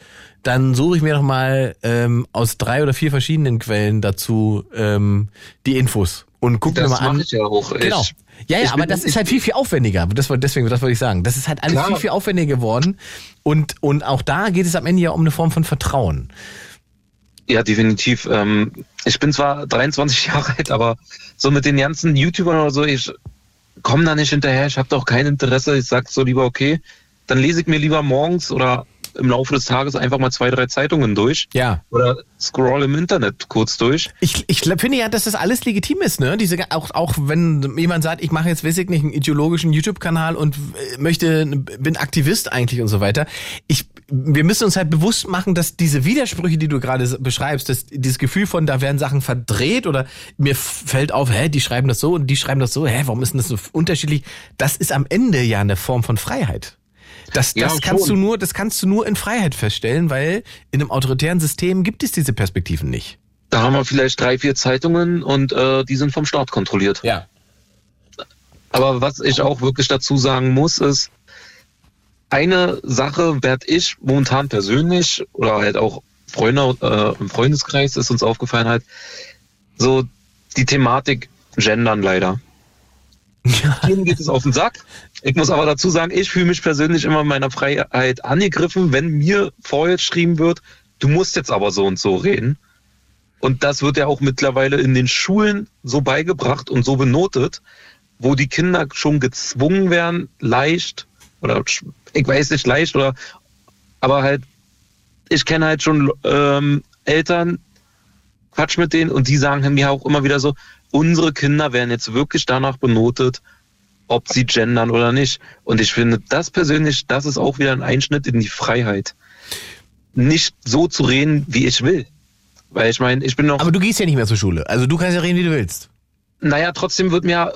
dann suche ich mir doch mal ähm, aus drei oder vier verschiedenen Quellen dazu ähm, die Infos und guck das mir mal an. Ich ja auch. Genau. Ich, ja, ja, aber das ist halt viel, viel aufwendiger. Das war, deswegen, das wollte ich sagen. Das ist halt alles Klar. viel, viel aufwendiger geworden. Und, und auch da geht es am Ende ja um eine Form von Vertrauen. Ja, definitiv. Ähm, ich bin zwar 23 Jahre alt, aber so mit den ganzen YouTubern oder so, ich komme da nicht hinterher. Ich habe doch kein Interesse. Ich sag so lieber, okay, dann lese ich mir lieber morgens oder im Laufe des Tages einfach mal zwei, drei Zeitungen durch. Ja. Oder scroll im Internet kurz durch. Ich, ich finde ja, dass das alles legitim ist, ne? Diese, auch, auch wenn jemand sagt, ich mache jetzt, weiß ich nicht, einen ideologischen YouTube-Kanal und äh, möchte, bin Aktivist eigentlich und so weiter. Ich, wir müssen uns halt bewusst machen, dass diese Widersprüche, die du gerade beschreibst, dass dieses Gefühl von, da werden Sachen verdreht oder mir fällt auf, hä, die schreiben das so und die schreiben das so, hä, warum ist denn das so unterschiedlich? Das ist am Ende ja eine Form von Freiheit. Das, das ja, kannst schon. du nur, das kannst du nur in Freiheit feststellen, weil in einem autoritären System gibt es diese Perspektiven nicht. Da haben wir vielleicht drei, vier Zeitungen und äh, die sind vom Staat kontrolliert. Ja. Aber was ich auch wirklich dazu sagen muss, ist, eine Sache werde ich momentan persönlich oder halt auch Freunde äh, im Freundeskreis ist uns aufgefallen halt, so die Thematik Gendern leider. Ja. Vielen geht es auf den Sack. Ich muss aber dazu sagen, ich fühle mich persönlich immer in meiner Freiheit angegriffen, wenn mir vorher geschrieben wird, du musst jetzt aber so und so reden. Und das wird ja auch mittlerweile in den Schulen so beigebracht und so benotet, wo die Kinder schon gezwungen werden, leicht oder ich weiß nicht leicht oder aber halt, ich kenne halt schon ähm, Eltern, Quatsch mit denen und die sagen mir auch immer wieder so, unsere Kinder werden jetzt wirklich danach benotet, ob sie gendern oder nicht. Und ich finde, das persönlich, das ist auch wieder ein Einschnitt in die Freiheit. Nicht so zu reden, wie ich will. Weil ich meine, ich bin noch. Aber du gehst ja nicht mehr zur Schule. Also du kannst ja reden, wie du willst. Naja, trotzdem wird mir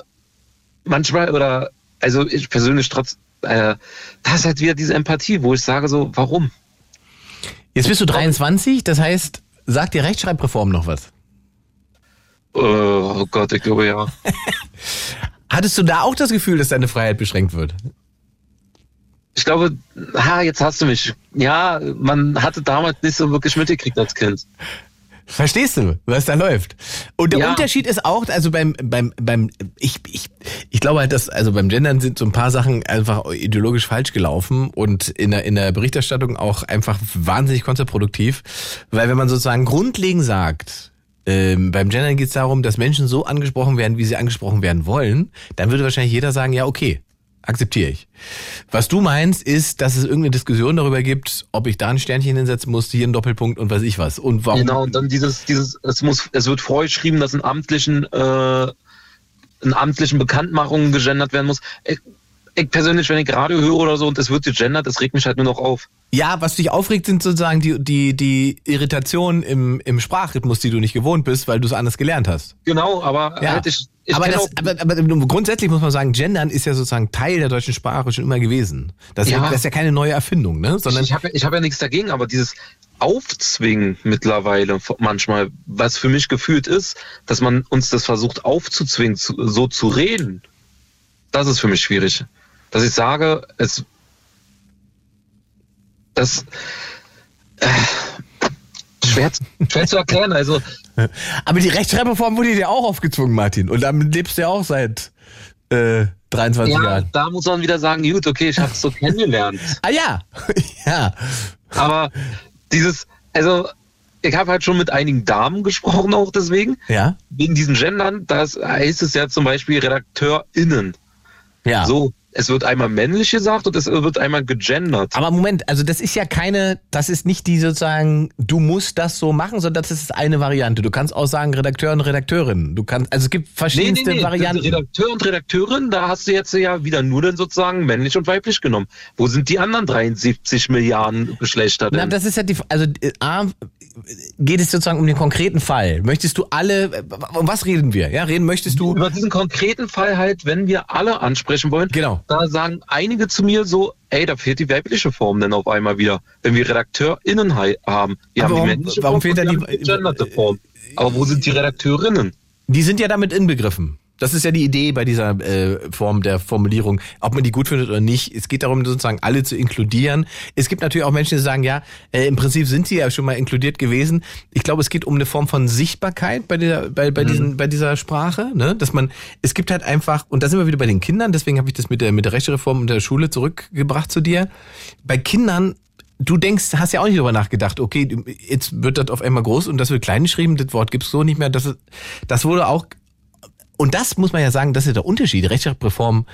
manchmal oder also ich persönlich trotz äh, das ist halt wieder diese Empathie, wo ich sage so, warum? Jetzt bist du 23, das heißt, sagt dir Rechtschreibreform noch was? Oh Gott, ich glaube ja. Hattest du da auch das Gefühl, dass deine Freiheit beschränkt wird? Ich glaube, ha, jetzt hast du mich. Ja, man hatte damals nicht so wirklich mitgekriegt als Kind. Verstehst du, was da läuft? Und der Ja. Unterschied ist auch, also beim, beim, beim, ich, ich, ich glaube halt, dass, also beim Gendern sind so ein paar Sachen einfach ideologisch falsch gelaufen und in der, in der Berichterstattung auch einfach wahnsinnig kontraproduktiv. Weil wenn man sozusagen grundlegend sagt, ähm, beim Gendern geht es darum, dass Menschen so angesprochen werden, wie sie angesprochen werden wollen, dann würde wahrscheinlich jeder sagen, ja, okay, akzeptiere ich. Was du meinst, ist, dass es irgendeine Diskussion darüber gibt, ob ich da ein Sternchen hinsetzen muss, hier ein Doppelpunkt und weiß ich was. Und warum. Genau, und dann dieses, dieses, es muss, es wird vorgeschrieben, dass in amtlichen, äh, in amtlichen Bekanntmachungen gegendert werden muss. Ich, ich persönlich, wenn ich Radio höre oder so und es wird gegendert, das regt mich halt nur noch auf. Ja, was dich aufregt, sind sozusagen die, die, die Irritationen im, im Sprachrhythmus, die du nicht gewohnt bist, weil du es anders gelernt hast. Genau, aber Ja. halt ich, ich aber, das, aber, aber grundsätzlich muss man sagen, Gendern ist ja sozusagen Teil der deutschen Sprache schon immer gewesen. Das ist ja, Ja. das ist ja keine neue Erfindung, ne? Sondern ich habe ich hab ja nichts dagegen, aber dieses Aufzwingen mittlerweile manchmal, was für mich gefühlt ist, dass man uns das versucht aufzuzwingen, zu, so zu reden, das ist für mich schwierig. Dass ich sage, es das äh, schwer, zu- schwer zu erklären. Also aber die Rechtschreibreform wurde dir auch aufgezwungen, Martin. Und damit lebst du ja auch seit äh, 23 ja, Jahren. da muss man wieder sagen, gut, okay, ich habe es so kennengelernt. Ah ja, ja. Aber dieses, also ich habe halt schon mit einigen Damen gesprochen auch deswegen. Ja, wegen diesen Gendern, das heißt es ja zum Beispiel RedakteurInnen. ja. So, es wird einmal männlich gesagt und es wird einmal gegendert. Aber Moment, also das ist ja keine, das ist nicht die sozusagen, du musst das so machen, sondern das ist eine Variante. Du kannst auch sagen Redakteur und Redakteurin. Du kannst, also es gibt verschiedenste Varianten. Redakteur und Redakteurin, da hast du jetzt ja wieder nur dann sozusagen männlich und weiblich genommen. Wo sind die anderen 73 Milliarden Geschlechter denn? Na, das ist ja die, also äh, A, geht es sozusagen um den konkreten Fall. Möchtest du alle, äh, um was reden wir? Ja, reden möchtest du? Über diesen konkreten Fall halt, wenn wir alle ansprechen wollen, Genau. da sagen einige zu mir so, ey, da fehlt die weibliche Form denn auf einmal wieder. Wenn wir RedakteurInnen haben, die Aber haben warum- die männliche warum Form fehlt und da die, die- gegenderte Form. Aber wo sind die Redakteurinnen? Die sind ja damit inbegriffen. Das ist ja die Idee bei dieser äh, Form der Formulierung, ob man die gut findet oder nicht. Es geht darum, sozusagen alle zu inkludieren. Es gibt natürlich auch Menschen, die sagen, ja, äh, im Prinzip sind sie ja schon mal inkludiert gewesen. Ich glaube, es geht um eine Form von Sichtbarkeit bei dieser, bei, bei, diesen, bei dieser Sprache, ne? Dass man, es gibt halt einfach, und da sind wir wieder bei den Kindern, deswegen habe ich das mit der, mit der Rechtsreform und der Schule zurückgebracht zu dir. Bei Kindern du denkst, hast ja auch nicht darüber nachgedacht, okay, jetzt wird das auf einmal groß und das wird klein geschrieben, das Wort gibt's so nicht mehr. Das, das wurde auch, und das muss man ja sagen, das ist der Unterschied. Rechtschreibreform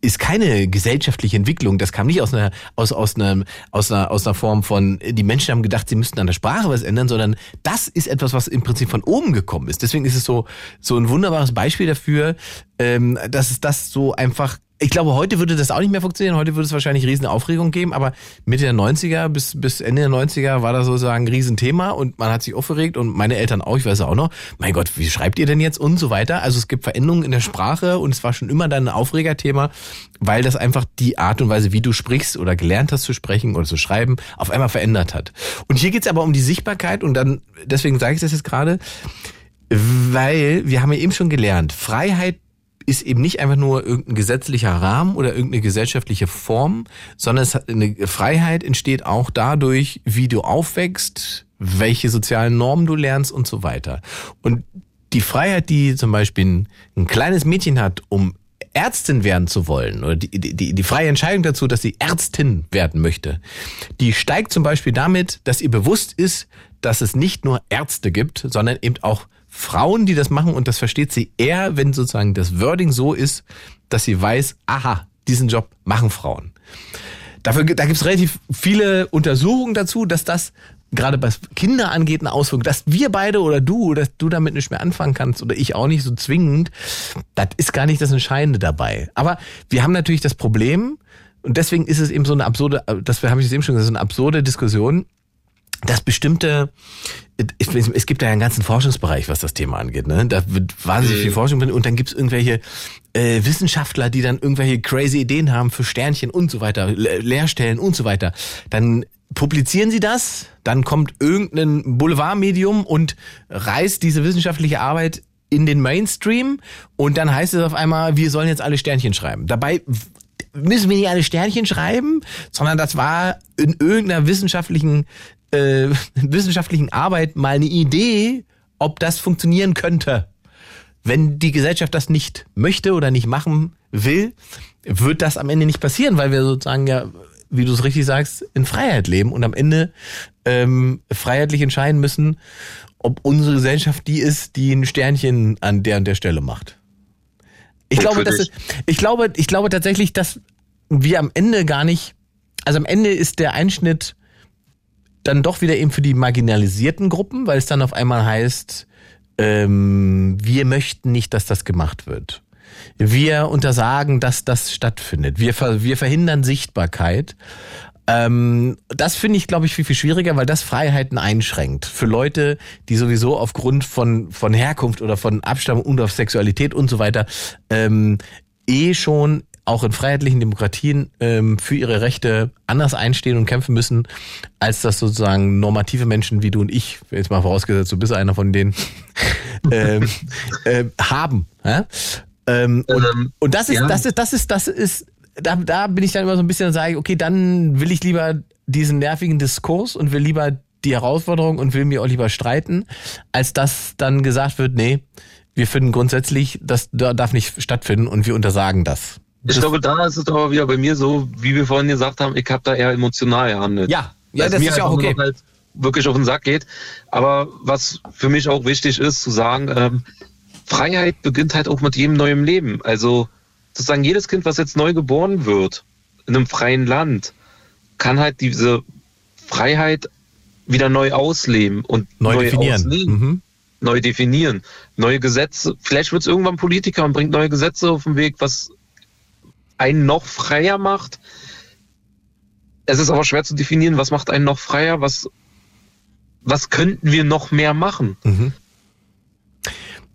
ist keine gesellschaftliche Entwicklung. Das kam nicht aus einer, aus, aus einer, aus einer, aus einer Form von, die Menschen haben gedacht, sie müssten an der Sprache was ändern, sondern das ist etwas, was im Prinzip von oben gekommen ist. Deswegen ist es so, so ein wunderbares Beispiel dafür, ähm, dass es das so einfach ich glaube, heute würde das auch nicht mehr funktionieren. Heute würde es wahrscheinlich riesen Aufregung geben, aber Mitte der 90er bis, bis Ende der 90er war das sozusagen ein Riesenthema und man hat sich aufgeregt und meine Eltern auch, ich weiß auch noch, mein Gott, wie schreibt ihr denn jetzt und so weiter. Also es gibt Veränderungen in der Sprache und es war schon immer dann ein Aufregerthema, weil das einfach die Art und Weise, wie du sprichst oder gelernt hast zu sprechen oder zu schreiben, auf einmal verändert hat. Und hier geht's aber um die Sichtbarkeit und dann, deswegen sage ich das jetzt gerade, weil wir haben ja eben schon gelernt, Freiheit ist eben nicht einfach nur irgendein gesetzlicher Rahmen oder irgendeine gesellschaftliche Form, sondern es hat eine Freiheit entsteht auch dadurch, wie du aufwächst, welche sozialen Normen du lernst und so weiter. Und die Freiheit, die zum Beispiel ein, ein kleines Mädchen hat, um Ärztin werden zu wollen oder die, die, die freie Entscheidung dazu, dass sie Ärztin werden möchte, die steigt zum Beispiel damit, dass ihr bewusst ist, dass es nicht nur Ärzte gibt, sondern eben auch Frauen, die das machen und das versteht sie eher, wenn sozusagen das Wording so ist, dass sie weiß, aha, diesen Job machen Frauen. Dafür, da gibt es relativ viele Untersuchungen dazu, dass das gerade was Kinder angeht, eine Auswirkung, dass wir beide oder du, dass du damit nicht mehr anfangen kannst oder ich auch nicht so zwingend, das ist gar nicht das Entscheidende dabei. Aber wir haben natürlich das Problem, und deswegen ist es eben so eine absurde, das habe ich eben schon gesagt, so eine absurde Diskussion, dass bestimmte, es gibt ja einen ganzen Forschungsbereich, was das Thema angeht. Ne? Da wird wahnsinnig viel Forschung drin und dann gibt's irgendwelche äh, Wissenschaftler, die dann irgendwelche crazy Ideen haben für Sternchen und so weiter, Le Lehrstellen und so weiter. Dann publizieren sie das, dann kommt irgendein Boulevardmedium und reißt diese wissenschaftliche Arbeit in den Mainstream und dann heißt es auf einmal, wir sollen jetzt alle Sternchen schreiben. Dabei müssen wir nicht alle Sternchen schreiben, sondern das war in irgendeiner wissenschaftlichen, äh, wissenschaftlichen Arbeit mal eine Idee, ob das funktionieren könnte. Wenn die Gesellschaft das nicht möchte oder nicht machen will, wird das am Ende nicht passieren, weil wir sozusagen ja, wie du es richtig sagst, in Freiheit leben und am Ende ähm, freiheitlich entscheiden müssen, ob unsere Gesellschaft die ist, die ein Sternchen an der und der Stelle macht. Ich glaube, das ist, ich glaube, ich glaube tatsächlich, dass wir am Ende gar nicht, also am Ende ist der Einschnitt dann doch wieder eben für die marginalisierten Gruppen, weil es dann auf einmal heißt, ähm, wir möchten nicht, dass das gemacht wird. Wir untersagen, dass das stattfindet. Wir, wir verhindern Sichtbarkeit. Ähm, das finde ich, glaube ich, viel, viel schwieriger, weil das Freiheiten einschränkt. Für Leute, die sowieso aufgrund von, von Herkunft oder von Abstammung und auf Sexualität und so weiter ähm, eh schon auch in freiheitlichen Demokratien ähm, für ihre Rechte anders einstehen und kämpfen müssen, als das sozusagen normative Menschen wie du und ich, jetzt mal vorausgesetzt, du bist einer von denen, ähm, äh, haben. Ja? Ähm, und, ähm, und das ist, ja. das ist, das ist, das ist da, da bin ich dann immer so ein bisschen und sage, okay, dann will ich lieber diesen nervigen Diskurs und will lieber die Herausforderung und will mir auch lieber streiten, als dass dann gesagt wird, nee, wir finden grundsätzlich, das darf nicht stattfinden und wir untersagen das. Ich das glaube, da ist es aber wieder bei mir so, wie wir vorhin gesagt haben, ich habe da eher emotional gehandelt. Ja, ja, das ist ja auch okay. Halt wirklich auf den Sack geht. Aber was für mich auch wichtig ist, zu sagen, ähm, Freiheit beginnt halt auch mit jedem neuen Leben. Also sozusagen jedes Kind, was jetzt neu geboren wird, in einem freien Land, kann halt diese Freiheit wieder neu ausleben und neu, neu definieren. Ausleben, mhm. neu definieren, neue Gesetze. Vielleicht wird es irgendwann Politiker und bringt neue Gesetze auf den Weg, was einen noch freier macht. Es ist aber schwer zu definieren, was macht einen noch freier, was, was könnten wir noch mehr machen. Mhm.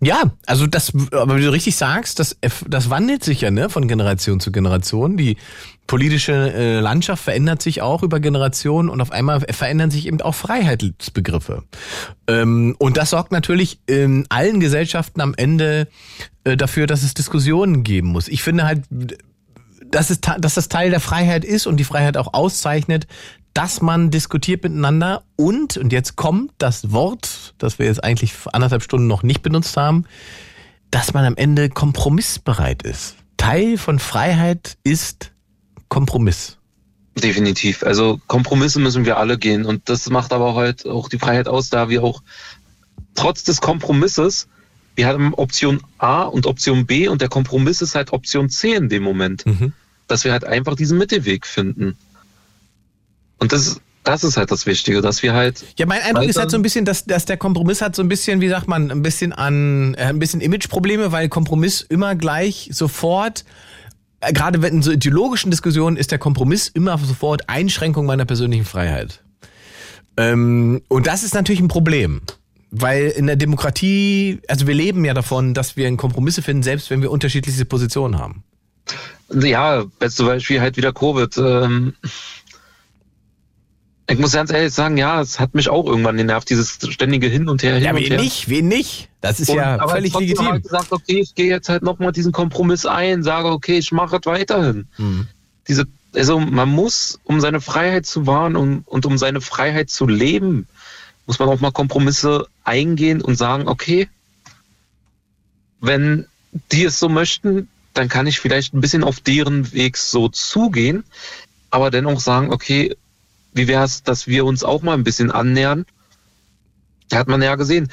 Ja, also das, aber wie du richtig sagst, das, das wandelt sich ja ne, von Generation zu Generation. Die politische äh, Landschaft verändert sich auch über Generationen und auf einmal verändern sich eben auch Freiheitsbegriffe. Ähm, und das sorgt natürlich in allen Gesellschaften am Ende äh, dafür, dass es Diskussionen geben muss. Ich finde halt, dass, es, dass das Teil der Freiheit ist und die Freiheit auch auszeichnet, dass man diskutiert miteinander und, und jetzt kommt das Wort, das wir jetzt eigentlich anderthalb Stunden noch nicht benutzt haben, dass man am Ende kompromissbereit ist. Teil von Freiheit ist Kompromiss. Definitiv. Also Kompromisse müssen wir alle gehen und das macht aber halt auch die Freiheit aus, da wir auch trotz des Kompromisses, wir haben Option A und Option B und der Kompromiss ist halt Option C in dem Moment, mhm. Dass wir halt einfach diesen Mittelweg finden. Und das, das ist halt das Wichtige, dass wir halt. Ja, mein Eindruck ist halt so ein bisschen, dass, dass der Kompromiss hat so ein bisschen, wie sagt man, ein bisschen an, äh, ein bisschen Imageprobleme, weil Kompromiss immer gleich sofort äh, gerade wenn in so ideologischen Diskussionen ist der Kompromiss immer sofort Einschränkung meiner persönlichen Freiheit. Ähm, und das ist natürlich ein Problem. Weil in der Demokratie, also wir leben ja davon, dass wir Kompromisse finden, selbst wenn wir unterschiedliche Positionen haben. Ja, beste Beispiel halt wieder Covid. Ähm, ich muss ganz ehrlich sagen, ja, es hat mich auch irgendwann genervt, dieses ständige Hin und Her, hin ja, und her. Wen nicht, wen nicht? Das ist und, ja aber völlig legitim. Halt gesagt, okay, ich gehe jetzt halt nochmal diesen Kompromiss ein, sage, okay, ich mache es weiterhin. Mhm. Diese, also man muss, um seine Freiheit zu wahren und, und um seine Freiheit zu leben, muss man auch mal Kompromisse eingehen und sagen, okay, wenn die es so möchten, dann kann ich vielleicht ein bisschen auf deren Weg so zugehen, aber dennoch sagen, okay, wie wäre es, dass wir uns auch mal ein bisschen annähern? Da hat man ja gesehen.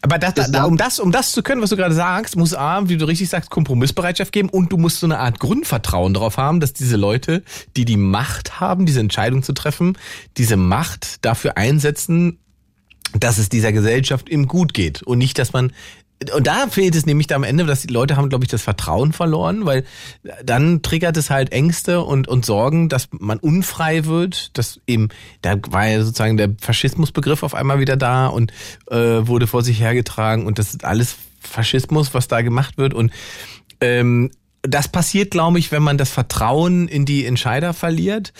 Aber das, das, da, um, das, um das zu können, was du gerade sagst, muss A, wie du richtig sagst, Kompromissbereitschaft geben und du musst so eine Art Grundvertrauen darauf haben, dass diese Leute, die die Macht haben, diese Entscheidung zu treffen, diese Macht dafür einsetzen, dass es dieser Gesellschaft eben gut geht und nicht, dass man und da fehlt es nämlich da am Ende, dass die Leute haben, glaube ich, das Vertrauen verloren, weil dann triggert es halt Ängste und, und Sorgen, dass man unfrei wird, dass eben, da war ja sozusagen der Faschismusbegriff auf einmal wieder da und äh, wurde vor sich hergetragen und das ist alles Faschismus, was da gemacht wird und ähm, das passiert, glaube ich, wenn man das Vertrauen in die Entscheider verliert.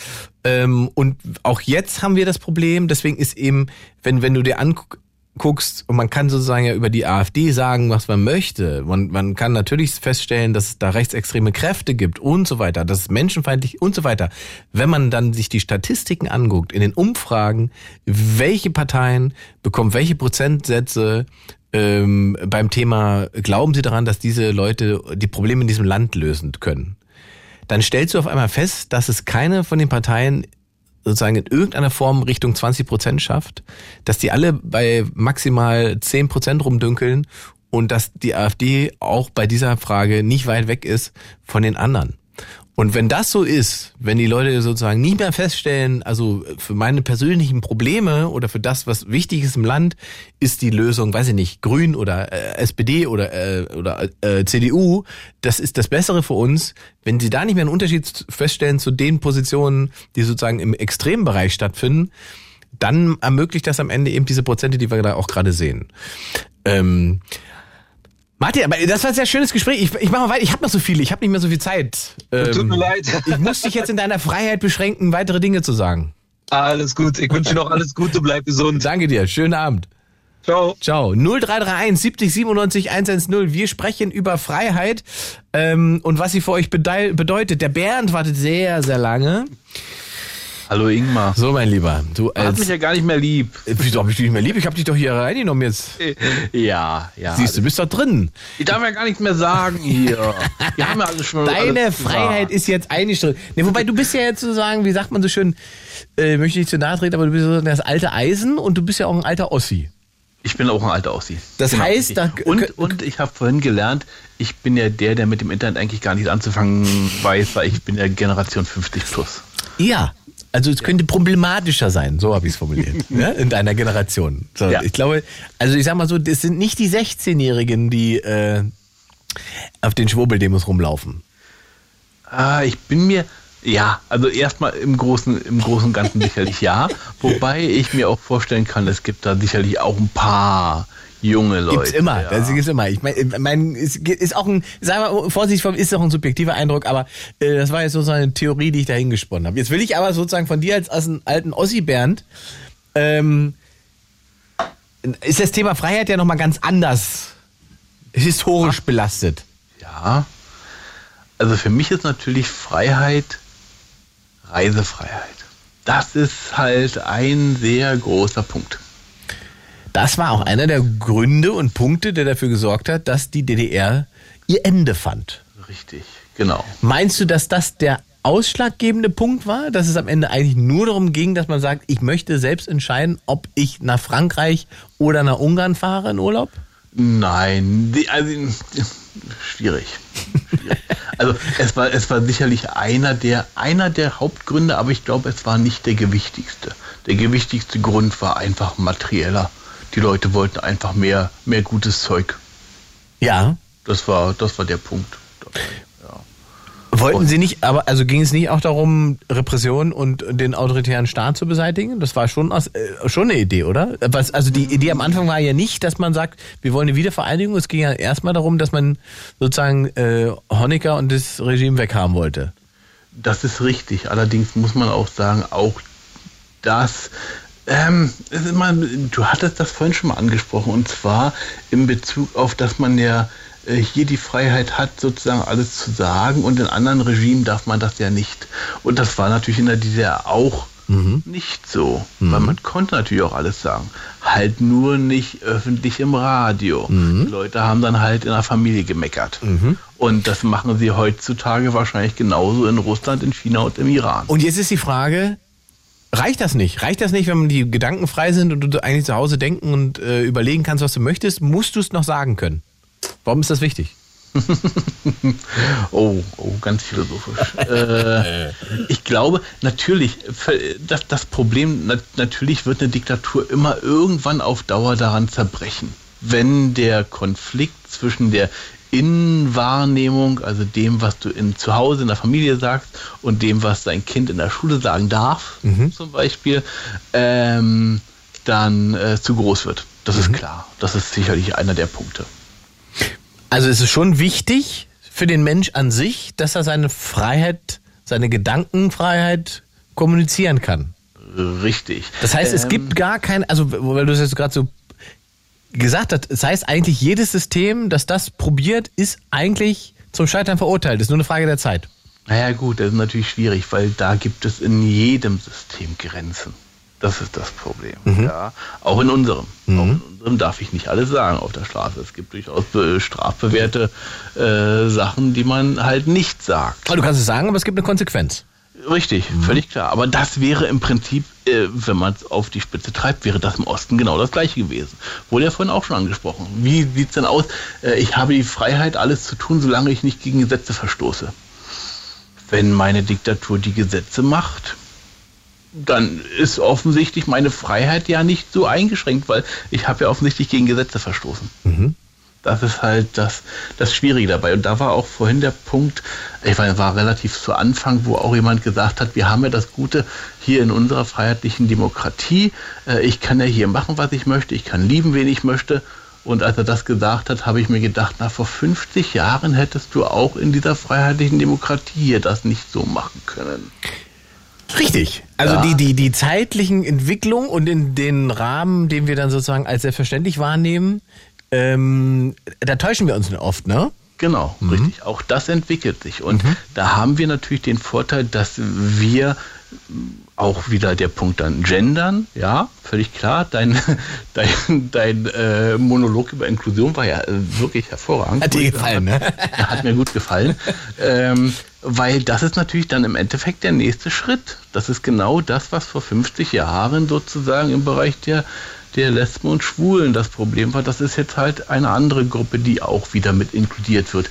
Ähm, und auch jetzt haben wir das Problem. Deswegen ist eben, wenn, wenn du dir anguckst, guckst, und man kann sozusagen ja über die AfD sagen, was man möchte. Man, man kann natürlich feststellen, dass es da rechtsextreme Kräfte gibt und so weiter, dass es menschenfeindlich und so weiter. Wenn man dann sich die Statistiken anguckt, in den Umfragen, welche Parteien bekommen welche Prozentsätze ähm, beim Thema, glauben Sie daran, dass diese Leute die Probleme in diesem Land lösen können? Dann stellst du auf einmal fest, dass es keine von den Parteien sozusagen in irgendeiner Form Richtung 20 Prozent schafft, dass die alle bei maximal 10 Prozent rumdünkeln und dass die AfD auch bei dieser Frage nicht weit weg ist von den anderen. Und wenn das so ist, wenn die Leute sozusagen nicht mehr feststellen, also für meine persönlichen Probleme oder für das, was wichtig ist im Land, ist die Lösung, weiß ich nicht, Grün oder äh, SPD oder äh, oder äh, CDU, das ist das Bessere für uns. Wenn sie da nicht mehr einen Unterschied feststellen zu den Positionen, die sozusagen im extremen Bereich stattfinden, dann ermöglicht das am Ende eben diese Prozente, die wir da auch gerade sehen. Ähm, Martin, aber das war ein sehr schönes Gespräch. Ich, ich mache mal weiter. Ich habe noch so viele. Ich habe nicht mehr so viel Zeit. Ähm, Tut mir leid. Ich muss dich jetzt in deiner Freiheit beschränken, weitere Dinge zu sagen. Alles gut. Ich wünsche dir noch alles Gute. Bleib gesund. Danke dir. Schönen Abend. Ciao. Ciao. 0331 70 97 110. Wir sprechen über Freiheit ähm, und was sie für euch bedeutet. Der Bernd wartet sehr, sehr lange. Hallo Ingmar. So, mein Lieber. Du hast mich ja gar nicht mehr lieb. Wieso hab ich dich nicht mehr lieb? Ich hab dich doch hier reingenommen jetzt. Ja, ja. Siehst du, bist doch drin. Ich darf ja gar nichts mehr sagen hier. Wir haben ja alles schon Deine Freiheit ist jetzt eingestellt. Nee, wobei du bist ja jetzt sozusagen, wie sagt man so schön, äh, möchte ich nicht zu nahe treten, aber du bist sozusagen das alte Eisen und du bist ja auch ein alter Ossi. Ich bin auch ein alter Ossi. Das heißt, da- und, und ich habe vorhin gelernt, ich bin ja der, der mit dem Internet eigentlich gar nichts anzufangen weiß, weil ich bin ja Generation 50 plus. Ja. Also es könnte problematischer sein, so habe ich es formuliert, ne? in deiner Generation. So, Ja. Ich glaube, also ich sag mal so, das sind nicht die 16-Jährigen, die äh, auf den Schwurbeldemos rumlaufen. Ah, ich bin mir, ja, also erstmal im Großen, im Großen und Ganzen sicherlich ja. Wobei ich mir auch vorstellen kann, es gibt da sicherlich auch ein paar junge Leute. Gibt's immer, ja. das gibt's immer. Ich meine, mein, es ist auch ein, sagen wir mal, vorsichtig, ist auch ein subjektiver Eindruck, aber äh, das war jetzt sozusagen eine Theorie, die ich dahin gesponnen habe. Jetzt will ich aber sozusagen von dir als, als einen alten Ossi Bernd, ähm, ist das Thema Freiheit ja nochmal ganz anders historisch belastet. Ja. Also für mich ist natürlich Freiheit Reisefreiheit. Das ist halt ein sehr großer Punkt. Das war auch einer der Gründe und Punkte, der dafür gesorgt hat, dass die DDR ihr Ende fand. Richtig, genau. Meinst du, dass das der ausschlaggebende Punkt war, dass es am Ende eigentlich nur darum ging, dass man sagt, ich möchte selbst entscheiden, ob ich nach Frankreich oder nach Ungarn fahre in Urlaub? Nein, die, also, schwierig. schwierig. Also es war, es war sicherlich einer der, einer der Hauptgründe, aber ich glaube, es war nicht der gewichtigste. Der gewichtigste Grund war einfach materieller. Die Leute wollten einfach mehr, mehr gutes Zeug. Ja. Das war, das war der Punkt. Ja. Wollten Sie nicht, aber also ging es nicht auch darum, Repression und den autoritären Staat zu beseitigen? Das war schon, aus, äh, schon eine Idee, oder? Was, also die Idee am Anfang war ja nicht, dass man sagt, wir wollen eine Wiedervereinigung. Es ging ja erstmal darum, dass man sozusagen äh, Honecker und das Regime weghaben wollte. Das ist richtig. Allerdings muss man auch sagen, auch das, ähm, immer, du hattest das vorhin schon mal angesprochen, und zwar in Bezug auf, dass man ja äh, hier die Freiheit hat, sozusagen alles zu sagen, und in anderen Regimen darf man das ja nicht. Und das war natürlich in der DDR auch nicht so, weil man konnte natürlich auch alles sagen. Halt nur nicht öffentlich im Radio. Die Leute haben dann halt in der Familie gemeckert. Und das machen sie heutzutage wahrscheinlich genauso in Russland, in China und im Iran. Und jetzt ist die Frage, reicht das nicht? Reicht das nicht, wenn die Gedanken frei sind und du eigentlich zu Hause denken und äh, überlegen kannst, was du möchtest? Musst du es noch sagen können? Warum ist das wichtig? Oh, oh, ganz philosophisch. äh, ich glaube, natürlich, das, das Problem, na, natürlich wird eine Diktatur immer irgendwann auf Dauer daran zerbrechen. Wenn der Konflikt zwischen der Innenwahrnehmung, also dem, was du in, zu Hause in der Familie sagst und dem, was dein Kind in der Schule sagen darf, zum Beispiel, ähm, dann äh, zu groß wird. Das ist klar. Das ist sicherlich einer der Punkte. Also es ist schon wichtig für den Mensch an sich, dass er seine Freiheit, seine Gedankenfreiheit kommunizieren kann. Richtig. Das heißt, es Ähm, gibt gar kein, also weil du es jetzt gerade so gesagt hat, das heißt eigentlich, jedes System, das das probiert, ist eigentlich zum Scheitern verurteilt. Das ist nur eine Frage der Zeit. Naja gut, das ist natürlich schwierig, weil da gibt es in jedem System Grenzen. Das ist das Problem. Mhm. Ja, auch in unserem. Mhm. Auch in unserem darf ich nicht alles sagen auf der Straße. Es gibt durchaus strafbewährte äh, Sachen, die man halt nicht sagt. Aber du kannst es sagen, aber es gibt eine Konsequenz. Richtig, mhm. völlig klar. Aber das wäre im Prinzip, äh, wenn man es auf die Spitze treibt, wäre das im Osten genau das gleiche gewesen. Wurde ja vorhin auch schon angesprochen. Wie sieht es denn aus? Äh, ich habe die Freiheit, alles zu tun, solange ich nicht gegen Gesetze verstoße. Wenn meine Diktatur die Gesetze macht, dann ist offensichtlich meine Freiheit ja nicht so eingeschränkt, weil ich habe ja offensichtlich gegen Gesetze verstoßen. Mhm. Das ist halt das, das Schwierige dabei. Und da war auch vorhin der Punkt, ich war, war relativ zu Anfang, wo auch jemand gesagt hat, wir haben ja das Gute hier in unserer freiheitlichen Demokratie. Äh, ich kann ja hier machen, was ich möchte. Ich kann lieben, wen ich möchte. Und als er das gesagt hat, habe ich mir gedacht, na, vor 50 Jahren hättest du auch in dieser freiheitlichen Demokratie hier das nicht so machen können. Richtig. Also ja. die, die, die zeitlichen Entwicklungen und in den Rahmen, den wir dann sozusagen als selbstverständlich wahrnehmen, ähm, da täuschen wir uns oft, ne? Genau, mhm. richtig. Auch das entwickelt sich. Und mhm. da haben wir natürlich den Vorteil, dass wir auch wieder der Punkt dann gendern, ja, völlig klar. Dein, dein, dein äh, Monolog über Inklusion war ja äh, wirklich hervorragend. Hat dir gefallen, ne? Hat mir gut gefallen. ähm, weil das ist natürlich dann im Endeffekt der nächste Schritt. Das ist genau das, was vor 50 Jahren sozusagen im Bereich der der Lesben und Schwulen das Problem war. Das ist jetzt halt eine andere Gruppe, die auch wieder mit inkludiert wird.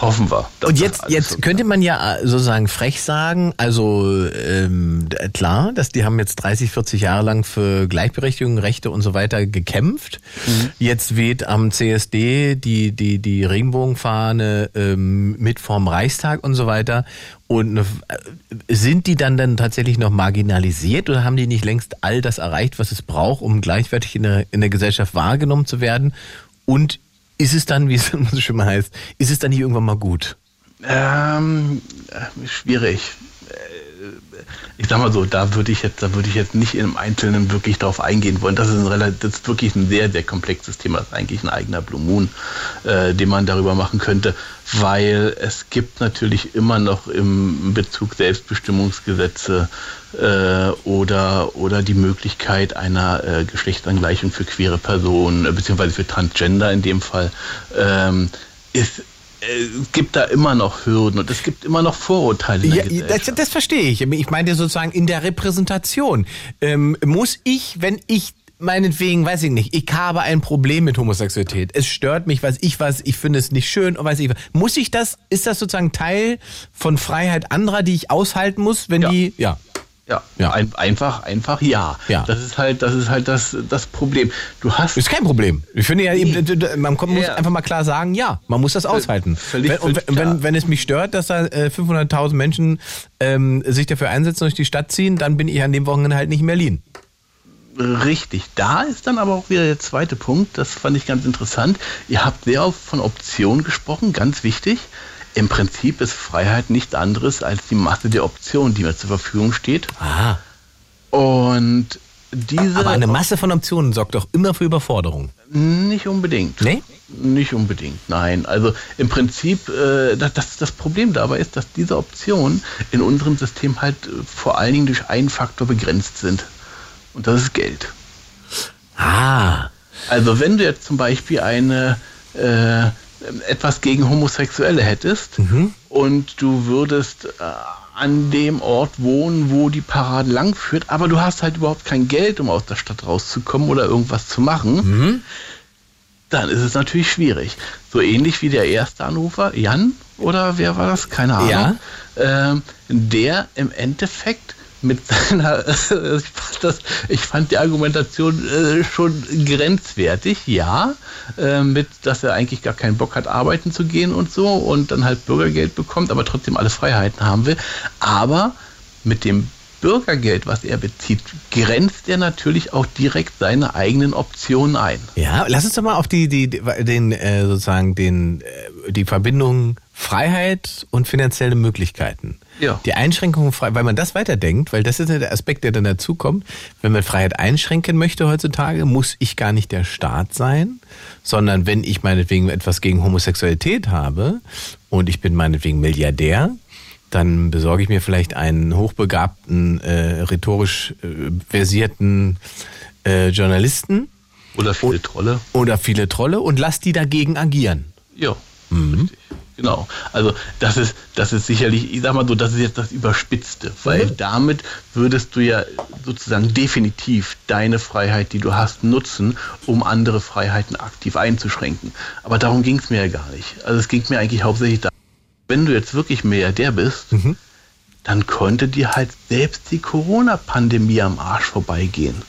Hoffen wir. Und jetzt, jetzt so könnte man ja äh, sozusagen frech sagen, also ähm, klar, dass die haben jetzt 30, 40 Jahre lang für Gleichberechtigung, Rechte und so weiter gekämpft. Mhm. Jetzt weht am CSD die, die, die Regenbogenfahne ähm, mit vorm Reichstag und so weiter. Und äh, sind die dann dann tatsächlich noch marginalisiert oder haben die nicht längst all das erreicht, was es braucht, um gleichwertig in der, in der Gesellschaft wahrgenommen zu werden? Und ist es dann, wie es so schön mal heißt, ist es dann nicht irgendwann mal gut? Ähm, äh, schwierig. Ich sag mal so, da würde ich jetzt, da würde ich jetzt nicht im Einzelnen wirklich drauf eingehen wollen. Das ist, ein das ist wirklich ein sehr, sehr komplexes Thema. Das ist eigentlich ein eigener Blue Moon, äh, den man darüber machen könnte, weil es gibt natürlich immer noch im Bezug Selbstbestimmungsgesetze äh, oder, oder die Möglichkeit einer äh, Geschlechtsangleichung für queere Personen, äh, beziehungsweise für Transgender in dem Fall, ähm, ist, es gibt da immer noch Hürden und es gibt immer noch Vorurteile. Ja, das, das, verstehe ich. Ich meine sozusagen in der Repräsentation. Ähm, muss ich, wenn ich meinetwegen, weiß ich nicht, ich habe ein Problem mit Homosexualität. Es stört mich, weiß ich was, ich finde es nicht schön, weiß ich was. Muss ich das, ist das sozusagen Teil von Freiheit anderer, die ich aushalten muss, wenn ja. die, ja. Ja, ja. Ein, einfach, einfach ja. ja. Das ist halt, das ist halt das, das Problem. Du hast. Ist kein Problem. Ich finde ja, nee. man muss ja. einfach mal klar sagen, ja, man muss das aushalten. Völlig, wenn, und wenn, wenn es mich stört, dass da 500.000 äh, Menschen ähm, sich dafür einsetzen und durch die Stadt ziehen, dann bin ich an dem Wochenende halt nicht in Berlin. Richtig. Da ist dann aber auch wieder der zweite Punkt. Das fand ich ganz interessant. Ihr habt sehr oft von Optionen gesprochen, ganz wichtig. Im Prinzip ist Freiheit nichts anderes als die Masse der Optionen, die mir zur Verfügung steht. Aha. Und diese. Aber eine Masse von Optionen sorgt doch immer für Überforderung. Nicht unbedingt. Nee? Nicht unbedingt, nein. Also im Prinzip, äh, das, das, Problem dabei ist, dass diese Optionen in unserem System halt äh, vor allen Dingen durch einen Faktor begrenzt sind. Und das ist Geld. Ah. Also wenn du jetzt zum Beispiel eine äh, etwas gegen Homosexuelle hättest mhm. und du würdest äh, an dem Ort wohnen, wo die Parade langführt, aber du hast halt überhaupt kein Geld, um aus der Stadt rauszukommen oder irgendwas zu machen, mhm. dann ist es natürlich schwierig. So ähnlich wie der erste Anrufer, Jan, oder wer war das? Keine Ahnung. Ja. Äh, der im Endeffekt mit seiner, ich fand, das, ich fand die Argumentation äh, schon grenzwertig, ja, äh, mit, dass er eigentlich gar keinen Bock hat, arbeiten zu gehen und so und dann halt Bürgergeld bekommt, aber trotzdem alle Freiheiten haben will, aber mit dem Bürgergeld, was er bezieht, grenzt er natürlich auch direkt seine eigenen Optionen ein. Ja, lass uns doch mal auf die, die, den, äh, sozusagen den, äh, die Verbindung Freiheit und finanzielle Möglichkeiten. Ja. Die Einschränkung, frei- weil man das weiterdenkt, weil das ist ja der Aspekt, der dann dazukommt. Wenn man Freiheit einschränken möchte heutzutage, muss ich gar nicht der Staat sein, sondern wenn ich meinetwegen etwas gegen Homosexualität habe und ich bin meinetwegen Milliardär, dann besorge ich mir vielleicht einen hochbegabten, äh, rhetorisch äh, versierten äh, Journalisten Oder viele Trolle. oder viele Trolle und lass die dagegen agieren. Ja, richtig. Genau. Also das ist, das ist sicherlich, ich sag mal so, das ist jetzt das Überspitzte, weil damit würdest du ja sozusagen definitiv deine Freiheit, die du hast, nutzen, um andere Freiheiten aktiv einzuschränken. Aber darum ging es mir ja gar nicht. Also es ging mir eigentlich hauptsächlich darum, wenn du jetzt wirklich Milliardär bist, dann konnte dir halt selbst die Corona-Pandemie am Arsch vorbeigehen.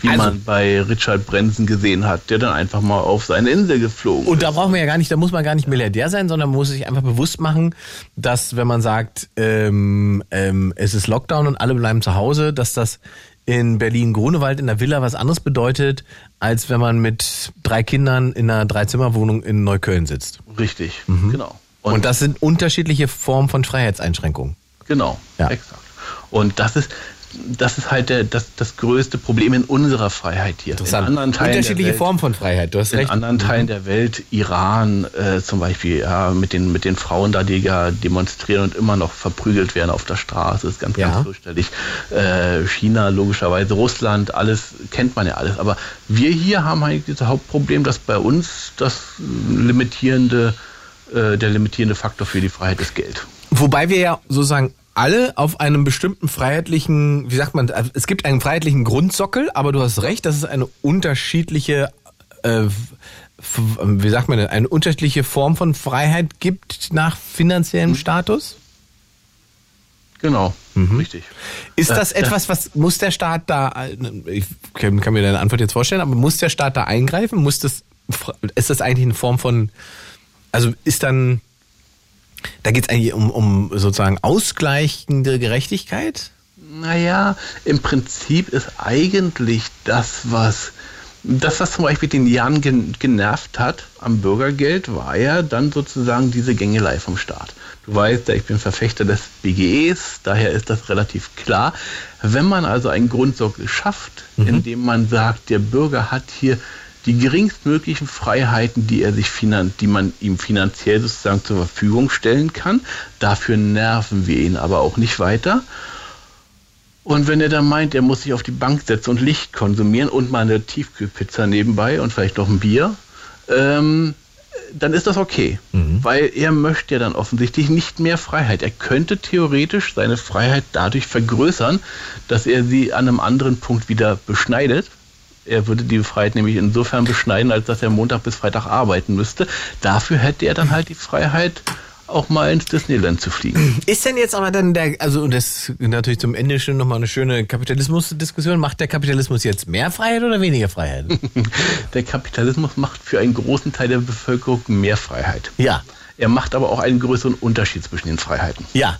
Wie Also- man bei Richard Branson gesehen hat, der dann einfach mal auf seine Insel geflogen Und da brauchen wir ja gar nicht, da muss man gar nicht Milliardär sein, sondern man muss sich einfach bewusst machen, dass wenn man sagt, ähm, ähm, es ist Lockdown und alle bleiben zu Hause, dass das in Berlin-Grunewald in der Villa was anderes bedeutet, als wenn man mit drei Kindern in einer Dreizimmerwohnung in Neukölln sitzt. Richtig, genau. Und, das sind unterschiedliche Formen von Freiheitseinschränkungen. Genau, Ja. exakt. Und das ist, das ist halt der, das, das größte Problem in unserer Freiheit hier. In anderen Teilen Unterschiedliche Formen von Freiheit, du hast in recht. anderen Teilen der Welt, Iran äh, zum Beispiel, ja, mit den, mit den Frauen da, die ja demonstrieren und immer noch verprügelt werden auf der Straße, ist ganz, Ja. ganz fürchterlich. Äh, China, logischerweise, Russland, alles kennt man ja alles. Aber wir hier haben eigentlich das Hauptproblem, dass bei uns das limitierende, äh, der limitierende Faktor für die Freiheit ist Geld. Wobei wir ja sozusagen alle auf einem bestimmten freiheitlichen, wie sagt man, es gibt einen freiheitlichen Grundsockel, aber du hast recht, dass es eine unterschiedliche, äh, wie sagt man denn, eine unterschiedliche Form von Freiheit gibt nach finanziellem Status? Genau, richtig. Ist Äh, das das- etwas, was muss der Staat da, ich kann, kann mir deine Antwort jetzt vorstellen, aber muss der Staat da eingreifen? Muss das, ist das eigentlich eine Form von, also ist dann, da geht es eigentlich um, um sozusagen ausgleichende Gerechtigkeit? Naja, im Prinzip ist eigentlich das, was das, was zum Beispiel den Jan gen genervt hat am Bürgergeld, war ja dann sozusagen diese Gängelei vom Staat. Du weißt ja, ich bin Verfechter des BGEs, daher ist das relativ klar. Wenn man also einen Grundsockel schafft, indem man sagt, der Bürger hat hier die geringstmöglichen Freiheiten, die er sich finan die man ihm finanziell sozusagen zur Verfügung stellen kann. Dafür nerven wir ihn aber auch nicht weiter. Und wenn er dann meint, er muss sich auf die Bank setzen und Licht konsumieren und mal eine Tiefkühlpizza nebenbei und vielleicht noch ein Bier, ähm, dann ist das okay. Weil er möchte ja dann offensichtlich nicht mehr Freiheit. Er könnte theoretisch seine Freiheit dadurch vergrößern, dass er sie an einem anderen Punkt wieder beschneidet. Er würde die Freiheit nämlich insofern beschneiden, als dass er Montag bis Freitag arbeiten müsste. Dafür hätte er dann halt die Freiheit, auch mal ins Disneyland zu fliegen. Ist denn jetzt aber dann der, also und das ist natürlich zum Ende schon nochmal eine schöne Kapitalismusdiskussion, macht der Kapitalismus jetzt mehr Freiheit oder weniger Freiheit? Der Kapitalismus macht für einen großen Teil der Bevölkerung mehr Freiheit. ja, Er macht aber auch einen größeren Unterschied zwischen den Freiheiten. ja.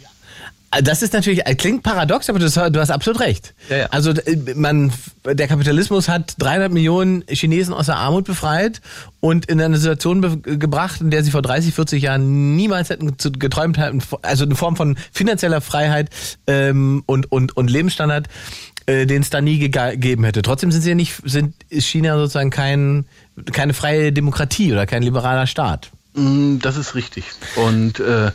Das ist natürlich, klingt paradox, aber das, du hast absolut recht. Ja, ja. Also äh, man, der Kapitalismus hat 300 Millionen Chinesen aus der Armut befreit und in eine Situation be gebracht, in der sie vor 30, 40 Jahren niemals hätten geträumt hätten, also eine Form von finanzieller Freiheit ähm, und, und, und Lebensstandard, äh, den es da nie gegeben hätte. Trotzdem sind sie ja nicht, sind, ist China sozusagen kein, keine freie Demokratie oder kein liberaler Staat. Mm, Das ist richtig. Und äh,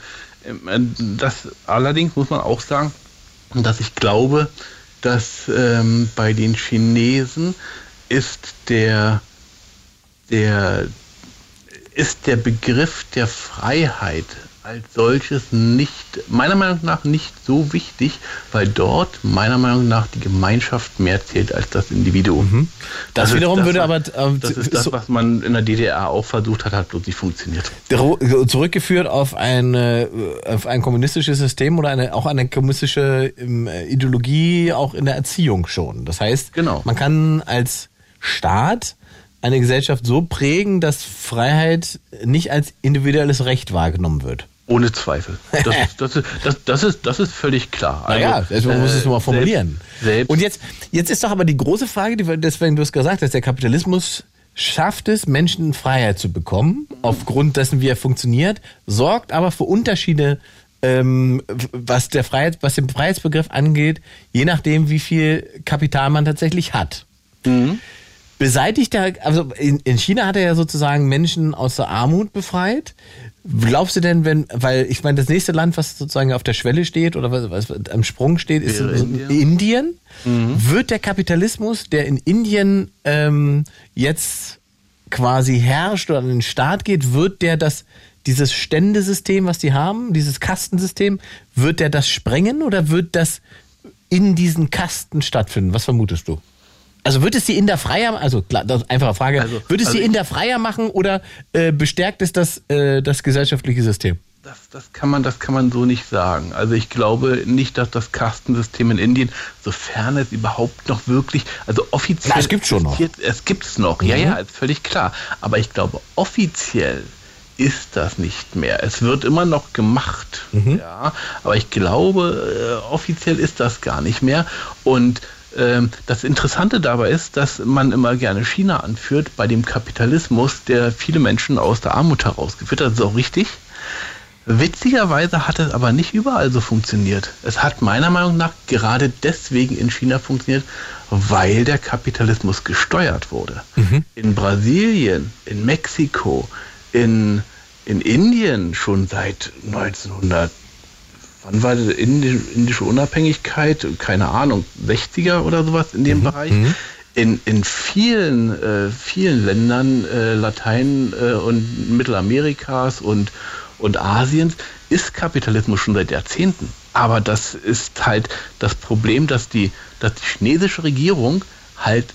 das allerdings muss man auch sagen, dass ich glaube, dass ähm, bei den Chinesen ist der, der, ist der Begriff der Freiheit als solches nicht, meiner Meinung nach nicht so wichtig, weil dort meiner Meinung nach die Gemeinschaft mehr zählt als das Individuum. Das ist wiederum würde was- aber, ähm, das ist das, so- was man in der DDR auch versucht hat, hat bloß nicht funktioniert. Zurückgeführt auf eine auf ein kommunistisches System oder eine auch eine kommunistische ähm, Ideologie auch in der Erziehung schon. Das heißt, Genau. man kann als Staat eine Gesellschaft so prägen, dass Freiheit nicht als individuelles Recht wahrgenommen wird. Ohne Zweifel. Das, ist, das, ist, das, das, ist, das ist völlig klar. Naja, also, also man muss es nur mal formulieren. Selbst, selbst Und jetzt, jetzt ist doch aber die große Frage, die, deswegen du es gesagt hast, der Kapitalismus schafft es, Menschen Freiheit zu bekommen, aufgrund dessen, wie er funktioniert, sorgt aber für Unterschiede, ähm, was, der Freiheit, was den Freiheitsbegriff angeht, je nachdem, wie viel Kapital man tatsächlich hat. Beseitigt er, also in, in China hat er ja sozusagen Menschen aus der Armut befreit. Glaubst du denn, wenn, weil ich meine, das nächste Land, was sozusagen auf der Schwelle steht oder was, was am Sprung steht, ist Wäre Indien. Indien. Indien. Wird der Kapitalismus, der in Indien ähm, jetzt quasi herrscht oder an den Staat geht, wird der das, dieses Ständesystem, was die haben, dieses Kastensystem, wird der das sprengen oder wird das in diesen Kasten stattfinden? Was vermutest du? Also wird es die Inder freier, also klar, das ist eine einfache Frage, Also- wird es also die ich- Inder freier machen oder äh, bestärkt es das, äh, das gesellschaftliche System? Das, das, kann man, das kann man so nicht sagen. Also ich glaube nicht, dass das Kastensystem in Indien, sofern es überhaupt noch wirklich, also offiziell... Na, es gibt's schon noch. Es gibt es noch, ja, Mhm. ja, ist völlig klar. Aber ich glaube, offiziell ist das nicht mehr. Es wird immer noch gemacht, Mhm. ja, aber ich glaube, äh, offiziell ist das gar nicht mehr. Und das Interessante dabei ist, dass man immer gerne China anführt bei dem Kapitalismus, der viele Menschen aus der Armut herausgeführt hat. Das ist auch richtig. Witzigerweise hat es aber nicht überall so funktioniert. Es hat meiner Meinung nach gerade deswegen in China funktioniert, weil der Kapitalismus gesteuert wurde. In Brasilien, in Mexiko, in, in Indien schon seit 1900. Wann war die Indi- indische Unabhängigkeit? Keine Ahnung, 60er oder sowas in dem Bereich. In, in vielen, äh, vielen Ländern äh, Latein- äh, und Mittelamerikas und, und Asiens ist Kapitalismus schon seit Jahrzehnten. Aber das ist halt das Problem, dass die, dass die chinesische Regierung halt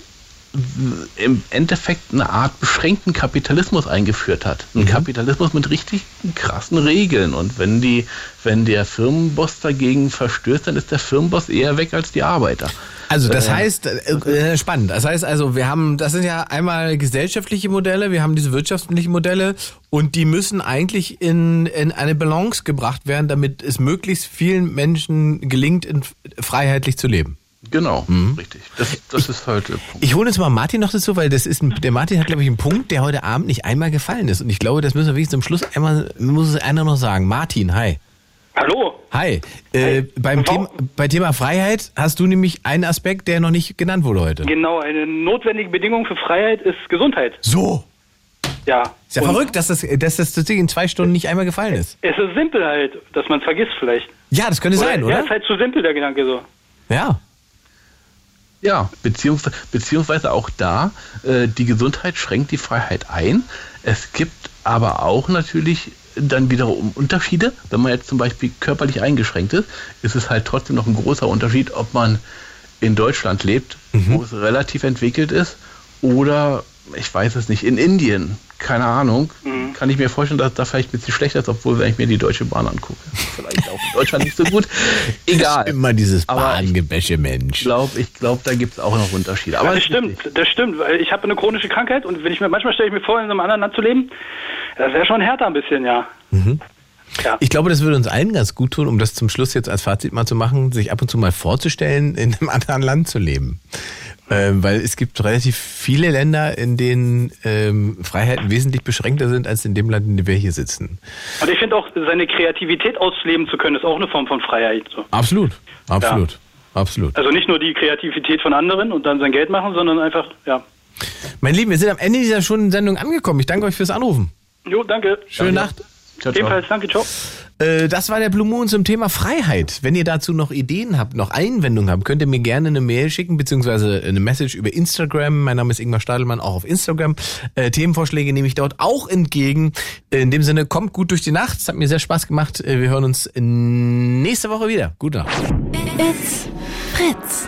im Endeffekt eine Art beschränkten Kapitalismus eingeführt hat. Ein Kapitalismus mit richtig krassen Regeln. Und wenn die, wenn der Firmenboss dagegen verstößt, dann ist der Firmenboss eher weg als die Arbeiter. Also das heißt, äh, äh, spannend. Das heißt also, wir haben, das sind ja einmal gesellschaftliche Modelle, wir haben diese wirtschaftlichen Modelle und die müssen eigentlich in, in eine Balance gebracht werden, damit es möglichst vielen Menschen gelingt, in, freiheitlich zu leben. Genau, richtig. Das, das ist halt der Punkt. Ich hole jetzt mal Martin noch dazu, weil das ist ein, der Martin hat, glaube ich, einen Punkt, der heute Abend nicht einmal gefallen ist. Und ich glaube, das müssen wir wirklich zum Schluss einmal, muss es einer noch sagen. Martin, hi. Hallo. Hi. Äh, beim Thema, bei Thema Freiheit hast du nämlich einen Aspekt, der noch nicht genannt wurde heute. Genau, eine notwendige Bedingung für Freiheit ist Gesundheit. So. Ja. Ist ja Und verrückt, dass das, dass das tatsächlich in zwei Stunden nicht einmal gefallen ist. Es ist simpel halt, dass man es vergisst vielleicht. Ja, das könnte sein, Ja, oder? ist halt zu simpel, der Gedanke so. Ja. Ja, beziehungsweise, beziehungsweise auch da, äh, die Gesundheit schränkt die Freiheit ein. Es gibt aber auch natürlich dann wiederum Unterschiede. Wenn man jetzt zum Beispiel körperlich eingeschränkt ist, ist es halt trotzdem noch ein großer Unterschied, ob man in Deutschland lebt, wo es relativ entwickelt ist, oder ich weiß es nicht, in Indien. Keine Ahnung. Kann ich mir vorstellen, dass da vielleicht ein bisschen schlechter ist, obwohl, wenn ich mir die Deutsche Bahn angucke, vielleicht auch in Deutschland nicht so gut. Egal. Immer dieses Bahngebäsche, Mensch. Ich glaube, ich glaub, da gibt es auch noch Unterschiede. Aber Aber das stimmt, das stimmt, weil ich habe eine chronische Krankheit und wenn ich mir manchmal stelle ich mir vor, in einem anderen Land zu leben, das wäre schon härter ein bisschen, ja. Ja. Ich glaube, das würde uns allen ganz gut tun, um das zum Schluss jetzt als Fazit mal zu machen, sich ab und zu mal vorzustellen, in einem anderen Land zu leben. Ähm, weil es gibt relativ viele Länder, in denen ähm, Freiheiten wesentlich beschränkter sind als in dem Land, in dem wir hier sitzen. Und ich finde auch, seine Kreativität ausleben zu können, ist auch eine Form von Freiheit. So. Absolut, absolut, absolut. Also nicht nur die Kreativität von anderen und dann sein Geld machen, sondern einfach, ja. Mein Lieben, wir sind am Ende dieser Stunde-Sendung angekommen. Ich danke euch fürs Anrufen. Jo, danke. Schöne Nacht. Ciao, ciao. Ebenfalls, danke, ciao. Äh, das war der Blue Moon zum Thema Freiheit. Wenn ihr dazu noch Ideen habt, noch Einwendungen habt, könnt ihr mir gerne eine Mail schicken, beziehungsweise eine Message über Instagram. Mein Name ist Ingmar Stadelmann, auch auf Instagram. Äh, Themenvorschläge nehme ich dort auch entgegen. In dem Sinne, kommt gut durch die Nacht. Es hat mir sehr Spaß gemacht. Äh, Wir hören uns nächste Woche wieder. Gute Nacht. It's Fritz.